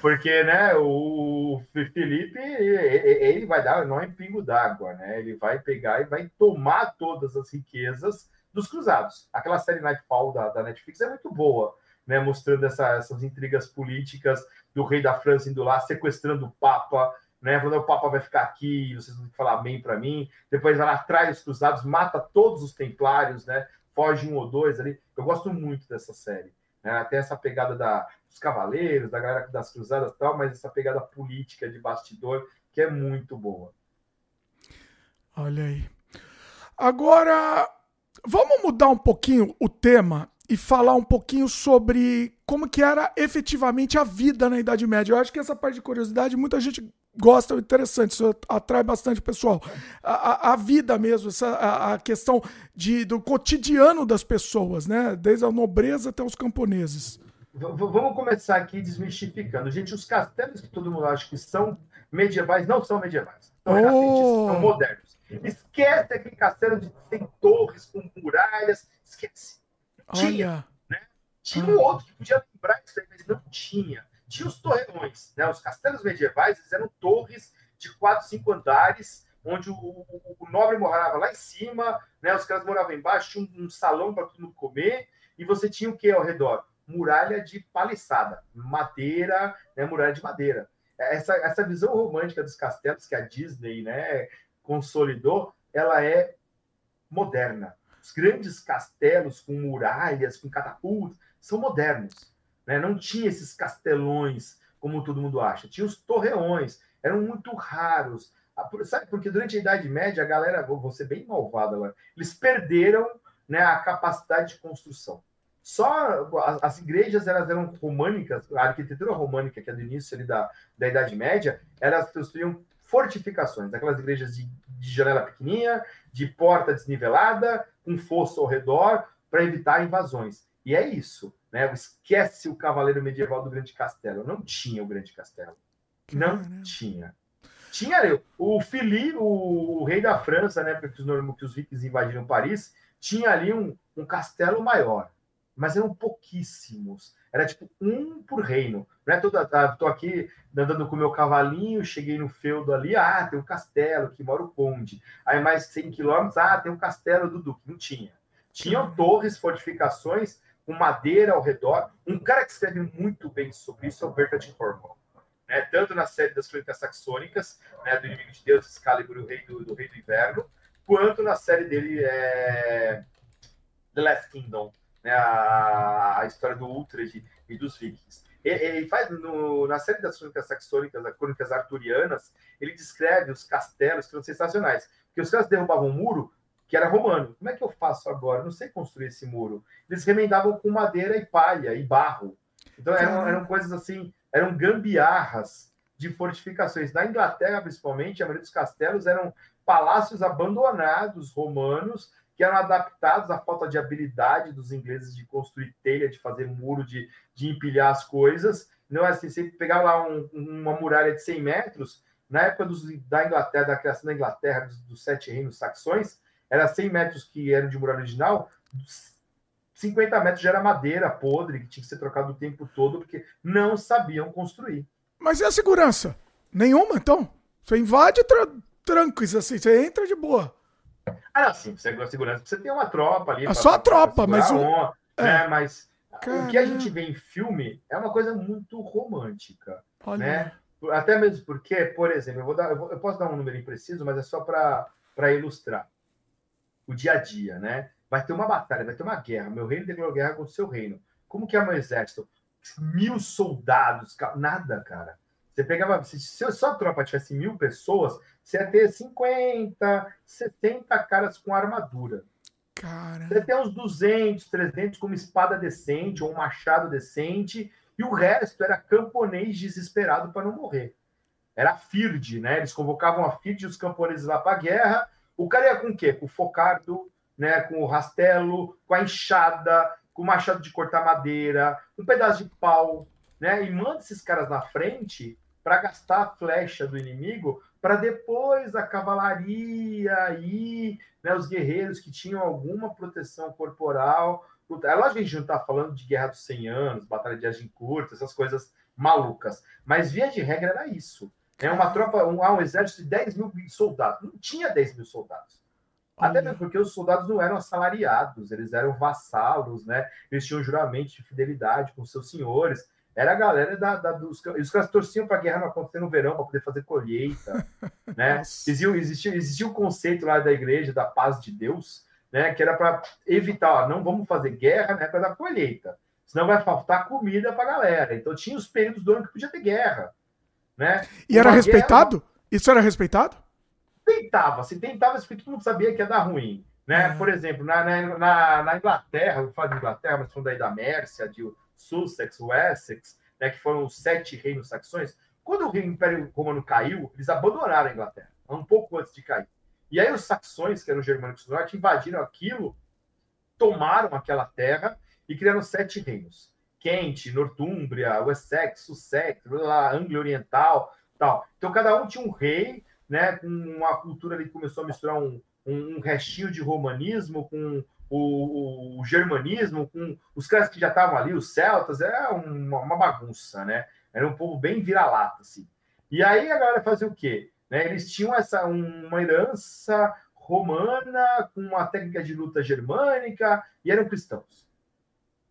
Porque, né, o Felipe, ele vai dar, não é pingo d'água, né? Ele vai pegar e vai tomar todas as riquezas dos cruzados. Aquela série Nightfall da, da Netflix é muito boa, né? Mostrando essa, essas intrigas políticas do rei da França indo lá, sequestrando o Papa, né? Falando, o Papa vai ficar aqui, vocês vão falar bem para mim. Depois vai lá, os cruzados, mata todos os templários, né? Foge um ou dois ali. Eu gosto muito dessa série. Né? Até essa pegada da, dos cavaleiros, da galera das cruzadas e tal, mas essa pegada política de bastidor que é muito boa. Olha aí. Agora, vamos mudar um pouquinho o tema e falar um pouquinho sobre como que era efetivamente a vida na Idade Média. Eu acho que essa parte de curiosidade muita gente gosta, é interessante, isso atrai bastante pessoal. A, a, a vida mesmo, essa, a, a, questão de, do cotidiano das pessoas, né? Desde a nobreza até os camponeses. Vamos começar aqui desmistificando. Gente, os castelos que todo mundo acha que são medievais não são medievais. oh. são modernos. Esquece aquele castelo de tem torres com muralhas. Esquece. Tinha. Né? Tinha um outro que podia lembrar isso aí, mas não tinha. Tinha os torreões, né? Os castelos medievais eles eram torres de quatro, cinco andares, onde o, o, o nobre morava lá em cima, né? Os caras moravam embaixo, tinha um, um salão para todo mundo comer, e você tinha o que ao redor? Muralha de paliçada, madeira, né? Muralha de madeira. Essa, essa visão romântica dos castelos que a Disney, né, consolidou, ela é moderna. Os grandes castelos com muralhas, com catapultas, são modernos. Né? Não tinha esses castelões, como todo mundo acha. Tinha os torreões, eram muito raros. Ah, sabe, porque durante a Idade Média, a galera, vou ser bem malvada agora, eles perderam né, a capacidade de construção. Só as, as, igrejas elas eram românicas, a arquitetura românica, que é do início ali da, da Idade Média, elas construíam fortificações, aquelas igrejas de, de janela pequenininha, de porta desnivelada, com fosso ao redor, para evitar invasões. E é isso. Né? Esquece o cavaleiro medieval do Grande Castelo. Não tinha o Grande Castelo. Não Caramba. tinha. Tinha o Filipe, o, o, rei da França, né? Porque os, que os vikings invadiram Paris, tinha ali um, um castelo maior, mas eram pouquíssimos. Era tipo um por reino. Não é toda, tá, tô aqui andando com o meu cavalinho, cheguei no feudo ali, ah, tem um castelo que mora o conde. Aí mais 100 quilômetros, ah, tem um castelo do duque. Não tinha. Tinham torres, fortificações, com madeira ao redor. Um cara que escreve muito bem sobre isso é o Bertrand Hormel. Né? Tanto na série das Crônicas Saxônicas, né, do Inimigo de Deus, Excalibur, o Rei do, do Rei do Inverno, quanto na série dele é... The Last Kingdom, né, a, a história do Ultred e dos Vikings. Ele faz no, na série das crônicas saxônicas, das crônicas arturianas, ele descreve os castelos que são sensacionais. Porque os caras derrubavam um muro, que era romano. Como é que eu faço agora? não sei construir esse muro. Eles remendavam com madeira e palha e barro. Então eram, eram coisas assim, eram gambiarras de fortificações. Na Inglaterra, principalmente, a maioria dos castelos eram palácios abandonados romanos que eram adaptados à falta de habilidade dos ingleses de construir telha, de fazer muro, de, de empilhar as coisas. Não é assim, você pegar lá um, uma muralha de 100 metros, na época dos, da Inglaterra, da criação da Inglaterra, dos, dos sete reinos saxões, era 100 metros que eram de muralha original, 50 metros já era madeira podre, que tinha que ser trocado o tempo todo, porque não sabiam construir. Mas e a segurança? Nenhuma, então? Você invade tra trancos, assim, você entra de boa. Ah, sim, você é segurança, você tem uma tropa ali. É só a tropa, mas o... On, é. né, mas o que a gente vê em filme é uma coisa muito romântica, Olha. né? Até mesmo porque, por exemplo, eu, vou dar, eu, vou, eu posso dar um número impreciso, mas é só para ilustrar o dia a dia, né? Vai ter uma batalha, vai ter uma guerra. Meu reino declarou guerra contra o seu reino. Como que é meu exército? Mil soldados, nada, cara. Você pegava, se, se sua tropa tivesse mil pessoas, você ia ter 50, 70 caras com armadura. Cara. Você tem uns 200, 300 com uma espada decente ou um machado decente, e o resto era camponês desesperado para não morrer. Era a FIRD, né? Eles convocavam a FIRD e os camponeses lá para a guerra. O cara ia com o quê? Com o focardo, né? com o rastelo, com a enxada, com o machado de cortar madeira, um pedaço de pau, né? E manda esses caras na frente para gastar a flecha do inimigo, para depois a cavalaria e né, os guerreiros que tinham alguma proteção corporal. É lógico que a gente não está falando de Guerra dos 100 Anos, Batalha de Agincourt, essas coisas malucas. Mas, via de regra, era isso. É uma tropa, um, um exército de 10 mil soldados. Não tinha 10 mil soldados. Até mesmo porque os soldados não eram assalariados, eles eram vassalos, né? Eles tinham juramento de fidelidade com seus senhores era a galera da, da dos. Os caras torciam para a guerra não acontecer no verão para poder fazer colheita. <laughs> né? Existia, existia, existia o conceito lá da igreja da paz de Deus, né? Que era para evitar, ó, não vamos fazer guerra né, para dar colheita. Senão vai faltar comida para a galera. Então tinha os períodos do ano que podia ter guerra. Né? E era respeitado? Guerra... Isso era respeitado? Tentava, se tentava, porque todo mundo sabia que ia dar ruim. Né? Uhum. Por exemplo, na, na, na Inglaterra, eu falo de Inglaterra, mas falando daí da Mércia, de Sussex, Wessex, né, que foram os sete reinos saxões, quando o Império Romano caiu, eles abandonaram a Inglaterra, um pouco antes de cair. E aí os saxões, que eram os germânicos do norte, invadiram aquilo, tomaram aquela terra e criaram sete reinos. Kent, Nortúmbria, Wessex, Sussex, Anglia Oriental, tal. Então cada um tinha um rei, né, com uma cultura ali que começou a misturar um, um restinho de romanismo com o, o, germanismo, com os caras que já estavam ali, os celtas, era uma, uma, bagunça, né? Era um povo bem vira-lata, assim. E aí a galera fazia o quê? Né? Eles tinham essa uma herança romana com uma técnica de luta germânica e eram cristãos.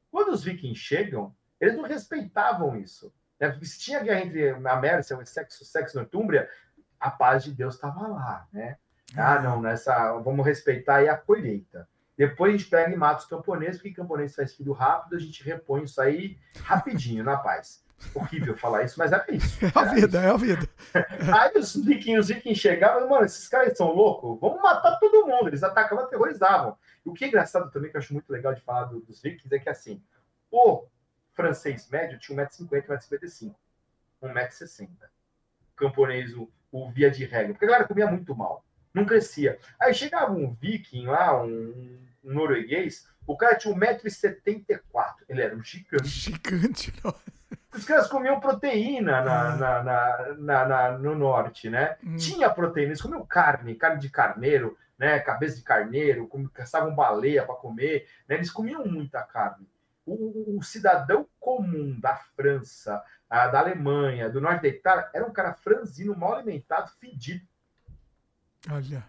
Quando os vikings chegam, eles não respeitavam isso. Né? Porque se tinha guerra entre a Mércia, o sexo, sexo Nortúmbria, a paz de Deus estava lá, né? Ah, não, nessa vamos respeitar aí a colheita. Depois a gente pega e mata os camponeses, porque camponês faz filho rápido, a gente repõe isso aí rapidinho, na paz. Horrível falar isso, mas era isso. <laughs> É a vida, isso. é a vida. <laughs> Aí os vikings, os vikings chegavam, mano, esses caras são loucos, vamos matar todo mundo. Eles atacavam, aterrorizavam. E o que é engraçado também, que eu acho muito legal de falar do, dos vikings, é que assim, o francês médio tinha 1,50m, 1,55m, 1,60m. O camponês, o, o via de regra, porque a galera comia muito mal não crescia. Aí chegava um viking lá, um, um norueguês, o cara tinha 1,74m. Ele era um gigante. Gigante, não. Os caras comiam proteína na, ah. na, na, na, na no norte, né? Hum. Tinha proteína, eles comiam carne, carne de carneiro, né? Cabeça de carneiro, caçavam baleia para comer, né? Eles comiam muita carne. O, o, cidadão comum da França, a, da Alemanha, do norte da Itália, era um cara franzino, mal alimentado, fedido. Olha.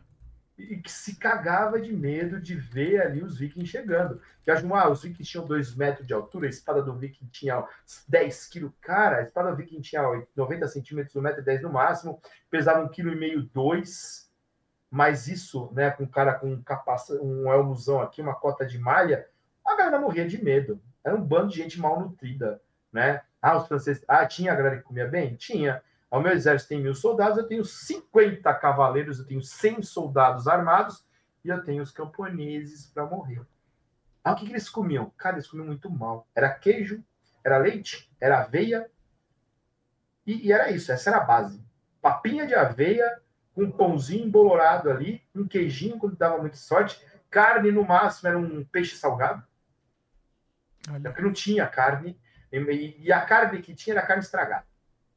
E que se cagava de medo de ver ali os vikings chegando. Que acham, ah, os vikings tinham 2 metros de altura, a espada do viking tinha 10 quilos. Cara, a espada do viking tinha 90 centímetros, 1,10m no máximo, pesava 1,5 kg, 2 mas isso, né, com um cara com um, capaz... um elmozão aqui, uma cota de malha, a galera morria de medo. Era um bando de gente mal nutrida, né? Ah, os franceses. Ah, tinha a galera que comia bem? Tinha. Ao meu exército tem mil soldados, eu tenho 50 cavaleiros, eu tenho 100 soldados armados e eu tenho os camponeses para morrer. Ah, o que, que eles comiam? Cara, eles comiam muito mal. Era queijo, era leite, era aveia. E, e era isso, essa era a base. Papinha de aveia, um pãozinho embolorado ali, um queijinho quando dava muita sorte, carne no máximo era um peixe salgado. Olha. Porque não tinha carne, e, e, a carne que tinha era carne estragada.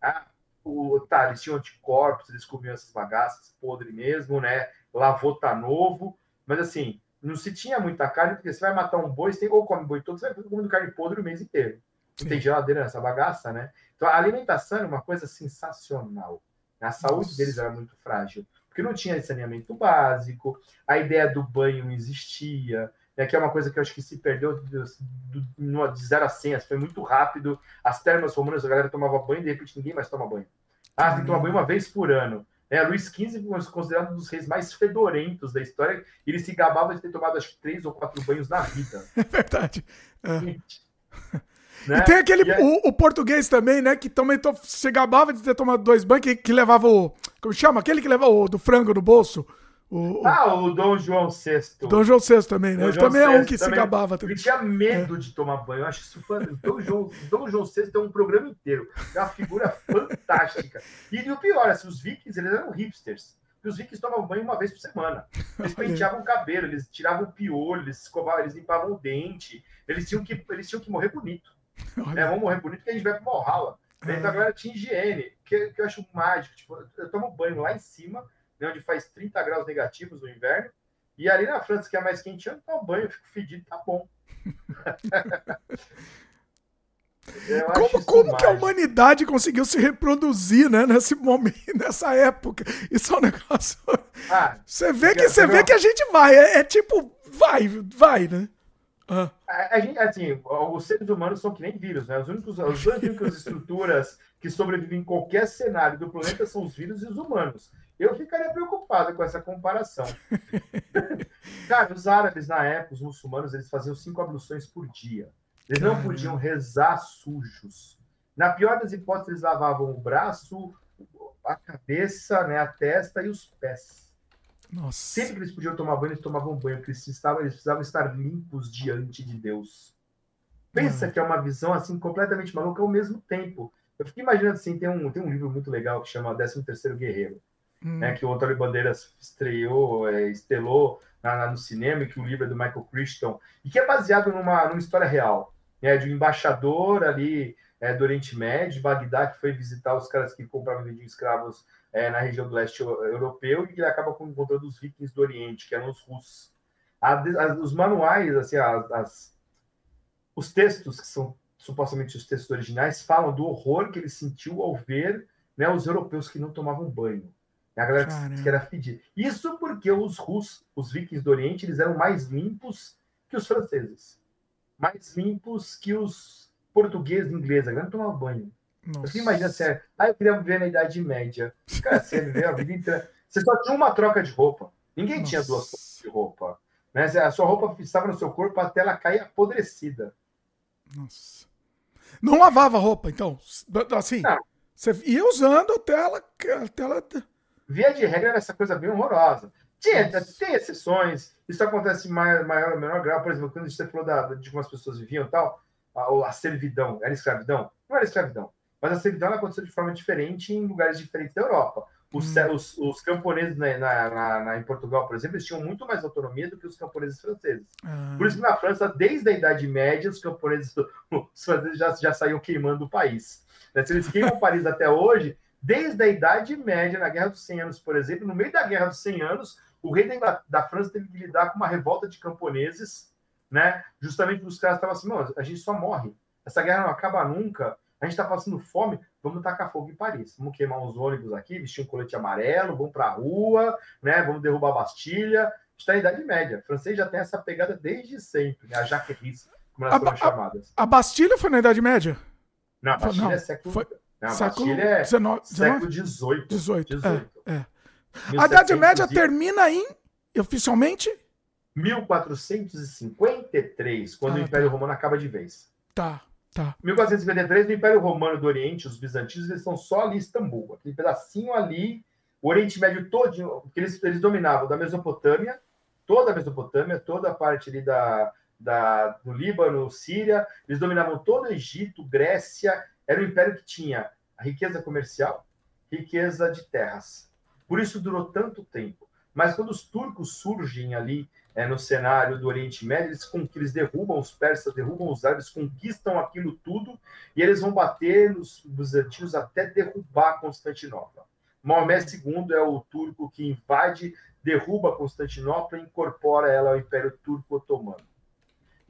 Ah, o, tá, eles tinham anticorpos, eles comiam essas bagaças podre mesmo, né? Lavou tá novo, mas assim, não se tinha muita carne, porque você vai matar um boi, você tem, ou come boi todo, você vai comendo carne podre o mês inteiro. Não tem geladeira nessa bagaça, né? Então a alimentação é uma coisa sensacional. A saúde Nossa. deles era muito frágil, porque não tinha saneamento básico, a ideia do banho não existia, né, que é uma coisa que eu acho que se perdeu do, no- de 0 a 100, assim, foi muito rápido. As termas romanas, a galera tomava banho e de repente ninguém mais toma banho. Ah, tem que tomar banho uma vez por ano. É, Luís XV foi considerado um dos reis mais fedorentos da história. Ele se gabava de ter tomado acho que três ou quatro banhos na vida. <laughs> É verdade. É. Né? E tem aquele, E aí- o, o português também, né? Que também to, se gabava de ter tomado dois banhos, que, que levava o. Como chama? Aquele que levava o do frango no bolso. O, o Ah, o Dom João VI. Dom João VI também, né? Ele também é um que se também. gabava também. Ele tinha medo de tomar banho. Eu acho isso fantástico. Dom João, Dom João VI tem um programa inteiro. É uma figura fantástica. E, o pior, assim, os vikings, eles eram hipsters. E os vikings tomavam banho uma vez por semana. Eles penteavam o cabelo, eles tiravam o piolho, eles escovavam, eles limpavam o dente. Eles tinham que, eles tinham que morrer bonito. Né? Vamos morrer bonito que a gente vai pro Valhalla. Então a galera tinha higiene, que, que eu acho mágico. Tipo, eu tomo banho lá em cima, né, onde faz 30 graus negativos no inverno, e ali na França, que é mais quente, eu não tomo banho, eu fico fedido, tá bom. <laughs> Como, como que a humanidade conseguiu se reproduzir, né? Nesse momento, <laughs> nessa época. Isso é um negócio. Ah, Você vê que, você vê que a gente vai. É, é tipo, vai, vai, né? Ah, a, a gente, assim, os seres humanos são que nem vírus, né? Os únicos, as <laughs> únicas estruturas que sobrevivem em qualquer cenário do planeta são os vírus e os humanos. Eu ficaria preocupado com essa comparação. <laughs> Cara, os árabes na época, os muçulmanos, eles faziam cinco abluções por dia. Eles não podiam rezar sujos. Na pior das hipóteses, eles lavavam o braço, a cabeça, né, a testa e os pés. nossa. Sempre que eles podiam tomar banho, eles tomavam banho, porque eles, estavam, eles precisavam estar limpos diante de Deus. Pensa Hum. que é uma visão assim completamente maluca ao mesmo tempo. Eu fico imaginando assim, tem um, tem um livro muito legal que chama 13 terceiro Guerreiro, Hum, né, que o Antônio Bandeiras estreou, é, estelou na- na- no cinema, que o livro é do Michael Crichton, e que é baseado numa, numa história real, né, de um embaixador ali é, do Oriente Médio, Bagdá, que foi visitar os caras que compravam e vendiam escravos é, na região do leste eu- europeu, e ele acaba encontrando os vikings do Oriente, que eram os russos. A- a- os manuais, assim, as, as- os textos, que são supostamente os textos originais, falam do horror que ele sentiu ao ver né, os europeus que não tomavam banho. A galera Caramba. que era fedida. Isso porque os russos, os vikings do Oriente, eles eram mais limpos que os franceses. Mais limpos que os portugueses e ingleses. A galera não tomava banho. nossa. Você imagina assim, ah, eu queria viver na Idade Média. Cara, você viveu a vida inteira. Você só tinha uma troca de roupa. Ninguém tinha duas Nossa. trocas de roupa. Né? A sua roupa estava no seu corpo até ela cair apodrecida. Nossa. Não lavava roupa, então. Assim, Não. você ia usando até ela. Até ela... Via de regra, era essa coisa bem horrorosa. Tinha, tem exceções, isso acontece em maior, maior ou menor grau. Por exemplo, quando você falou da, de como as pessoas viviam tal, a, a servidão, era escravidão? Não era escravidão. Mas a servidão aconteceu de forma diferente em lugares diferentes da Europa. Os, Hum. os, os camponeses na, na- na- na- em Portugal, por exemplo, eles tinham muito mais autonomia do que os camponeses franceses. Ah, Por isso que na França, desde a Idade Média, os camponeses, <laughs> os franceses já, já saíam queimando o país. Né? Se eles queimam Paris até hoje, desde a Idade Média, na Guerra dos 100 Anos, por exemplo, no meio da Guerra dos 100 Anos, o rei da, da França teve que lidar com uma revolta de camponeses, né? justamente os caras estavam assim, não, a gente só morre, essa guerra não acaba nunca, a gente está passando fome, vamos tacar fogo em Paris, vamos queimar uns ônibus aqui, vestir um colete amarelo, vamos para a rua, né? vamos derrubar a Bastilha, está na Idade Média. O francês já tem essa pegada desde sempre, né? a Jaqueries, como elas A foram ba- chamadas. A Bastilha foi na Idade Média? Não, a Bastilha não, é século... foi não, século Bastilha é XIX? século XVIII. 18. 18. É, é. A Idade 1700 Média e- termina em, oficialmente? 1453, quando Ah, o Império tá. Romano acaba de vez. Tá, tá. 1453, no Império Romano do Oriente, os bizantinos eles estão só ali em Istambul, aquele pedacinho ali, o Oriente Médio todo, porque eles, eles dominavam da Mesopotâmia, toda a Mesopotâmia, toda a parte ali da, da, do Líbano, Síria, eles dominavam todo o Egito, Grécia, era um império que tinha riqueza comercial, riqueza de terras. Por isso durou tanto tempo. Mas quando os turcos surgem ali é, no cenário do Oriente Médio, eles, com, eles derrubam os persas, derrubam os árabes, conquistam aquilo tudo e eles vão bater nos bizantinos até derrubar Constantinopla. Maomé II é o turco que invade, derruba Constantinopla e incorpora ela ao Império Turco Otomano.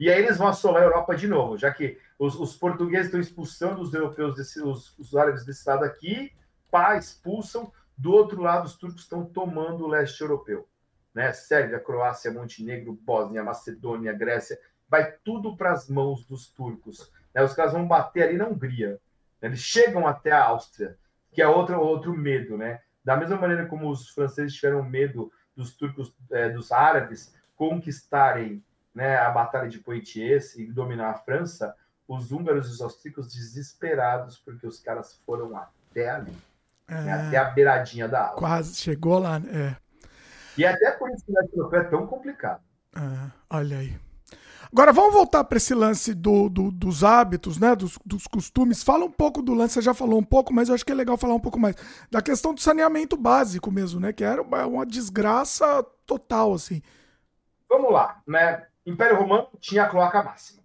E aí eles vão assolar a Europa de novo, já que os, os portugueses estão expulsando os europeus, desse, os, os árabes desse lado aqui, pá, expulsam, Do outro lado, os turcos estão tomando o leste europeu. Né? Sérvia, Croácia, Montenegro, Bósnia, Macedônia, Grécia, vai tudo para as mãos dos turcos. Né? Os caras vão bater ali na Hungria. Né? Eles chegam até a Áustria, que é outro, outro medo. Né? Da mesma maneira como os franceses tiveram medo dos turcos, é, dos árabes, conquistarem né, a Batalha de Poitiers e dominar a França, os húngaros e os austríacos desesperados porque os caras foram até ali, né, é, né, até a beiradinha da Áustria. Quase chegou lá, né? É. E até por isso que o europeu é tão complicado. É, olha aí. Agora vamos voltar para esse lance do, do, dos hábitos, né? Dos, dos, costumes. Fala um pouco do lance, você já falou um pouco, mas eu acho que é legal falar um pouco mais. Da questão do saneamento básico mesmo, né? Que era uma, uma desgraça total, assim. Vamos lá, né? Império Romano tinha a cloaca máxima.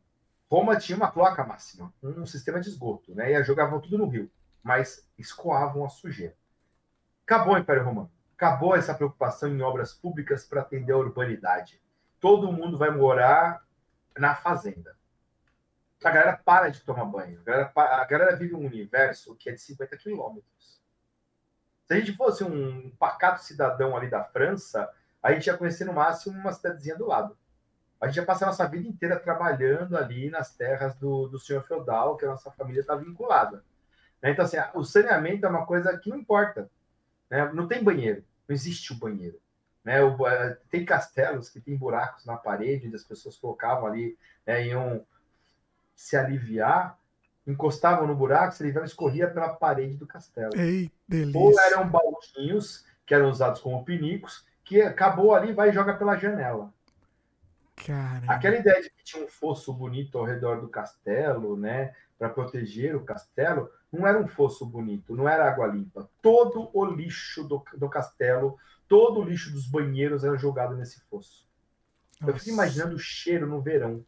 Roma tinha uma cloaca máxima, um sistema de esgoto, né? E jogavam tudo no rio, mas escoavam a sujeira. Acabou o Império Romano. Acabou essa preocupação em obras públicas para atender a urbanidade. Todo mundo vai morar na fazenda. A galera para de tomar banho. A galera, a galera vive um universo que é de 50 quilômetros. Se a gente fosse um pacato cidadão ali da França, a gente ia conhecer no máximo uma cidadezinha do lado. A gente ia passar a nossa vida inteira trabalhando ali nas terras do, do senhor feudal, que a nossa família está vinculada. Né? Então, assim, o saneamento é uma coisa que não importa. Né? Não tem banheiro, não existe o banheiro. Né? O, é, tem castelos que tem buracos na parede, onde as pessoas colocavam ali, né, iam se aliviar, encostavam no buraco, se aliviavam, escorria pela parede do castelo. Ei, delícia. Ou eram baldinhos, que eram usados como pinicos, que acabou ali, vai e joga pela janela. Caramba. Aquela ideia de que tinha um fosso bonito ao redor do castelo, né, para proteger o castelo, não era um fosso bonito, não era água limpa. Todo o lixo do, do castelo, todo o lixo dos banheiros era jogado nesse fosso. Nossa. Eu fico imaginando o cheiro no verão.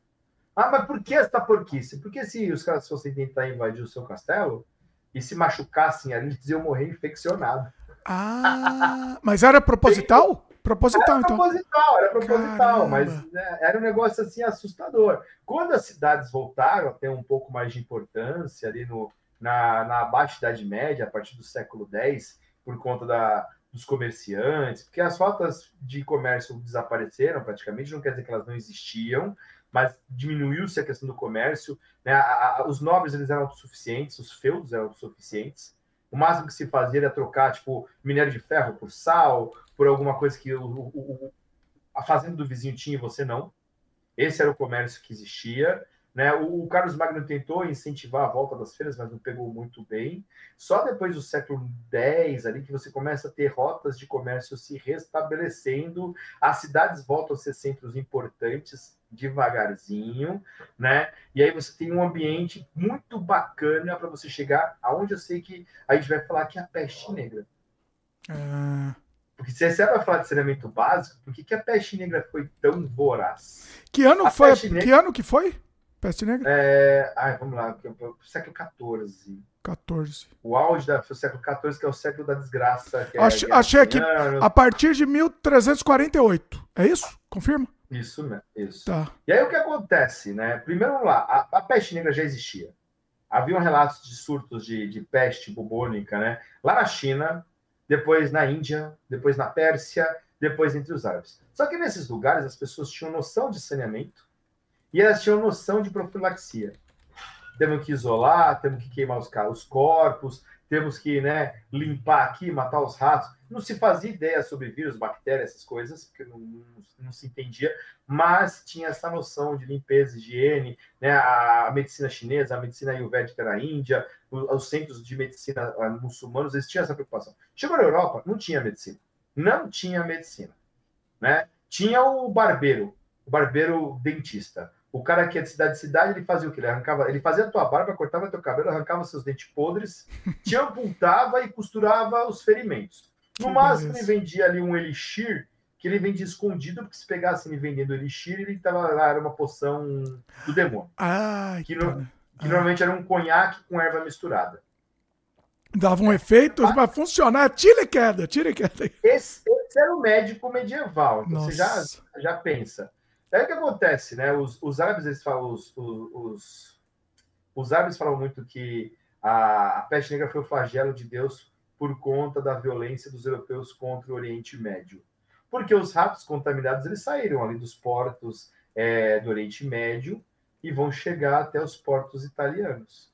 Ah, mas por que essa porquice? Porque se os caras fossem tentar invadir o seu castelo e se machucassem ali, eles iam morrer infeccionados. Ah, mas era proposital? <laughs> Proposital, era então. Proposital, era proposital, Caramba. mas né, era um negócio assim assustador. Quando as cidades voltaram a ter um pouco mais de importância ali no, na, na Baixa Idade Média, a partir do século X, por conta da, dos comerciantes, porque as rotas de comércio desapareceram praticamente, não quer dizer que elas não existiam, mas diminuiu-se a questão do comércio. Né? A, a, os nobres eles eram autossuficientes, os feudos eram autossuficientes. O máximo que se fazia era trocar tipo minério de ferro por sal, por alguma coisa que o, o, a fazenda do vizinho tinha e você não. Esse era o comércio que existia. Né? O, o, Carlos Magno tentou incentivar a volta das feiras, mas não pegou muito bem. Só depois do século X ali que você começa a ter rotas de comércio se restabelecendo, as cidades voltam a ser centros importantes devagarzinho, né? E aí você tem um ambiente muito bacana para você chegar aonde eu sei que a gente vai falar que é a peste negra. Ah. Porque se você vai falar de saneamento básico, por que, que a peste negra foi tão voraz? Que ano a foi? Negra... Que ano que foi? Peste negra? É... Ai, vamos lá, século XIV. 14. O auge do século XIV, que é o século da desgraça. É Ach, achei aqui, a partir de 1348. É isso? Confirma? Isso, né? Isso. Tá. E aí o que acontece, né? Primeiro, vamos lá, a, a peste negra já existia. Haviam relatos de surtos de, de peste bubônica, né? Lá na China, depois na Índia, depois na Pérsia, depois entre os árabes. Só que nesses lugares as pessoas tinham noção de saneamento e elas tinham noção de profilaxia. Temos que isolar, temos que queimar os, os corpos, temos que né, limpar aqui, matar os ratos. Não se fazia ideia sobre vírus, bactérias, essas coisas, porque não, não, se entendia, mas tinha essa noção de limpeza, higiene, né, a, medicina chinesa, a medicina ayurvédica na Índia, os, os centros de medicina uh, muçulmanos, eles tinham essa preocupação. Chegou na Europa, não tinha medicina. Não tinha medicina. Né? Tinha o barbeiro, o barbeiro dentista. O cara que é de cidade de cidade, ele fazia o que? Ele arrancava, ele fazia a tua barba, cortava teu cabelo, arrancava seus dentes podres, <laughs> te amputava e costurava os ferimentos. No que máximo, beleza. ele vendia ali um elixir que ele vendia escondido, porque se pegasse ele vendendo elixir, ele tava lá, era uma poção do demônio. Ai, que, no, que normalmente era um conhaque com erva misturada. Dava um efeito ah. para funcionar. Tira queda, tira queda. Esse, esse, era o médico medieval. Então Nossa. você já, já pensa. Aí o que acontece, né? Os, os árabes, eles falam, os, os, os árabes falam muito que a, a peste negra foi o flagelo de Deus por conta da violência dos europeus contra o Oriente Médio. Porque os ratos contaminados eles saíram ali dos portos é, do Oriente Médio e vão chegar até os portos italianos.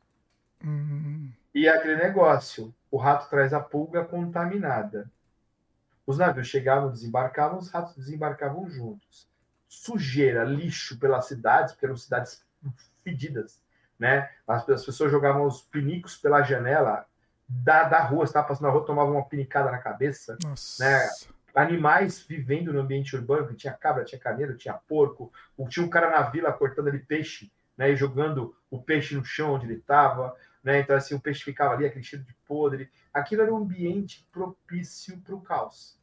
Uhum. E é aquele negócio: o rato traz a pulga contaminada. Os navios chegavam, desembarcavam, os ratos desembarcavam juntos. Sujeira, lixo pelas cidades, porque eram cidades fedidas, né? As, as pessoas jogavam os pinicos pela janela da, da rua, estava passando na rua, tomavam uma pinicada na cabeça, Nossa. né? Animais vivendo no ambiente urbano, tinha cabra, tinha carneiro, tinha porco, tinha um cara na vila cortando ali peixe, né? E jogando o peixe no chão onde ele estava, né? Então, assim, o peixe ficava ali, aquele cheiro de podre. Aquilo era um ambiente propício para o caos.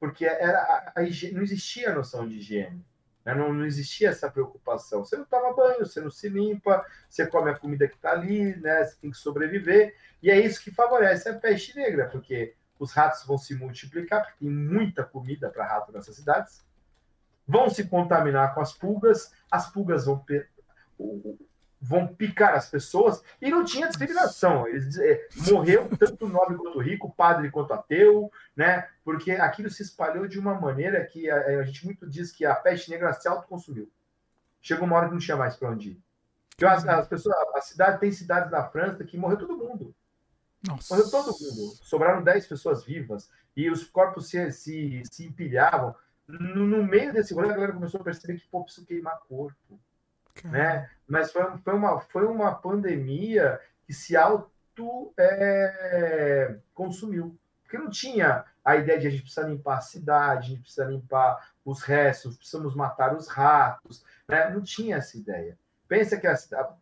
Porque era, a, a, não existia a noção de higiene. Né? Não, não, existia essa preocupação. Você não toma banho, você não se limpa, você come a comida que está ali, né? Você tem que sobreviver. E é isso que favorece a peste negra, porque os ratos vão se multiplicar, porque tem muita comida para rato nessas cidades, vão se contaminar com as pulgas, as pulgas vão vão picar as pessoas e não tinha discriminação. Eles, é, morreu tanto nobre quanto rico, padre quanto ateu, né? Porque aquilo se espalhou de uma maneira que a, a gente muito diz que a peste negra se autoconsumiu. Chegou uma hora que não tinha mais para onde ir. As, as, pessoas, a cidade tem cidades na França que morreu todo mundo. Nossa. Morreu todo mundo. Sobraram 10 pessoas vivas e os corpos se, se, se empilhavam. No, no meio desse rolê, a galera começou a perceber que pô, preciso queimar corpo né? Mas foi, foi, uma, foi uma pandemia que se auto é, consumiu. Porque não tinha a ideia de a gente precisa limpar a cidade, a gente precisa limpar os restos, precisamos matar os ratos, né? Não tinha essa ideia. Pensa que, a,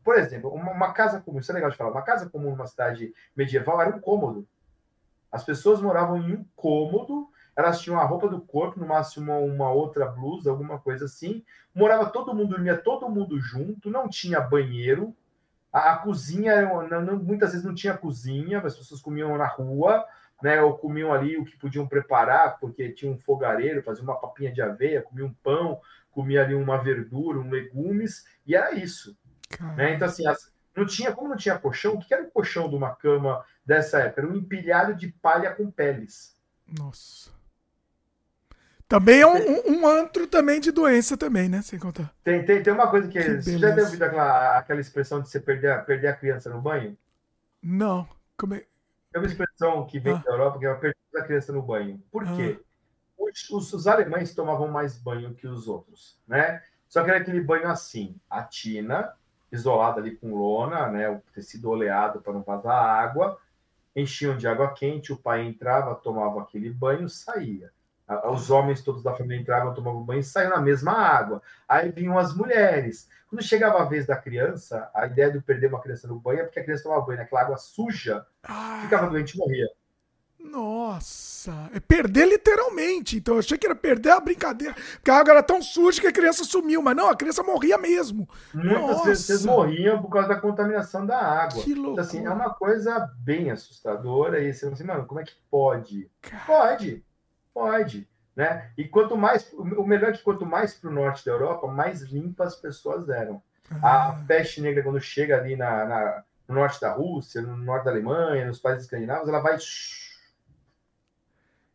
por exemplo, uma, uma, casa comum, isso é legal de falar, uma casa comum numa cidade medieval era um cômodo. As pessoas moravam em um cômodo elas tinham a roupa do corpo, no máximo uma, uma outra blusa, alguma coisa assim. Morava todo mundo, dormia todo mundo junto, não tinha banheiro. A, a cozinha, não, não, muitas vezes não tinha cozinha, as pessoas comiam na rua, né? Ou comiam ali o que podiam preparar, porque tinha um fogareiro, fazia uma papinha de aveia, comia um pão, comia ali uma verdura, um legumes, e era isso. Né? Então, assim, as, não tinha, como não tinha colchão, o que era o colchão de uma cama dessa época? Era um empilhado de palha com peles. Nossa. Também é um, um, um, antro também de doença também, né? Sem contar. Tem, tem, tem uma coisa que, que você já deu ouvido aquela, aquela expressão de você perder, perder a criança no banho? Não. Como é? Tem uma expressão que vem ah. da Europa que é perder a criança no banho. Por ah. quê? Os, os, os, alemães tomavam mais banho que os outros, né? Só que era aquele banho assim, a tina, isolada ali com lona, né? O tecido oleado para não vazar água, enchiam de água quente, o pai entrava, tomava aquele banho, saía os homens todos da família entravam, tomavam banho e saíam na mesma água. Aí vinham as mulheres. Quando chegava a vez da criança, a ideia de perder uma criança no banho é porque a criança tomava banho naquela água suja, ah. ficava doente e morria. Nossa, é perder literalmente. Então eu achei que era perder a brincadeira. Porque a água era tão suja que a criança sumiu. Mas não, a criança morria mesmo. Muitas vezes morriam por causa da contaminação da água. Que loucura. Então, assim, é uma coisa bem assustadora. E você fala assim, mano, como é que pode? Pode. Pode. Né? E quanto mais, o melhor é que quanto mais para o norte da Europa, mais limpas as pessoas eram. A ah. peste negra, quando chega ali na, na, no norte da Rússia, no norte da Alemanha, nos países escandinavos, ela vai.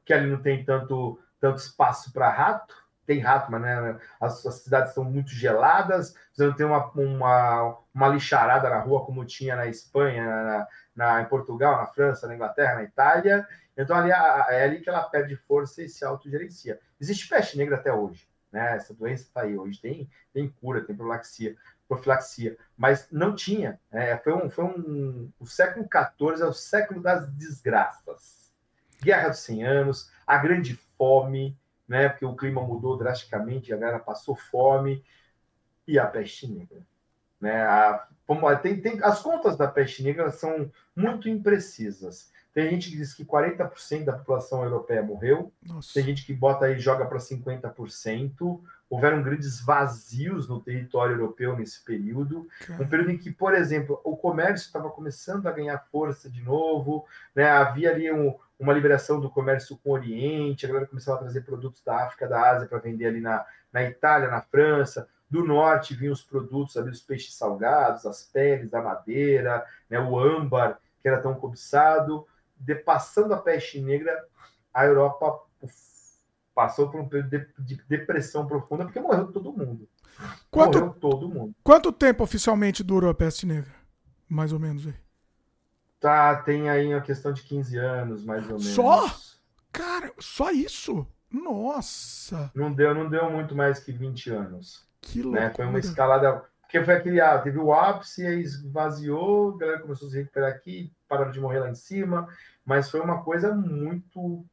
Que ali não tem tanto, tanto espaço para rato, tem rato, mas né, as, as, cidades são muito geladas, você não tem uma, uma, uma lixarada na rua como tinha na Espanha, na, na, em Portugal, na França, na Inglaterra, na Itália, então, ali, é ali que ela perde força e se autogerencia. Existe peste negra até hoje, né? Essa doença está aí hoje, tem, tem cura, tem profilaxia, profilaxia, mas não tinha. É, foi um, foi um, o século XIV é o século das desgraças. Guerra dos 100 anos, a grande fome, né? Porque o clima mudou drasticamente, a galera passou fome e a peste negra. Né? A, tem, tem, as contas da peste negra são muito imprecisas. Tem gente que diz que 40% da população europeia morreu. Nossa. Tem gente que bota aí joga para 50%. Houveram grandes vazios no território europeu nesse período. Um período em que, por exemplo, o comércio estava começando a ganhar força de novo. Né? Havia ali um, uma liberação do comércio com o Oriente. A galera começava a trazer produtos da África, da Ásia para vender ali na, na Itália, na França. Do norte vinham os produtos ali, os peixes salgados, as peles, a madeira, né? o âmbar, que era tão cobiçado depassando a peste negra, a Europa passou por um período de, depressão profunda, porque morreu todo mundo. Quanto, morreu todo mundo. Quanto tempo oficialmente durou a peste negra? Mais ou menos aí. Tá, tem aí uma questão de 15 anos, mais ou menos. Só? Cara, só isso? Nossa! Não deu, não deu muito mais que 20 anos. Que loucura. Né? Foi uma escalada. Porque foi aquele, ah, teve o ápice, aí esvaziou, a galera começou a se recuperar aqui, pararam de morrer lá em cima, mas foi uma coisa muito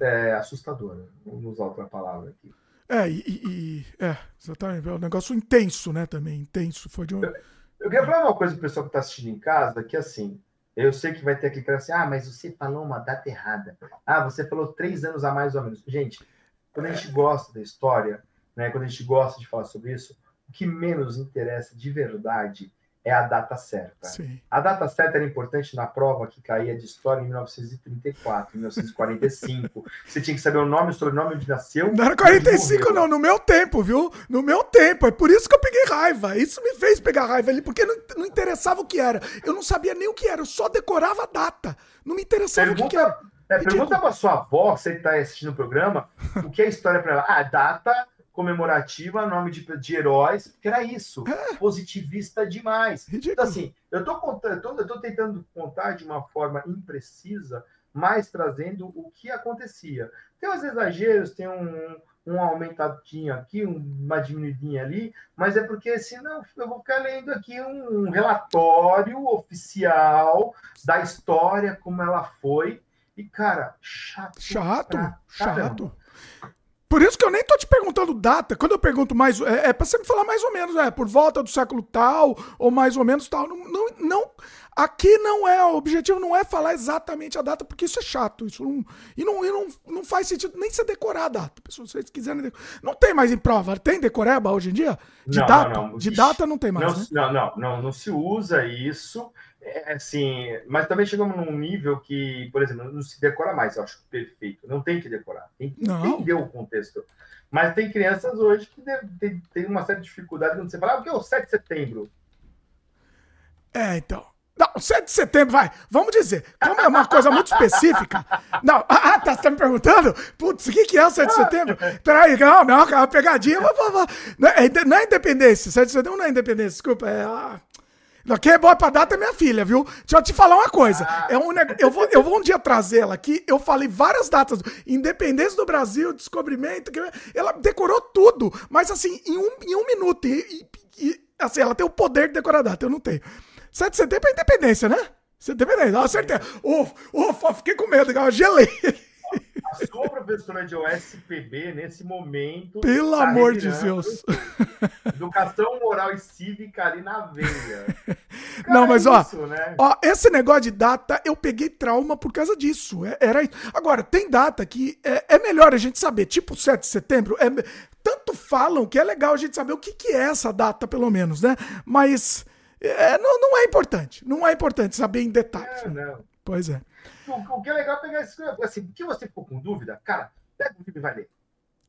é, assustadora. Vamos usar outra palavra aqui. É, e, e, é, exatamente. É um negócio intenso, né? Também, intenso. Foi de um... eu, eu queria falar uma coisa pro pessoal que está assistindo em casa, que assim, eu sei que vai ter aqui cara assim, ah, mas você falou uma data errada. Ah, você falou três anos a mais ou menos. Gente, quando a gente gosta da história, né, quando a gente gosta de falar sobre isso, o que menos interessa de verdade é a data certa. Sim. A data certa era importante na prova que caía de história em 1934, 1945. <laughs> Você tinha que saber o nome, o sobrenome, onde nasceu. Não era 45, não, no meu tempo, viu? No meu tempo. É por isso que eu peguei raiva. Isso me fez pegar raiva ali, porque não, não interessava o que era. Eu não sabia nem o que era, eu só decorava a data. Não me interessava pergunta, o que, que era. É, pergunta pra sua avó, você que tá assistindo o programa, o que é história para ela. Ah, data comemorativa, nome de, de heróis, porque era isso, é. positivista demais. Então, assim, eu tô, contando, eu, tô, eu tô tentando contar de uma forma imprecisa, mas trazendo o que acontecia. Tem uns exageros, tem um, um aumentadinho aqui, uma diminuidinha ali, mas é porque senão eu vou ficar lendo aqui um relatório oficial da história, como ela foi. E, cara, chato. Chato, chato. Por isso que eu nem tô te perguntando data. Quando eu pergunto mais. É, é pra você me falar mais ou menos, é, por volta do século tal, ou mais ou menos tal. Não, não, não, aqui não é. O objetivo não é falar exatamente a data, porque isso é chato. Isso não, e não, e não, não faz sentido nem você decorar a data. Pessoal, se vocês quiserem. Não tem mais em prova. Tem decoreba hoje em dia? De não, data? Não, não. De data não tem mais. Não, né? não, não, não, não se usa isso. É, assim, mas também chegamos num nível que, por exemplo, não se decora mais, eu acho perfeito. Não tem que decorar, tem que não. entender o contexto. Mas tem crianças hoje que tem, tem uma certa dificuldade quando você fala, ah, o que é o 7 de setembro? É, então. Não, 7 de setembro, vai. Vamos dizer. Como é uma coisa muito específica. Não, <laughs> ah, tá, você tá me perguntando? Putz, o que, que é o 7 de setembro? Peraí, não, não, é uma pegadinha. Não é, não é independência. 7 de setembro não é independência, desculpa. É. Ah, quem é boa pra data é minha filha, viu? Deixa eu te falar uma coisa. É um neg... eu, vou, eu vou um dia trazer ela aqui. Eu falei várias datas. Independência do Brasil, descobrimento. Ela decorou tudo. Mas assim, em um, em um minuto. E, e, assim, ela tem o poder de decorar a data. Eu não tenho. 7 de setembro é independência, né? Você independência. Acertei. Ufa, ufa, fiquei com medo. Eu gelei. A sua professora de OSPB, nesse momento. Pelo tá amor de Deus. Educação moral e cívica ali na veia. <laughs> Cara, Não, mas é ó, isso, né? ó, esse negócio de data, eu peguei trauma por causa disso. É, era Agora, tem data que é, é, melhor a gente saber, tipo 7 de setembro, é, tanto falam que é legal a gente saber o que, que é essa data, pelo menos, né? Mas é, não, não é importante. Não é importante saber em detalhes. É, não. Pois é. O, o, que é legal é pegar esse. Assim, que você ficou com dúvida, cara, pega o filme e vai ler.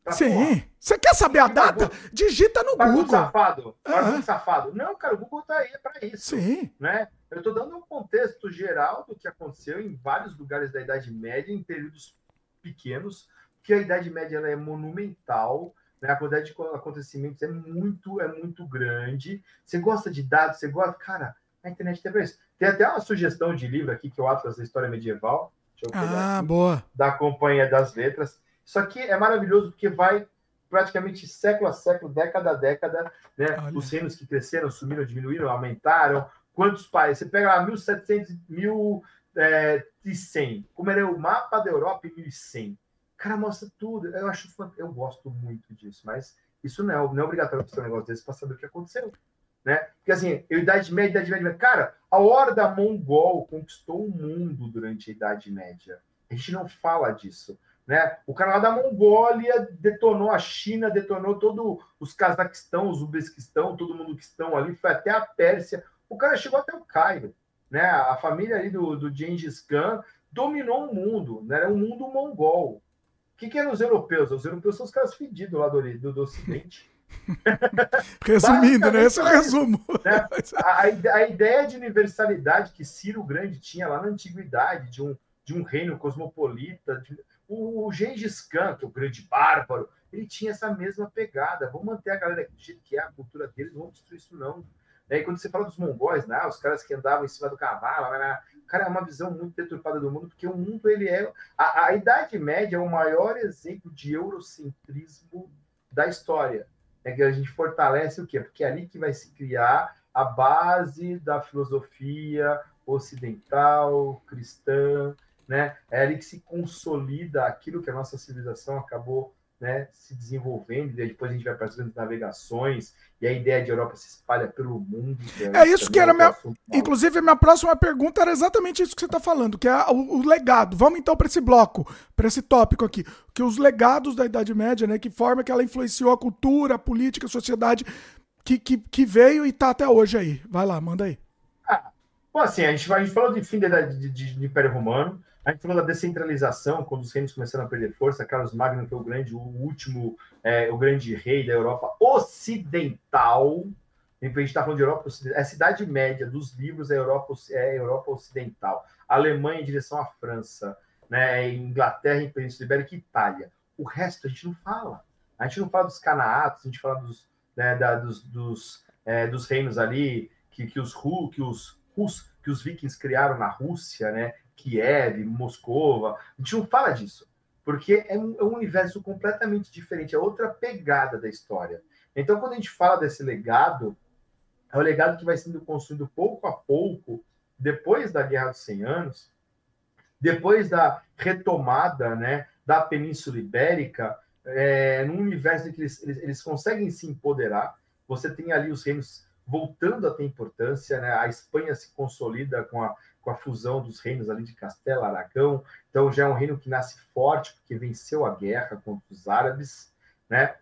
Pra Sim. Você quer saber a data? Digita no Google. Google. safado. Uhum. safado. Não, cara, o Google tá aí para isso. Sim. Né? Eu estou dando um contexto geral do que aconteceu em vários lugares da Idade Média, em períodos pequenos, que a Idade Média ela é monumental, né? a quantidade de acontecimentos é muito, é muito grande. Você gosta de dados, você gosta. Cara, a internet tem isso. Tem até uma sugestão de livro aqui, que é o Atlas da História Medieval. ah, boa. Da Companhia das Letras. Isso aqui é maravilhoso porque vai praticamente século a século, década a década, né? Os reinos que cresceram, sumiram, diminuíram, aumentaram. Quantos países? Você pega lá 1700, 1100, como era o mapa da Europa em 1100. Cara, mostra tudo. Eu acho, eu gosto muito disso, mas isso não é, não é obrigatório para um negócio desse para saber o que aconteceu né? Porque assim, eu, Idade Média, Idade Média, cara, a horda mongol conquistou o mundo durante a Idade Média. A gente não fala disso. Né? O cara lá da Mongólia detonou a China, detonou todos os Cazaquistão, os Uzbequistão, todo mundo que estão ali, foi até a Pérsia. O cara chegou até o Cairo. Né? A família ali do, do Gengis Khan dominou o mundo, né? era um mundo mongol. O que, que eram os europeus? Os europeus são os caras fedidos lá do, do, do Ocidente. <laughs> Resumindo, né? Esse é o resumo. Né? A, a, ideia de universalidade que Ciro Grande tinha lá na antiguidade, de um, de um reino cosmopolita, de, o, o Gengis Khan, que é o grande bárbaro, ele tinha essa mesma pegada. Vamos manter a galera do jeito que é a cultura deles, não vamos destruir isso, não. E aí, quando você fala dos mongóis, né, os caras que andavam em cima do cavalo, né, né cara, é uma visão muito deturpada do mundo, porque o mundo, ele é... A, a Idade Média é o maior exemplo de eurocentrismo da história. É que a gente fortalece o quê? Porque é ali que vai se criar a base da filosofia ocidental, cristã, né? É ali que se consolida aquilo que a nossa civilização acabou né, se desenvolvendo, e depois a gente vai para as grandes navegações, e a ideia de Europa se espalha pelo mundo. É, é isso que era minha. Inclusive, a minha próxima pergunta era exatamente isso que você está falando, que é o, o legado. Vamos então para esse bloco, para esse tópico aqui. Que os legados da Idade Média, né, que forma que ela influenciou a cultura, a política, a sociedade, que, que, que veio e está até hoje aí. Vai lá, manda aí. Bom, assim, a gente, a gente falou de fim de, de, de, de Império Romano. A gente falou da descentralização, quando os reinos começaram a perder força. Carlos Magno, que é o grande, o último, é, o grande rei da Europa Ocidental. A gente está falando de Europa Ocidental. É a cidade média dos livros é Europa, é Europa Ocidental. Alemanha em direção à França, né? Inglaterra em Península Ibérica e Itália. O resto a gente não fala. A gente não fala dos canaatos, a gente fala dos, né, da, dos, dos, é, dos reinos ali que, que os, que os, que os vikings criaram na Rússia, né? Kiev, Moscova. A gente não fala disso, porque é um, é um universo completamente diferente, é outra pegada da história. Então, quando a gente fala desse legado, é o legado que vai sendo construído pouco a pouco, depois da Guerra dos 100 Anos, depois da retomada né, da Península Ibérica, é, num universo em que eles, eles, eles, conseguem se empoderar. Você tem ali os reinos voltando a ter importância, né? a Espanha se consolida com a com a fusão dos reinos ali de Castela, Aragão. Então já é um reino que nasce forte, porque venceu a guerra contra os árabes, né?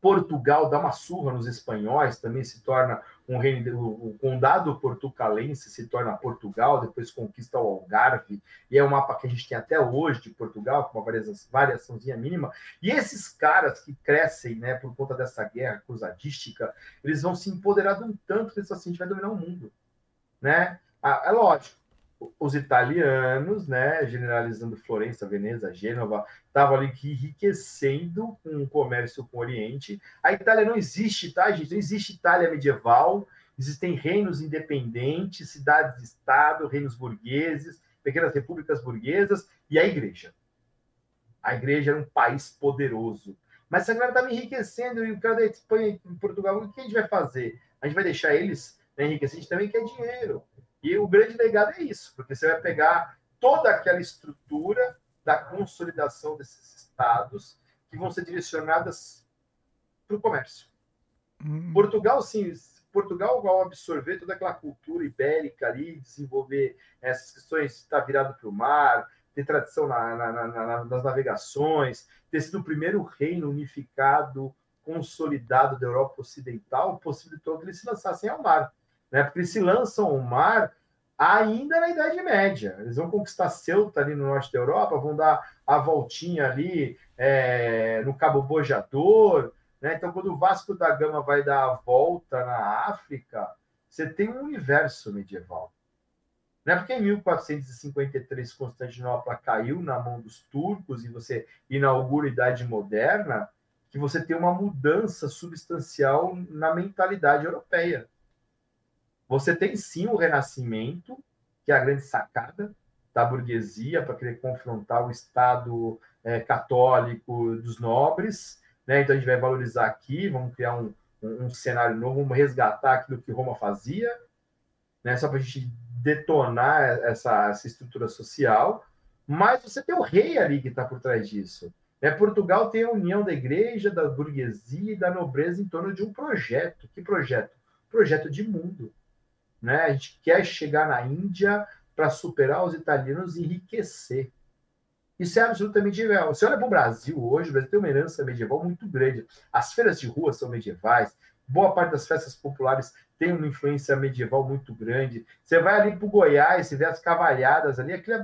Portugal dá uma surra nos espanhóis, também se torna um reino, o condado portucalense se torna Portugal, depois conquista o Algarve, e é um mapa que a gente tem até hoje de Portugal, com uma variaçãozinha mínima. E esses caras que crescem, né, por conta dessa guerra cruzadística, eles vão se empoderar de um tanto que eles assim, a gente vai dominar o mundo, né? Ah, é lógico, os italianos, né, generalizando Florença, Veneza, Gênova, estavam ali enriquecendo com o comércio com o Oriente. A Itália não existe, tá, gente? Não existe Itália medieval. Existem reinos independentes, cidades de Estado, reinos burgueses, pequenas repúblicas burguesas e a igreja. A igreja era um país poderoso. Mas se a galera estava enriquecendo e o cara da Espanha e Portugal, o que a gente vai fazer? A gente vai deixar eles né, enriquecer? A gente também quer dinheiro. E o grande legado é isso, porque você vai pegar toda aquela estrutura da consolidação desses estados que vão ser direcionadas para o comércio. Hum. Portugal, sim, Portugal vai absorver toda aquela cultura ibérica ali, desenvolver essas questões, estar virado para o mar, ter tradição na, na, na, nas navegações, ter sido o primeiro reino unificado, consolidado da Europa Ocidental, possibilitou que eles se lançassem ao mar né? Porque eles se lançam ao mar ainda na Idade Média. Eles vão conquistar Ceuta ali no norte da Europa, vão dar a voltinha ali é, no Cabo Bojador. Né? Então, quando o Vasco da Gama vai dar a volta na África, você tem um universo medieval. Não é porque em 1453 Constantinopla caiu na mão dos turcos e você inaugura a Idade Moderna que você tem uma mudança substancial na mentalidade europeia. Você tem sim o renascimento, que é a grande sacada da burguesia para querer confrontar o Estado é, católico dos nobres. Né? Então a gente vai valorizar aqui, vamos criar um, um, um cenário novo, vamos resgatar aquilo que Roma fazia, né? só para a gente detonar essa, essa estrutura social. Mas você tem o rei ali que está por trás disso. É, Portugal tem a união da igreja, da burguesia e da nobreza em torno de um projeto. Que projeto? Projeto de mundo. Né? A gente quer chegar na Índia para superar os italianos e enriquecer. Isso é absolutamente medieval. Você olha para o Brasil hoje, o Brasil tem uma herança medieval muito grande. As feiras de rua são medievais, boa parte das festas populares tem uma influência medieval muito grande. Você vai ali para o Goiás, você vê as cavalhadas ali, aquilo é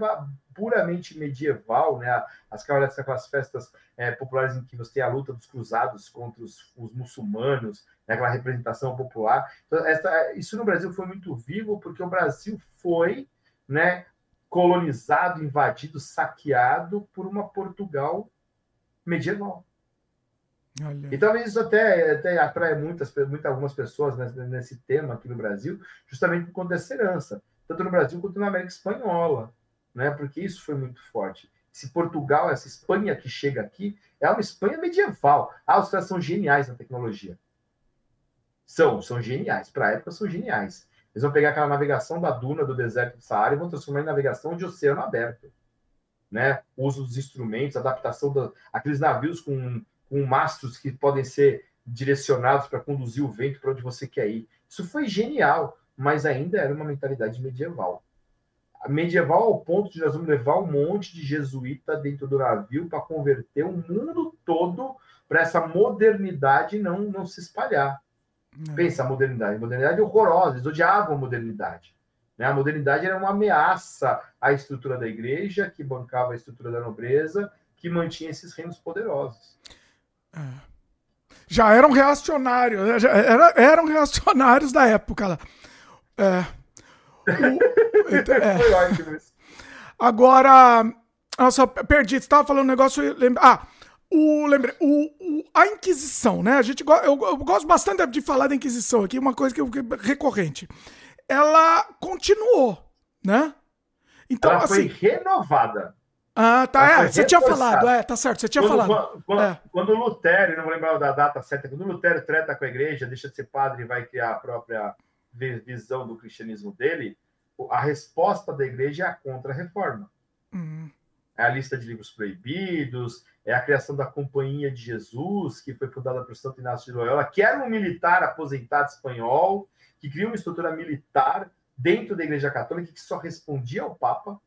puramente medieval, né? As cavalhadas são aquelas festas é, populares em que você tem a luta dos cruzados contra os, os muçulmanos, né? aquela representação popular. Então, essa, isso no Brasil foi muito vivo, porque o Brasil foi né, colonizado, invadido, saqueado por uma Portugal medieval. Olha. E talvez isso até, até atrai muitas, muitas, algumas pessoas nesse, nesse, tema aqui no Brasil, justamente por conta dessa herança, tanto no Brasil quanto na América Espanhola, né? porque isso foi muito forte. Esse Portugal, essa Espanha que chega aqui, é uma Espanha medieval. Ah, os caras são geniais na tecnologia. São, são geniais. Para a época, são geniais. Eles vão pegar aquela navegação da duna do deserto do Saara e vão transformar em navegação de oceano aberto. Né? Uso dos instrumentos, adaptação daqueles navios com com mastros que podem ser direcionados para conduzir o vento para onde você quer ir. Isso foi genial, mas ainda era uma mentalidade medieval. Medieval ao ponto de nós vamos levar um monte de jesuíta dentro do navio para converter o mundo todo para essa modernidade não, não se espalhar. Não. Pensa a modernidade. Modernidade é horrorosa, eles odiavam a modernidade. Né? A modernidade era uma ameaça à estrutura da igreja, que bancava a estrutura da nobreza, que mantinha esses reinos poderosos. É. Já eram reacionários, já era, eram reacionários da época lá. É. O, <laughs> então, é. Agora, nossa, perdi, você estava falando um negócio. Lembra, ah, o, lembrei, o, o, a Inquisição, né? A gente, eu, eu, gosto bastante de falar da Inquisição aqui, uma coisa que, que recorrente. Ela continuou, né? Então, Ela assim, foi renovada. Ah, tá. É, você tinha falado, é, tá certo, você tinha quando, falado. Quando, é. quando o Lutero, não vou lembrar da data certa, quando o Lutero treta com a igreja, deixa de ser padre e vai criar a própria visão do cristianismo dele, a resposta da igreja é a contra-reforma. Uhum. É a lista de livros proibidos, é a criação da Companhia de Jesus, que foi fundada por Santo Inácio de Loyola, que era um militar aposentado espanhol, que criou uma estrutura militar dentro da Igreja Católica que só respondia ao Papa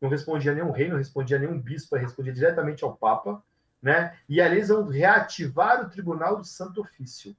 não respondia a nenhum rei, não respondia a nenhum bispo, respondia diretamente ao Papa, né? E ali eles vão reativar o Tribunal do Santo Ofício,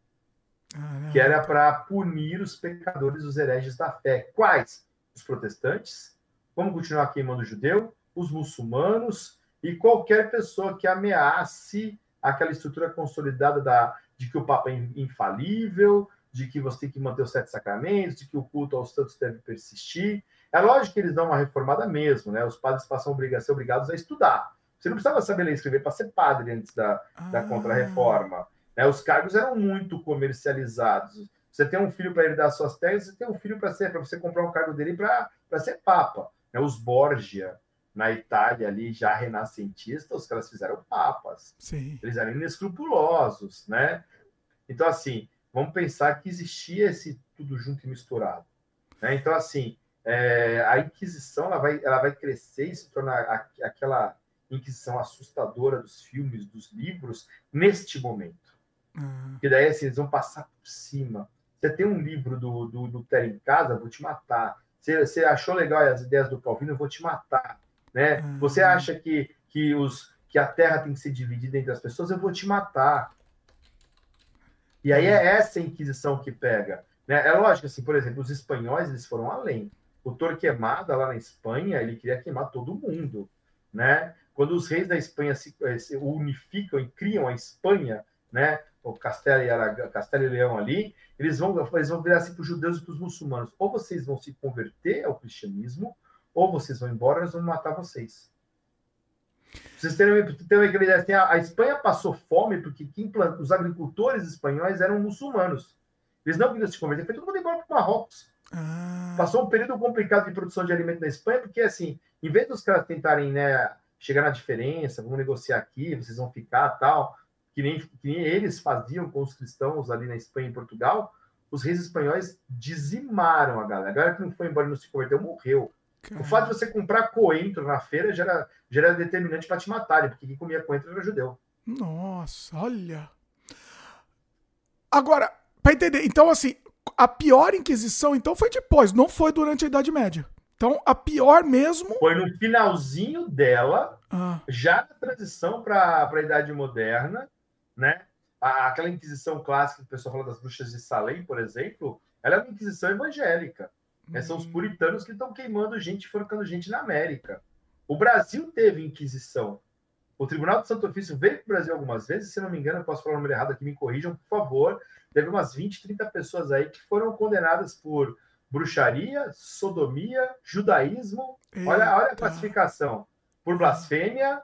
ah, que era para punir os pecadores, os hereges da fé. Quais? Os protestantes. Vamos continuar queimando o judeu, os muçulmanos e qualquer pessoa que ameace aquela estrutura consolidada da, de que o Papa é infalível, de que você tem que manter os sete sacramentos, de que o culto aos santos deve persistir. É lógico que eles dão uma reformada mesmo, né? Os padres passam a ser obrigados a estudar. Você não precisava saber ler e escrever para ser padre antes da, ah. da contra-reforma. Né? Os cargos eram muito comercializados. Você tem um filho para herdar suas terras, você tem um filho para ser para você comprar um cargo dele para ser papa. Né? Os Borgia, na Itália, ali já renascentistas, os caras fizeram papas. Sim. Eles eram inescrupulosos, né? Então, assim, vamos pensar que existia esse tudo junto e misturado. Né? Então, assim, é, a Inquisição ela vai, ela vai crescer e se tornar a, aquela Inquisição assustadora dos filmes, dos livros, neste momento. Uhum. Que daí assim, eles vão passar por cima. Você tem um livro do, do, do em casa, vou te matar. Você, você achou legal as ideias do Calvino, vou te matar. Né? Uhum. Você acha que, que, os, que a terra tem que ser dividida entre as pessoas, eu vou te matar. E aí é essa Inquisição que pega. Né? É lógico, assim, por exemplo, os espanhóis eles foram além o Torquemada lá na Espanha, ele queria queimar todo mundo, né? Quando os reis da Espanha se, eh, se unificam e criam a Espanha, né? O Castelo e, Araga, Castelo e Leão ali, eles vão, eles vão virar assim para os judeus e para os muçulmanos. Ou vocês vão se converter ao cristianismo, ou vocês vão embora, nós vamos matar vocês. Vocês terem, terem uma ideia, assim, a, a, Espanha passou fome porque plant, os agricultores espanhóis eram muçulmanos. Eles não queriam se converter, foi todo mundo embora para o Marrocos. Ah. Passou um período complicado de produção de alimento na Espanha, porque assim, em vez dos caras tentarem né, chegar na diferença, vamos negociar aqui, vocês vão ficar tal, que nem, que nem eles faziam com os cristãos ali na Espanha e Portugal, os reis espanhóis dizimaram a galera. A galera que não foi embora e não se converteu morreu. Caramba. O fato de você comprar coentro na feira já era, já era determinante para te matarem, porque quem comia coentro era judeu. Nossa, olha. Agora, para entender, então assim, a pior Inquisição, então, foi depois, não foi durante a Idade Média. Então, a pior mesmo. Foi no finalzinho dela, ah. já na transição para a Idade Moderna, né? aquela Inquisição clássica que o pessoal fala das bruxas de Salem, por exemplo, Ela é uma Inquisição evangélica. Uhum. São os hum. puritanos que estão queimando gente, forcando gente na América. O Brasil teve Inquisição. O Tribunal do Santo Ofício veio para o Brasil algumas vezes, se não me engano, eu posso falar o número errado aqui, me corrijam, por favor. Teve umas 20, 30 pessoas aí que foram condenadas por bruxaria, sodomia, judaísmo. Olha, olha a classificação. Por blasfêmia,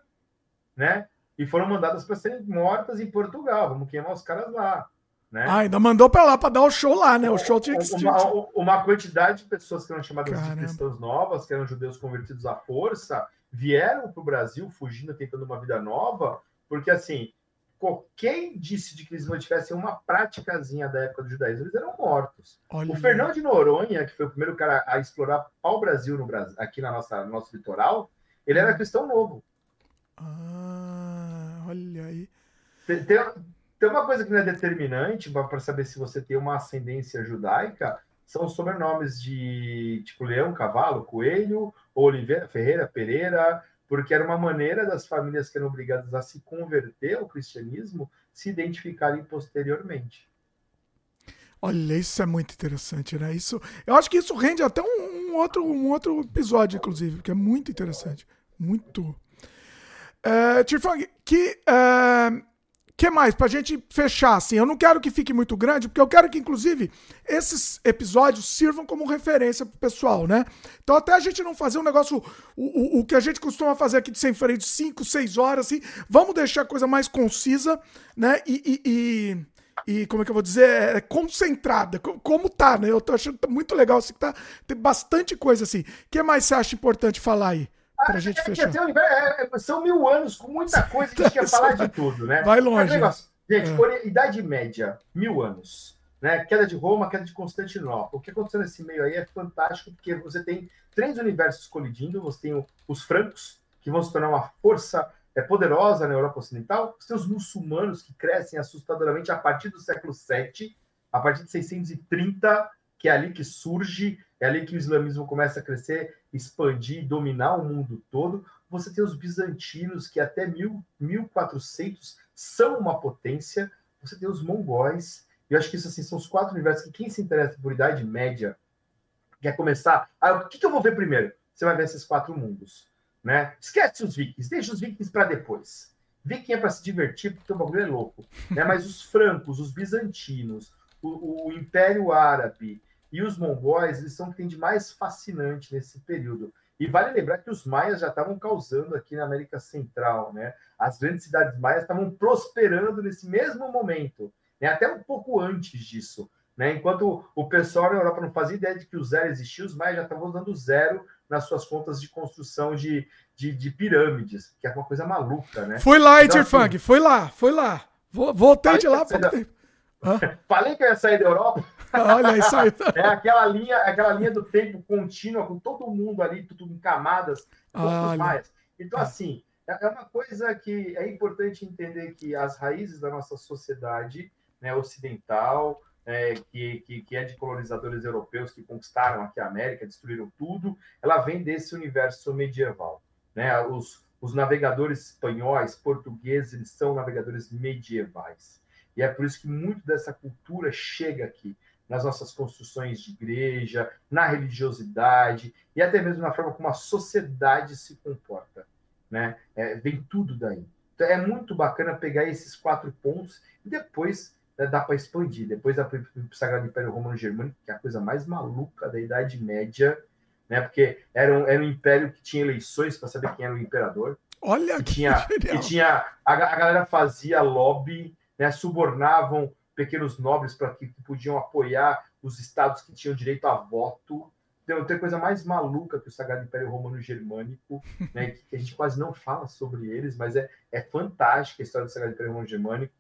né? E foram mandadas para serem mortas em Portugal. Vamos queimar os caras lá. Né? Ah, ainda mandou para lá para dar o show lá, né? O show tinha que. Uma, uma, quantidade de pessoas que eram chamadas Caramba. de cristãos novas, que eram judeus convertidos à força, vieram para o Brasil fugindo, tentando uma vida nova, porque assim, quem disse de que eles mantivessem uma práticazinha da época do judaísmo, eles eram mortos. Olha. O Fernão de Noronha, que foi o primeiro cara a explorar o Brasil no Brasil, aqui na nossa no nosso litoral, ele era cristão novo. Ah, olha aí. Tem, tem, tem uma coisa que não é determinante para saber se você tem uma ascendência judaica, são os sobrenomes de tipo Leão, Cavalo, Coelho, Oliveira, Ferreira, Pereira, porque era uma maneira das famílias que eram obrigadas a se converter ao cristianismo se identificarem posteriormente. Olha, isso é muito interessante, né? Isso, eu acho que isso rende até um, um outro, um outro episódio, inclusive, que é muito interessante. Muito. É, Tifang, que é, que mais? Pra gente fechar, assim, eu não quero que fique muito grande, porque eu quero que, inclusive, esses episódios sirvam como referência pro pessoal, né? Então, até a gente não fazer um negócio, o, o, o que a gente costuma fazer aqui de sem freio de 5, 6 horas, assim, vamos deixar a coisa mais concisa, né? E, e, e, e como é que eu vou dizer? É, concentrada, como tá, né? Eu tô achando muito legal, assim, que tá, tem bastante coisa, assim. O que mais você acha importante falar aí? Pra gente é, fechar. É, é, são mil anos com muita coisa que a gente quer falar de tudo, né? Vai longe. Negócio, gente, é. Idade Média, mil anos. Né? Queda de Roma, queda de Constantinopla. O que aconteceu nesse meio aí é fantástico, porque você tem três universos colidindo. Você tem os francos, que vão se tornar uma força é, poderosa na Europa Ocidental. Você tem os muçulmanos, que crescem assustadoramente a partir do século VII, a partir de 630, que é ali que surge, é ali que o islamismo começa a crescer expandir, dominar o mundo todo. Você tem os bizantinos, que até mil, 1400 são uma potência. Você tem os mongóis. Eu acho que isso assim, são os quatro universos que quem se interessa por Idade Média quer começar. Ah, o que, que eu vou ver primeiro? Você vai ver esses quatro mundos. Né? Esquece os vikings, deixa os vikings para depois. Viking é para se divertir, porque o bagulho é louco. Né? Mas os francos, os bizantinos, o, o Império Árabe, e os mongóis, eles são o que tem de mais fascinante nesse período. E vale lembrar que os maias já estavam causando aqui na América Central, né? As grandes cidades maias estavam prosperando nesse mesmo momento, né? até um pouco antes disso. Né? Enquanto o pessoal na Europa não fazia ideia de que o zero existia, os maias já estavam dando zero nas suas contas de construção de, de, de pirâmides, que é uma coisa maluca, né? Foi lá, então, Edirfang, assim, foi lá, foi lá. Voltei de lá. <laughs> Falei que eu ia sair da Europa. Olha isso aí. É aquela linha, aquela linha do tempo contínua, com todo mundo ali, tudo em camadas, mais. Então, ah. assim, é, é uma coisa que é importante entender que as raízes da nossa sociedade né, ocidental, é, que, que, que, é de colonizadores europeus que conquistaram aqui a América, destruíram tudo, ela vem desse universo medieval. Né? Os, os navegadores espanhóis, portugueses, eles são navegadores medievais. E é por isso que muito dessa cultura chega aqui, nas nossas construções de igreja, na religiosidade e até mesmo na forma como a sociedade se comporta. Né? É, vem tudo daí. Então é muito bacana pegar esses quatro pontos e depois né, dá para expandir. Depois dá para o Sagrado Império Romano Germânico, que é a coisa mais maluca da Idade Média, né? porque era um, era um império que tinha eleições para saber quem era o imperador. Olha que, que tinha, que tinha a, a galera fazia lobby né, subornavam pequenos nobres para que, podiam apoiar os estados que tinham direito a voto. Então, tem coisa mais maluca que o Sagrado Império Romano Germânico, <laughs> né, que, a gente quase não fala sobre eles, mas é, é fantástica a história do Sagrado Império Romano Germânico.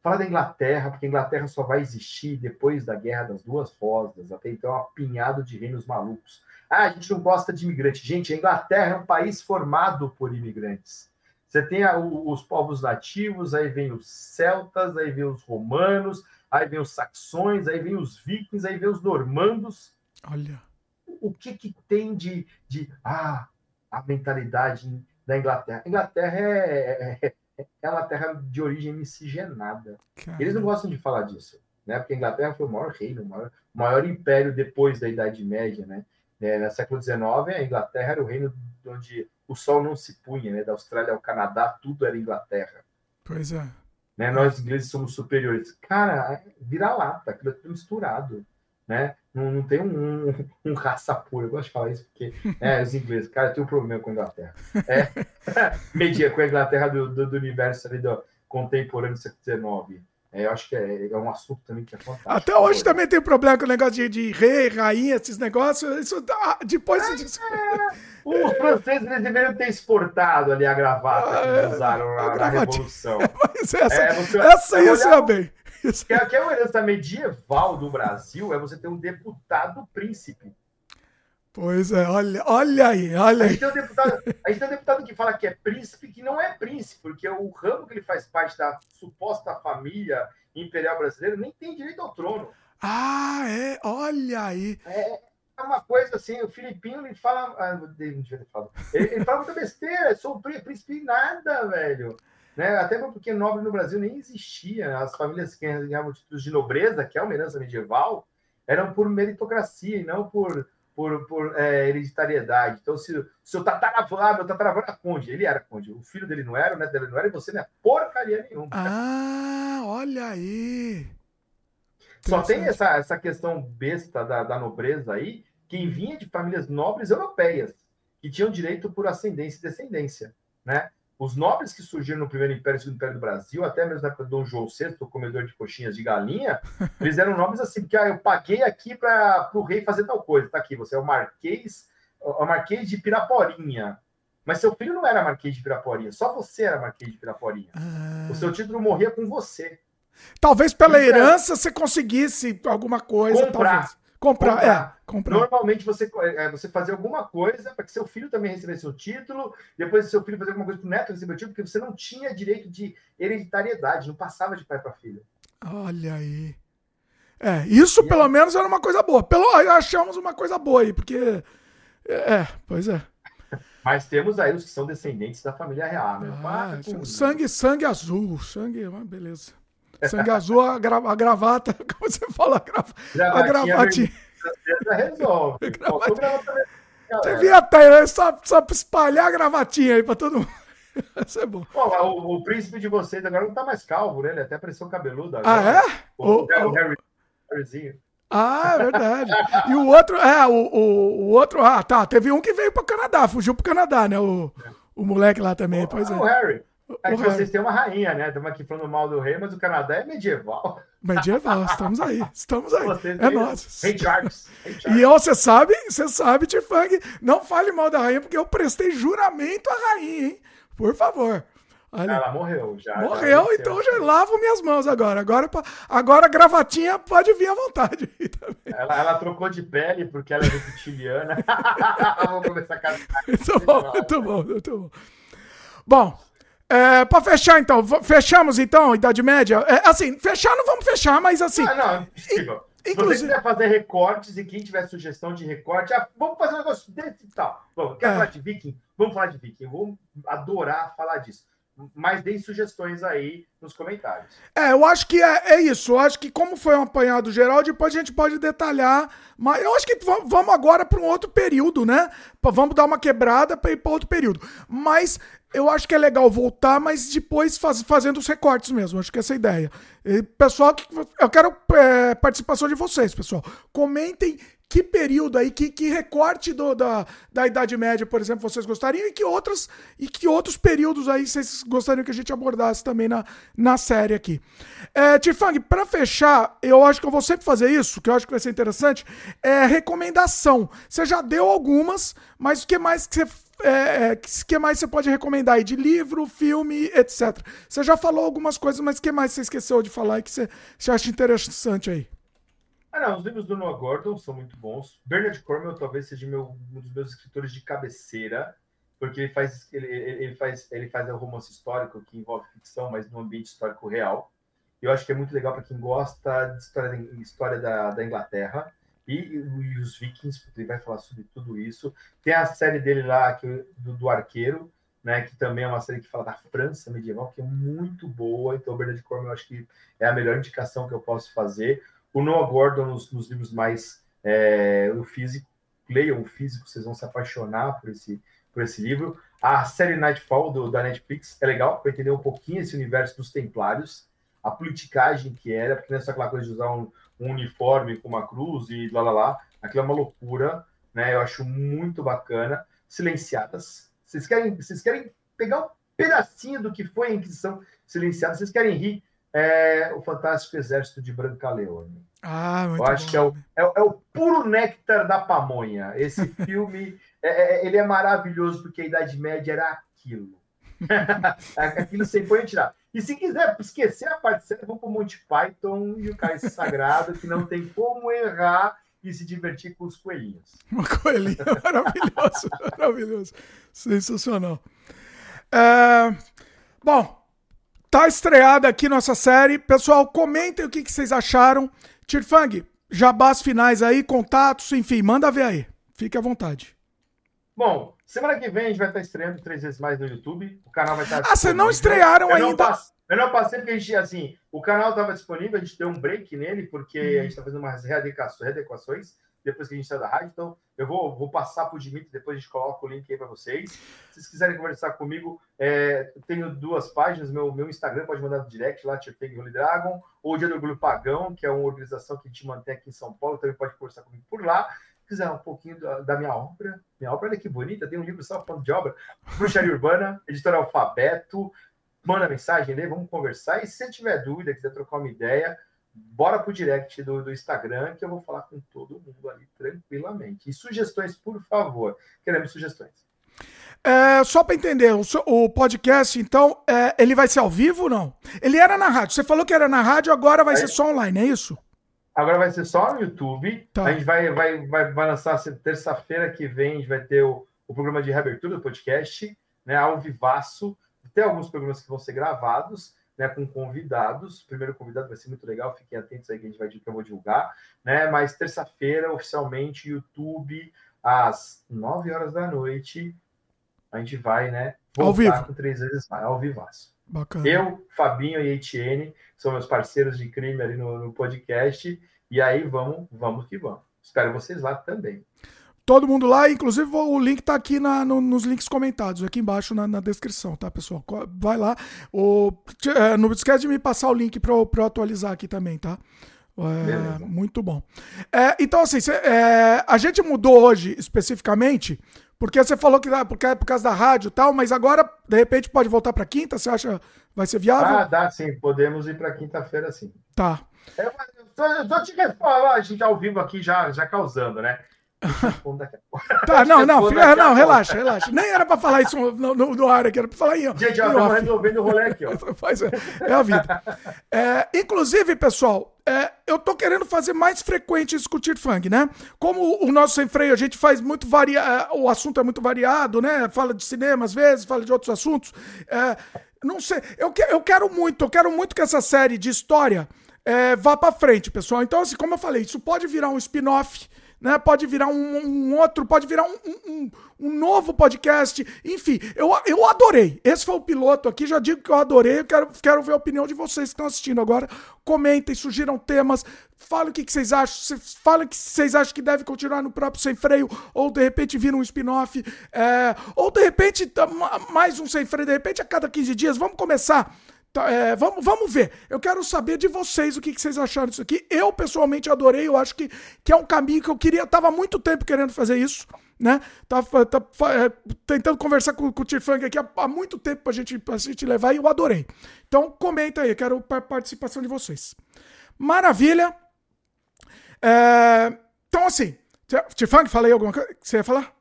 Fala da Inglaterra, porque a Inglaterra só vai existir depois da Guerra das Duas Rosas, até então é apinhado de reinos malucos. Ah, a gente não gosta de imigrantes. Gente, a Inglaterra é um país formado por imigrantes. Você tem a, os povos nativos, aí vem os celtas, aí vem os romanos, aí vem os saxões, aí vem os vikings, aí vem os normandos. Olha. O que, que tem de, de ah, a mentalidade da Inglaterra? A Inglaterra é, é, é uma terra de origem miscigenada. Caramba. Eles não gostam de falar disso. né? Porque a Inglaterra foi o maior reino, o maior, maior império depois da Idade Média, né? É, no século XIX, a Inglaterra era o reino onde o sol não se punha, né? Da Austrália ao Canadá, tudo era Inglaterra. Pois é. Né? Nós ingleses somos superiores. Cara, vira lata, aquilo é tudo misturado, né? Não, não tem um, um, um, raça pura. Eu gosto de falar isso porque é, os ingleses, cara, tem um problema com a Inglaterra. É, <laughs> media com a Inglaterra do, do, do universo ali do contemporâneo do século XIX. É, eu acho que é, é, um assunto também que é fantástico. Até hoje também tem problema com o negócio de, de rei, rainha, esses negócios. Isso depois. É, os franceses eles deveriam ter exportado ali a gravata que eles usaram na, na Revolução. <laughs> Mas essa, é, você, essa ia ser bem. Que, que é uma herança medieval do Brasil, é você ter um deputado príncipe. Pois é, olha, olha aí, olha aí. A gente, tem um deputado, a gente tem um deputado que fala que é príncipe, que não é príncipe, porque o ramo que ele faz parte da suposta família imperial brasileira nem tem direito ao trono. Ah, é? Olha aí. É, é uma coisa assim, o Filipinho ele fala. Ah, ele, ele fala muita besteira, sou príncipe nada, velho. Né? Até porque nobre no Brasil nem existia. As famílias que ganhavam títulos de nobreza, que é uma herança medieval, eram por meritocracia e não por, por, por é, hereditariedade. Então, se, se o tataravô, ah, meu tataravô era conde, ele era conde. O filho dele não era, o neto dele não era, e você não é porcaria nenhuma. Ah, olha aí! Só tem essa, essa questão besta da, da nobreza aí, quem vinha de famílias nobres europeias, que tinham direito por ascendência e descendência, né? Os nobres que surgiram no primeiro império e segundo império do Brasil, até mesmo na época do Dom João VI, o comedor de coxinhas de galinha, <laughs> eles eram nobres assim, porque ah, eu paguei aqui para o rei fazer tal coisa. Tá aqui, você é o Marquês, o Marquês de Piraporinha. Mas seu filho não era Marquês de Piraporinha, só você era Marquês de Piraporinha. Ah. O seu título morria com você. Talvez pela herança você conseguisse alguma coisa. Comprar. Talvez. Comprar, comprar. é. Comprar. Normalmente você, é, você fazer alguma coisa para que seu filho também recebesse o título, depois seu filho fazer alguma coisa para o neto receber o título, porque você não tinha direito de hereditariedade, não passava de pai para filho. Olha aí. É, isso e pelo aí? menos era uma coisa boa. Pelo achamos uma coisa boa aí, porque. É, é pois é. <laughs> Mas temos aí os que são descendentes da família real. Meu ah, sangue, sangue azul, sangue, beleza. Sangue azul, a, gra, a gravata, <laughs> como você fala, a, gra, a gravatinha. resolve. <laughs> Devia né? só, só espalhar a gravatinha aí pra todo mundo. <laughs> Isso é bom. O, o, príncipe de vocês agora não tá mais calvo, né? Ele até pareceu cabeludo agora. Ah, é? O, o, o Harry, Harryzinho. Ah, é verdade. e o outro, é, o, o, o, outro, ah, tá. Teve um que veio pro Canadá, fugiu pro Canadá, né? O, o moleque lá também. O, pois é. O Harry. É que vocês têm uma rainha, né? Estamos aqui falando mal do rei, mas o Canadá é medieval. Medieval, estamos aí, estamos aí. Vocês é nosso. Rei Charles. E você sabe, você sabe, Tifang, não fale mal da rainha, porque eu prestei juramento à rainha, hein? Por favor. Olha, ela morreu já. Morreu, já então já lavo minhas mãos agora. Agora, agora a gravatinha pode vir à vontade. <laughs> Ela, ela, trocou de pele porque ela é reptiliana. <laughs> Vamos começar a casar. Muito bom, muito bom, muito bom. Bom, é, para fechar, então, fechamos então, Idade Média. É, assim, fechar não vamos fechar, mas assim. Ah, não, impossível. Se você quiser fazer recortes e quem tiver sugestão de recorte, ah, vamos fazer um negócio desse e tal. Vamos, quer é. falar de Viking? Vamos falar de Viking. Eu vou adorar falar disso. Mas deem sugestões aí nos comentários. É, eu acho que é, é isso. Eu acho que, como foi um apanhado geral, depois a gente pode detalhar. Mas eu acho que vamos agora para um outro período, né? Vamos dar uma quebrada para ir para outro período. Mas eu acho que é legal voltar, mas depois faz, fazendo os recortes mesmo. Acho que essa é a ideia. E, pessoal, eu quero é, participação de vocês, pessoal. Comentem que período aí, que, que recorte do, da, da Idade Média, por exemplo, vocês gostariam e que outras e que outros períodos aí vocês gostariam que a gente abordasse também na, na série aqui. É, Tifang, para fechar, eu acho que eu vou sempre fazer isso, que eu acho que vai ser interessante, é recomendação. Você já deu algumas, mas o que mais que você é, é, que mais você pode recomendar aí de livro, filme, etc. Você já falou algumas coisas, mas que mais você esqueceu de falar e que você, você acha interessante aí? Ah, não, os livros do Noah Gordon são muito bons. Bernard Cornwell talvez seja meu, um dos meus escritores de cabeceira, porque ele faz, ele, ele, faz, ele faz um romance histórico que envolve ficção, mas no ambiente histórico real. Eu acho que é muito legal para quem gosta de história, história da, da Inglaterra e, e, os Vikings, ele vai falar sobre tudo isso. Tem a série dele lá, que, do, do arqueiro, né, que também é uma série que fala da França medieval, que é muito boa. Então, Bernard Cornwell, eu acho que é a melhor indicação que eu posso fazer. O Noah Gordon, nos, nos livros mais é, o físico, leiam o físico, vocês vão se apaixonar por esse, por esse livro. A série Nightfall do, da Netflix é legal para entender um pouquinho esse universo dos Templários, a politicagem que era, porque não é só aquela coisa de usar um, um uniforme com uma cruz e lá lá lá. Aquilo é uma loucura, né? Eu acho muito bacana. Silenciadas. Vocês querem, vocês querem pegar um pedacinho do que foi a Inquisição Silenciada? Vocês querem rir? É o Fantástico Exército de Brancaleone. Ah, muito Eu acho bom. que é o, é, é o puro néctar da pamonha. Esse <laughs> filme, é- é- ele é maravilhoso porque a Idade Média era aquilo. <laughs> aquilo sem põe tirar. E se quiser esquecer a parte certa, vamos para o Monty Python e o Cálice Sagrado, que não tem como errar e se divertir com os coelhinhos. <laughs> Uma coelhinha maravilhoso, <laughs> maravilhoso. Sensacional. É, Bom, tá estreada aqui nossa série. Pessoal, comentem o que, que vocês acharam. Tirfang, jabás finais aí, contatos, enfim, manda ver aí. Fique à vontade. Bom, semana que vem a gente vai estar estreando três vezes mais no YouTube. O canal vai estar. Ah, vocês não estrearam Eu não ainda. passe- Eu não passei porque a gente, assim, o canal estava disponível, a gente deu um break nele, porque Hum. a gente está fazendo umas readequações, depois que a gente saiu da rádio. Então, eu vou, vou passar para o Dimitri, depois a gente coloca o link aí para vocês. Se vocês quiserem conversar comigo, é, tenho duas páginas. Meu, meu Instagram pode mandar no direct lá, Tirpeg Holy Dragon, ou o Dia do Orgulho Pagão, que é uma organização que a gente mantém aqui em São Paulo, também pode conversar comigo por lá. Se quiser um pouquinho da, da minha obra, minha obra, olha que bonita, tem um livro só falando de obra, Bruxaria Urbana, editora Alfabeto, manda mensagem, lê, vamos conversar. E se você tiver dúvida, quiser trocar uma ideia, bora pro direct do, do Instagram, que eu vou falar com todo mundo ali tranquilamente. E sugestões, por favor. Queremos sugestões. É, só para entender, o, seu- o podcast, então, é, ele vai ser ao vivo ou não? Ele era na rádio. Você falou que era na rádio, agora vai É. ser só online, é isso? Agora vai ser só no YouTube. Tá. A gente vai, vai, vai, vai lançar assim, terça-feira que vem, a gente vai ter o, o programa de reabertura do podcast, né? Ao vivaço. Tem alguns programas que vão ser gravados, né? Com convidados. O primeiro convidado vai ser muito legal, fiquem atentos aí que a gente vai que eu vou divulgar, né? Mas terça-feira, oficialmente, YouTube, às 9 horas da noite, a gente vai, né? Ao Voltar vivo. com três vezes mais, ao vivaço. Bacana. Eu, Fabinho e Etienne são meus parceiros de crime ali no, no podcast. E aí vamos, vamos que vamos. Espero vocês lá também. Todo mundo lá, inclusive o link tá aqui na- no- nos links comentados, aqui embaixo na, na descrição, tá, pessoal? Vai lá. O, é, não esquece de me passar o link para eu atualizar aqui também, tá? É, muito bom. É, então, assim, cê- é, a gente mudou hoje especificamente, porque você falou que é por causa da rádio e tal, mas agora, de repente, pode voltar para quinta? Você acha vai ser viável? Ah, dá sim. Podemos ir para quinta-feira sim. Tá. Eu, eu, tô, eu tô te respondendo, a gente ao vivo aqui já, já causando, né? Tá, não, não, a não, pouco. relaxa, relaxa. Nem era para falar isso no, no, no ar aqui, era para falar em, Gente, em ó, estamos resolvendo o rolê aqui, ó. <laughs> É, é a vida. É, inclusive, pessoal, é, eu tô querendo fazer mais frequente discutir funk, né? Como o nosso sem freio, a gente faz muito variado, o assunto é muito variado, né? Fala de cinema às vezes, fala de outros assuntos. É, não sei, eu, que- eu quero muito, eu quero muito que essa série de história é, vá pra frente, pessoal. Então, assim, como eu falei, isso pode virar um spin-off, né? Pode virar um, um outro, pode virar um, um- um- novo podcast. Enfim, eu, eu adorei. Esse foi o piloto aqui, já digo que eu adorei. Eu quero, quero ver a opinião de vocês que estão assistindo agora. Comentem, sugiram temas, falem o que, que vocês acham. Falem o que vocês acham que deve continuar no próprio Sem Freio, ou de repente vira um spin-off, é, ou de repente ma- mais um Sem Freio, de repente a cada 15 dias. Vamos começar. Tá, é, vamos, vamos ver. Eu quero saber de vocês o que, que vocês acharam disso aqui. Eu, pessoalmente, adorei. Eu acho que, que é um caminho que eu queria. Tava há muito tempo querendo fazer isso, né? Tava, tá- é, tentando conversar com, com o Tifang aqui há, há muito tempo pra gente, pra gente levar e eu adorei. Então, comenta aí. Eu quero a participação de vocês. Maravilha. É, então, assim, Tifang, falei alguma coisa? que Você ia falar?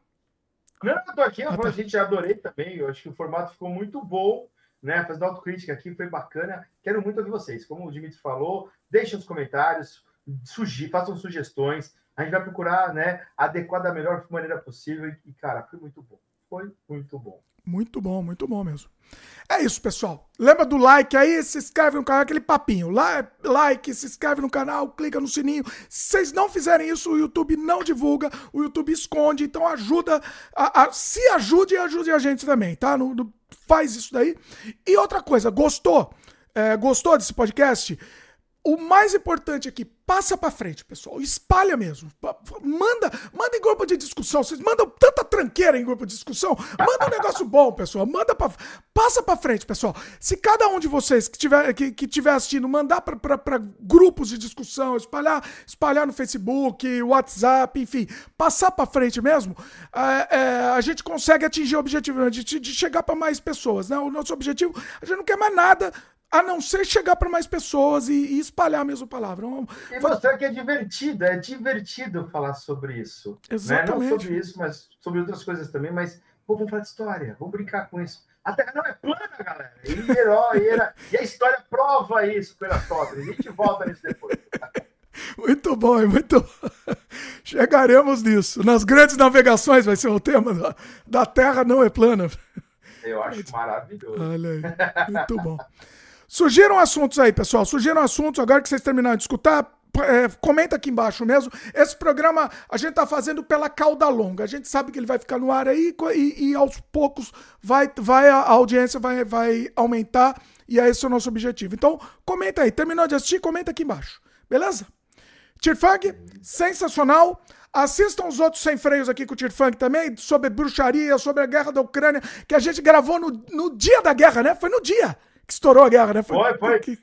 Não, eu tô aqui, Ah, tá. gente, adorei também. Eu acho que o formato ficou muito bom, né? Fazendo autocrítica aqui foi bacana. Quero muito ouvir vocês. Como o Dimitri falou, deixem os comentários, sugi, façam sugestões. A gente vai procurar, né, adequar da melhor maneira possível. E, cara, foi muito bom. foi muito bom. Muito bom, muito bom mesmo. É isso, pessoal. Lembra do like aí, se inscreve no canal, aquele papinho. Like, se inscreve no canal, clica no sininho. Se vocês não fizerem isso, o YouTube não divulga, o YouTube esconde. Então ajuda, a, a, se ajude e ajude a gente também, tá? No, no, faz isso daí. E outra coisa, gostou? É, gostou desse podcast? O mais importante aqui, passa para frente, pessoal. Espalha mesmo. Manda, manda em grupo de discussão. Vocês mandam tanta tranqueira em grupo de discussão. Manda um negócio bom, pessoal. Manda para passa para frente, pessoal. Se cada um de vocês que tiver que, que tiver assistindo mandar para grupos de discussão, espalhar, espalhar no Facebook, WhatsApp, enfim, passar para frente mesmo, é, é, a gente consegue atingir o objetivo de, de chegar para mais pessoas, né? O nosso objetivo, a gente não quer mais nada a não ser chegar para mais pessoas e, e, espalhar a mesma palavra. E mostrar que é divertido, é divertido falar sobre isso. Exatamente. Né? Não sobre isso, mas sobre outras coisas também, mas pô, vamos falar de história, vamos brincar com isso. A Terra não é plana, galera. E, herói, era... e a história prova isso pela sobra. A gente volta nisso depois. <laughs> Muito bom, muito <laughs> Chegaremos nisso. Nas grandes navegações vai ser o tema da, da Terra não é plana. Eu acho maravilhoso. Olha aí, muito bom. <laughs> Sugiram assuntos aí, pessoal. Sugiram assuntos. Agora que vocês terminaram de escutar, é, comenta aqui embaixo mesmo. Esse programa a gente tá fazendo pela cauda longa. A gente sabe que ele vai ficar no ar aí e, e aos poucos vai, vai a audiência vai, vai aumentar. E é esse o nosso objetivo. Então, comenta aí. Terminou de assistir? Comenta aqui embaixo. Beleza? Tirfang, sensacional. Assistam os outros sem freios aqui com o Tirfang também, sobre bruxaria, sobre a guerra da Ucrânia, que a gente gravou no, no dia da guerra, né? Foi no dia que estourou a guerra, né? Foi, foi. foi. Que...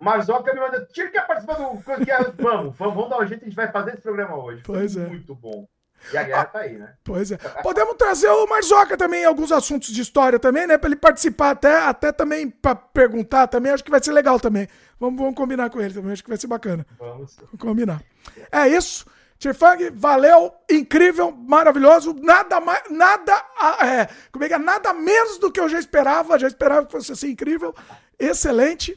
Marzoca me mandou, tira que participar do. Vamos, vamos, vamos dar um jeito, a gente vai fazer esse programa hoje. Pois é. Muito bom. E a guerra tá aí, né? Pois é. Podemos trazer o Marzoca também, alguns assuntos de história também, né? Pra ele participar até, até também pra perguntar também. Acho que vai ser legal também. Vamos, vamos combinar com ele também. Acho que vai ser bacana. Vamos. Vamos combinar. É isso. Tirfang, valeu, incrível, maravilhoso, nada mais, nada, é, como é que é, nada menos do que eu já esperava, já esperava que fosse assim incrível, excelente,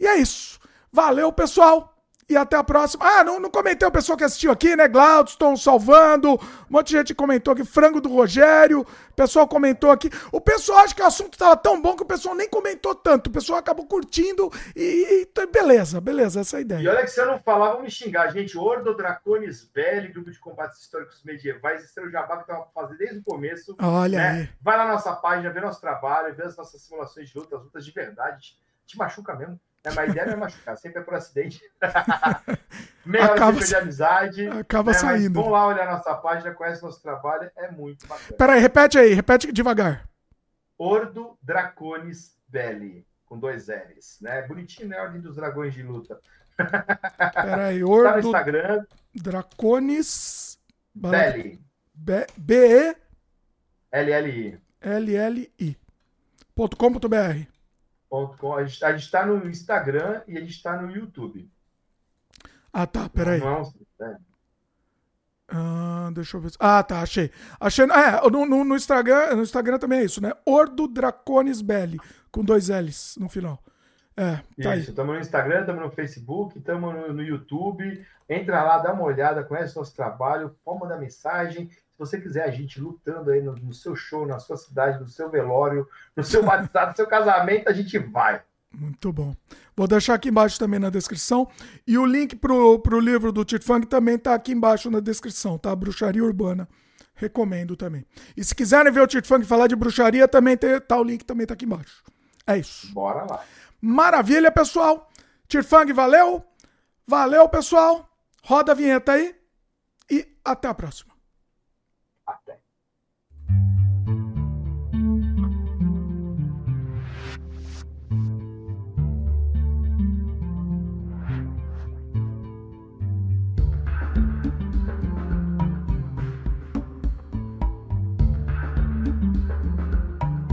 e é isso, valeu pessoal, e até a próxima. Ah, não, não comentei o pessoal que assistiu aqui, né? Glaudston salvando. Um monte de gente comentou aqui. Frango do Rogério. O pessoal comentou aqui. O pessoal acha que o assunto estava tão bom que o pessoal nem comentou tanto. O pessoal acabou curtindo e, e beleza, beleza, essa é a ideia. E olha que se eu não falar, vão me xingar. Gente, Ordo Dracones Belli, grupo de combates históricos medievais. Esse é o jabá que estava fazendo desde o começo. Olha né? aí. Vai na nossa página, vê nosso trabalho, vê as nossas simulações de luta, as lutas de verdade. Te machuca mesmo. É, mas a ideia é machucar, sempre é por acidente. <laughs> Meia acaba, de amizade. Acaba né, saindo. Vão lá olhar nossa página, conhece nosso trabalho, é muito bacana. Peraí, repete aí, repete devagar. Ordo Dracones Belli, com dois L's. Né? Bonitinho, né? Ordem dos Dragões de Luta. Peraí, Ordo. <laughs> Tá no Instagram. Dracones. Belli. B-E. L-L-I. L-L-I. .com.br a gente está no Instagram e a gente está no YouTube. Ah, tá, peraí. Não, não é ah, deixa eu ver. Ah, tá, achei. Achei. É, no, no, no, Instagram, no Instagram também é isso, né? Ordo Dracones Belli, com dois L's no final. É, tá isso, estamos no Instagram, estamos no Facebook, estamos no, no, YouTube. Entra lá, dá uma olhada, conhece nosso trabalho, pode mandar mensagem você quiser a gente lutando aí no, no seu show, na sua cidade, no seu velório, no seu <laughs> batizado, no seu casamento, a gente vai. Muito bom. Vou deixar aqui embaixo também na descrição. E o link pro, pro livro do Tito Funk também tá aqui embaixo na descrição, tá? Bruxaria Urbana. Recomendo também. E se quiserem ver o Tito Funk falar de bruxaria, também tem, tá o link também tá aqui embaixo. É isso. Bora lá. Maravilha, pessoal. Tirfang, valeu. Valeu, pessoal. Roda a vinheta aí. E até a próxima.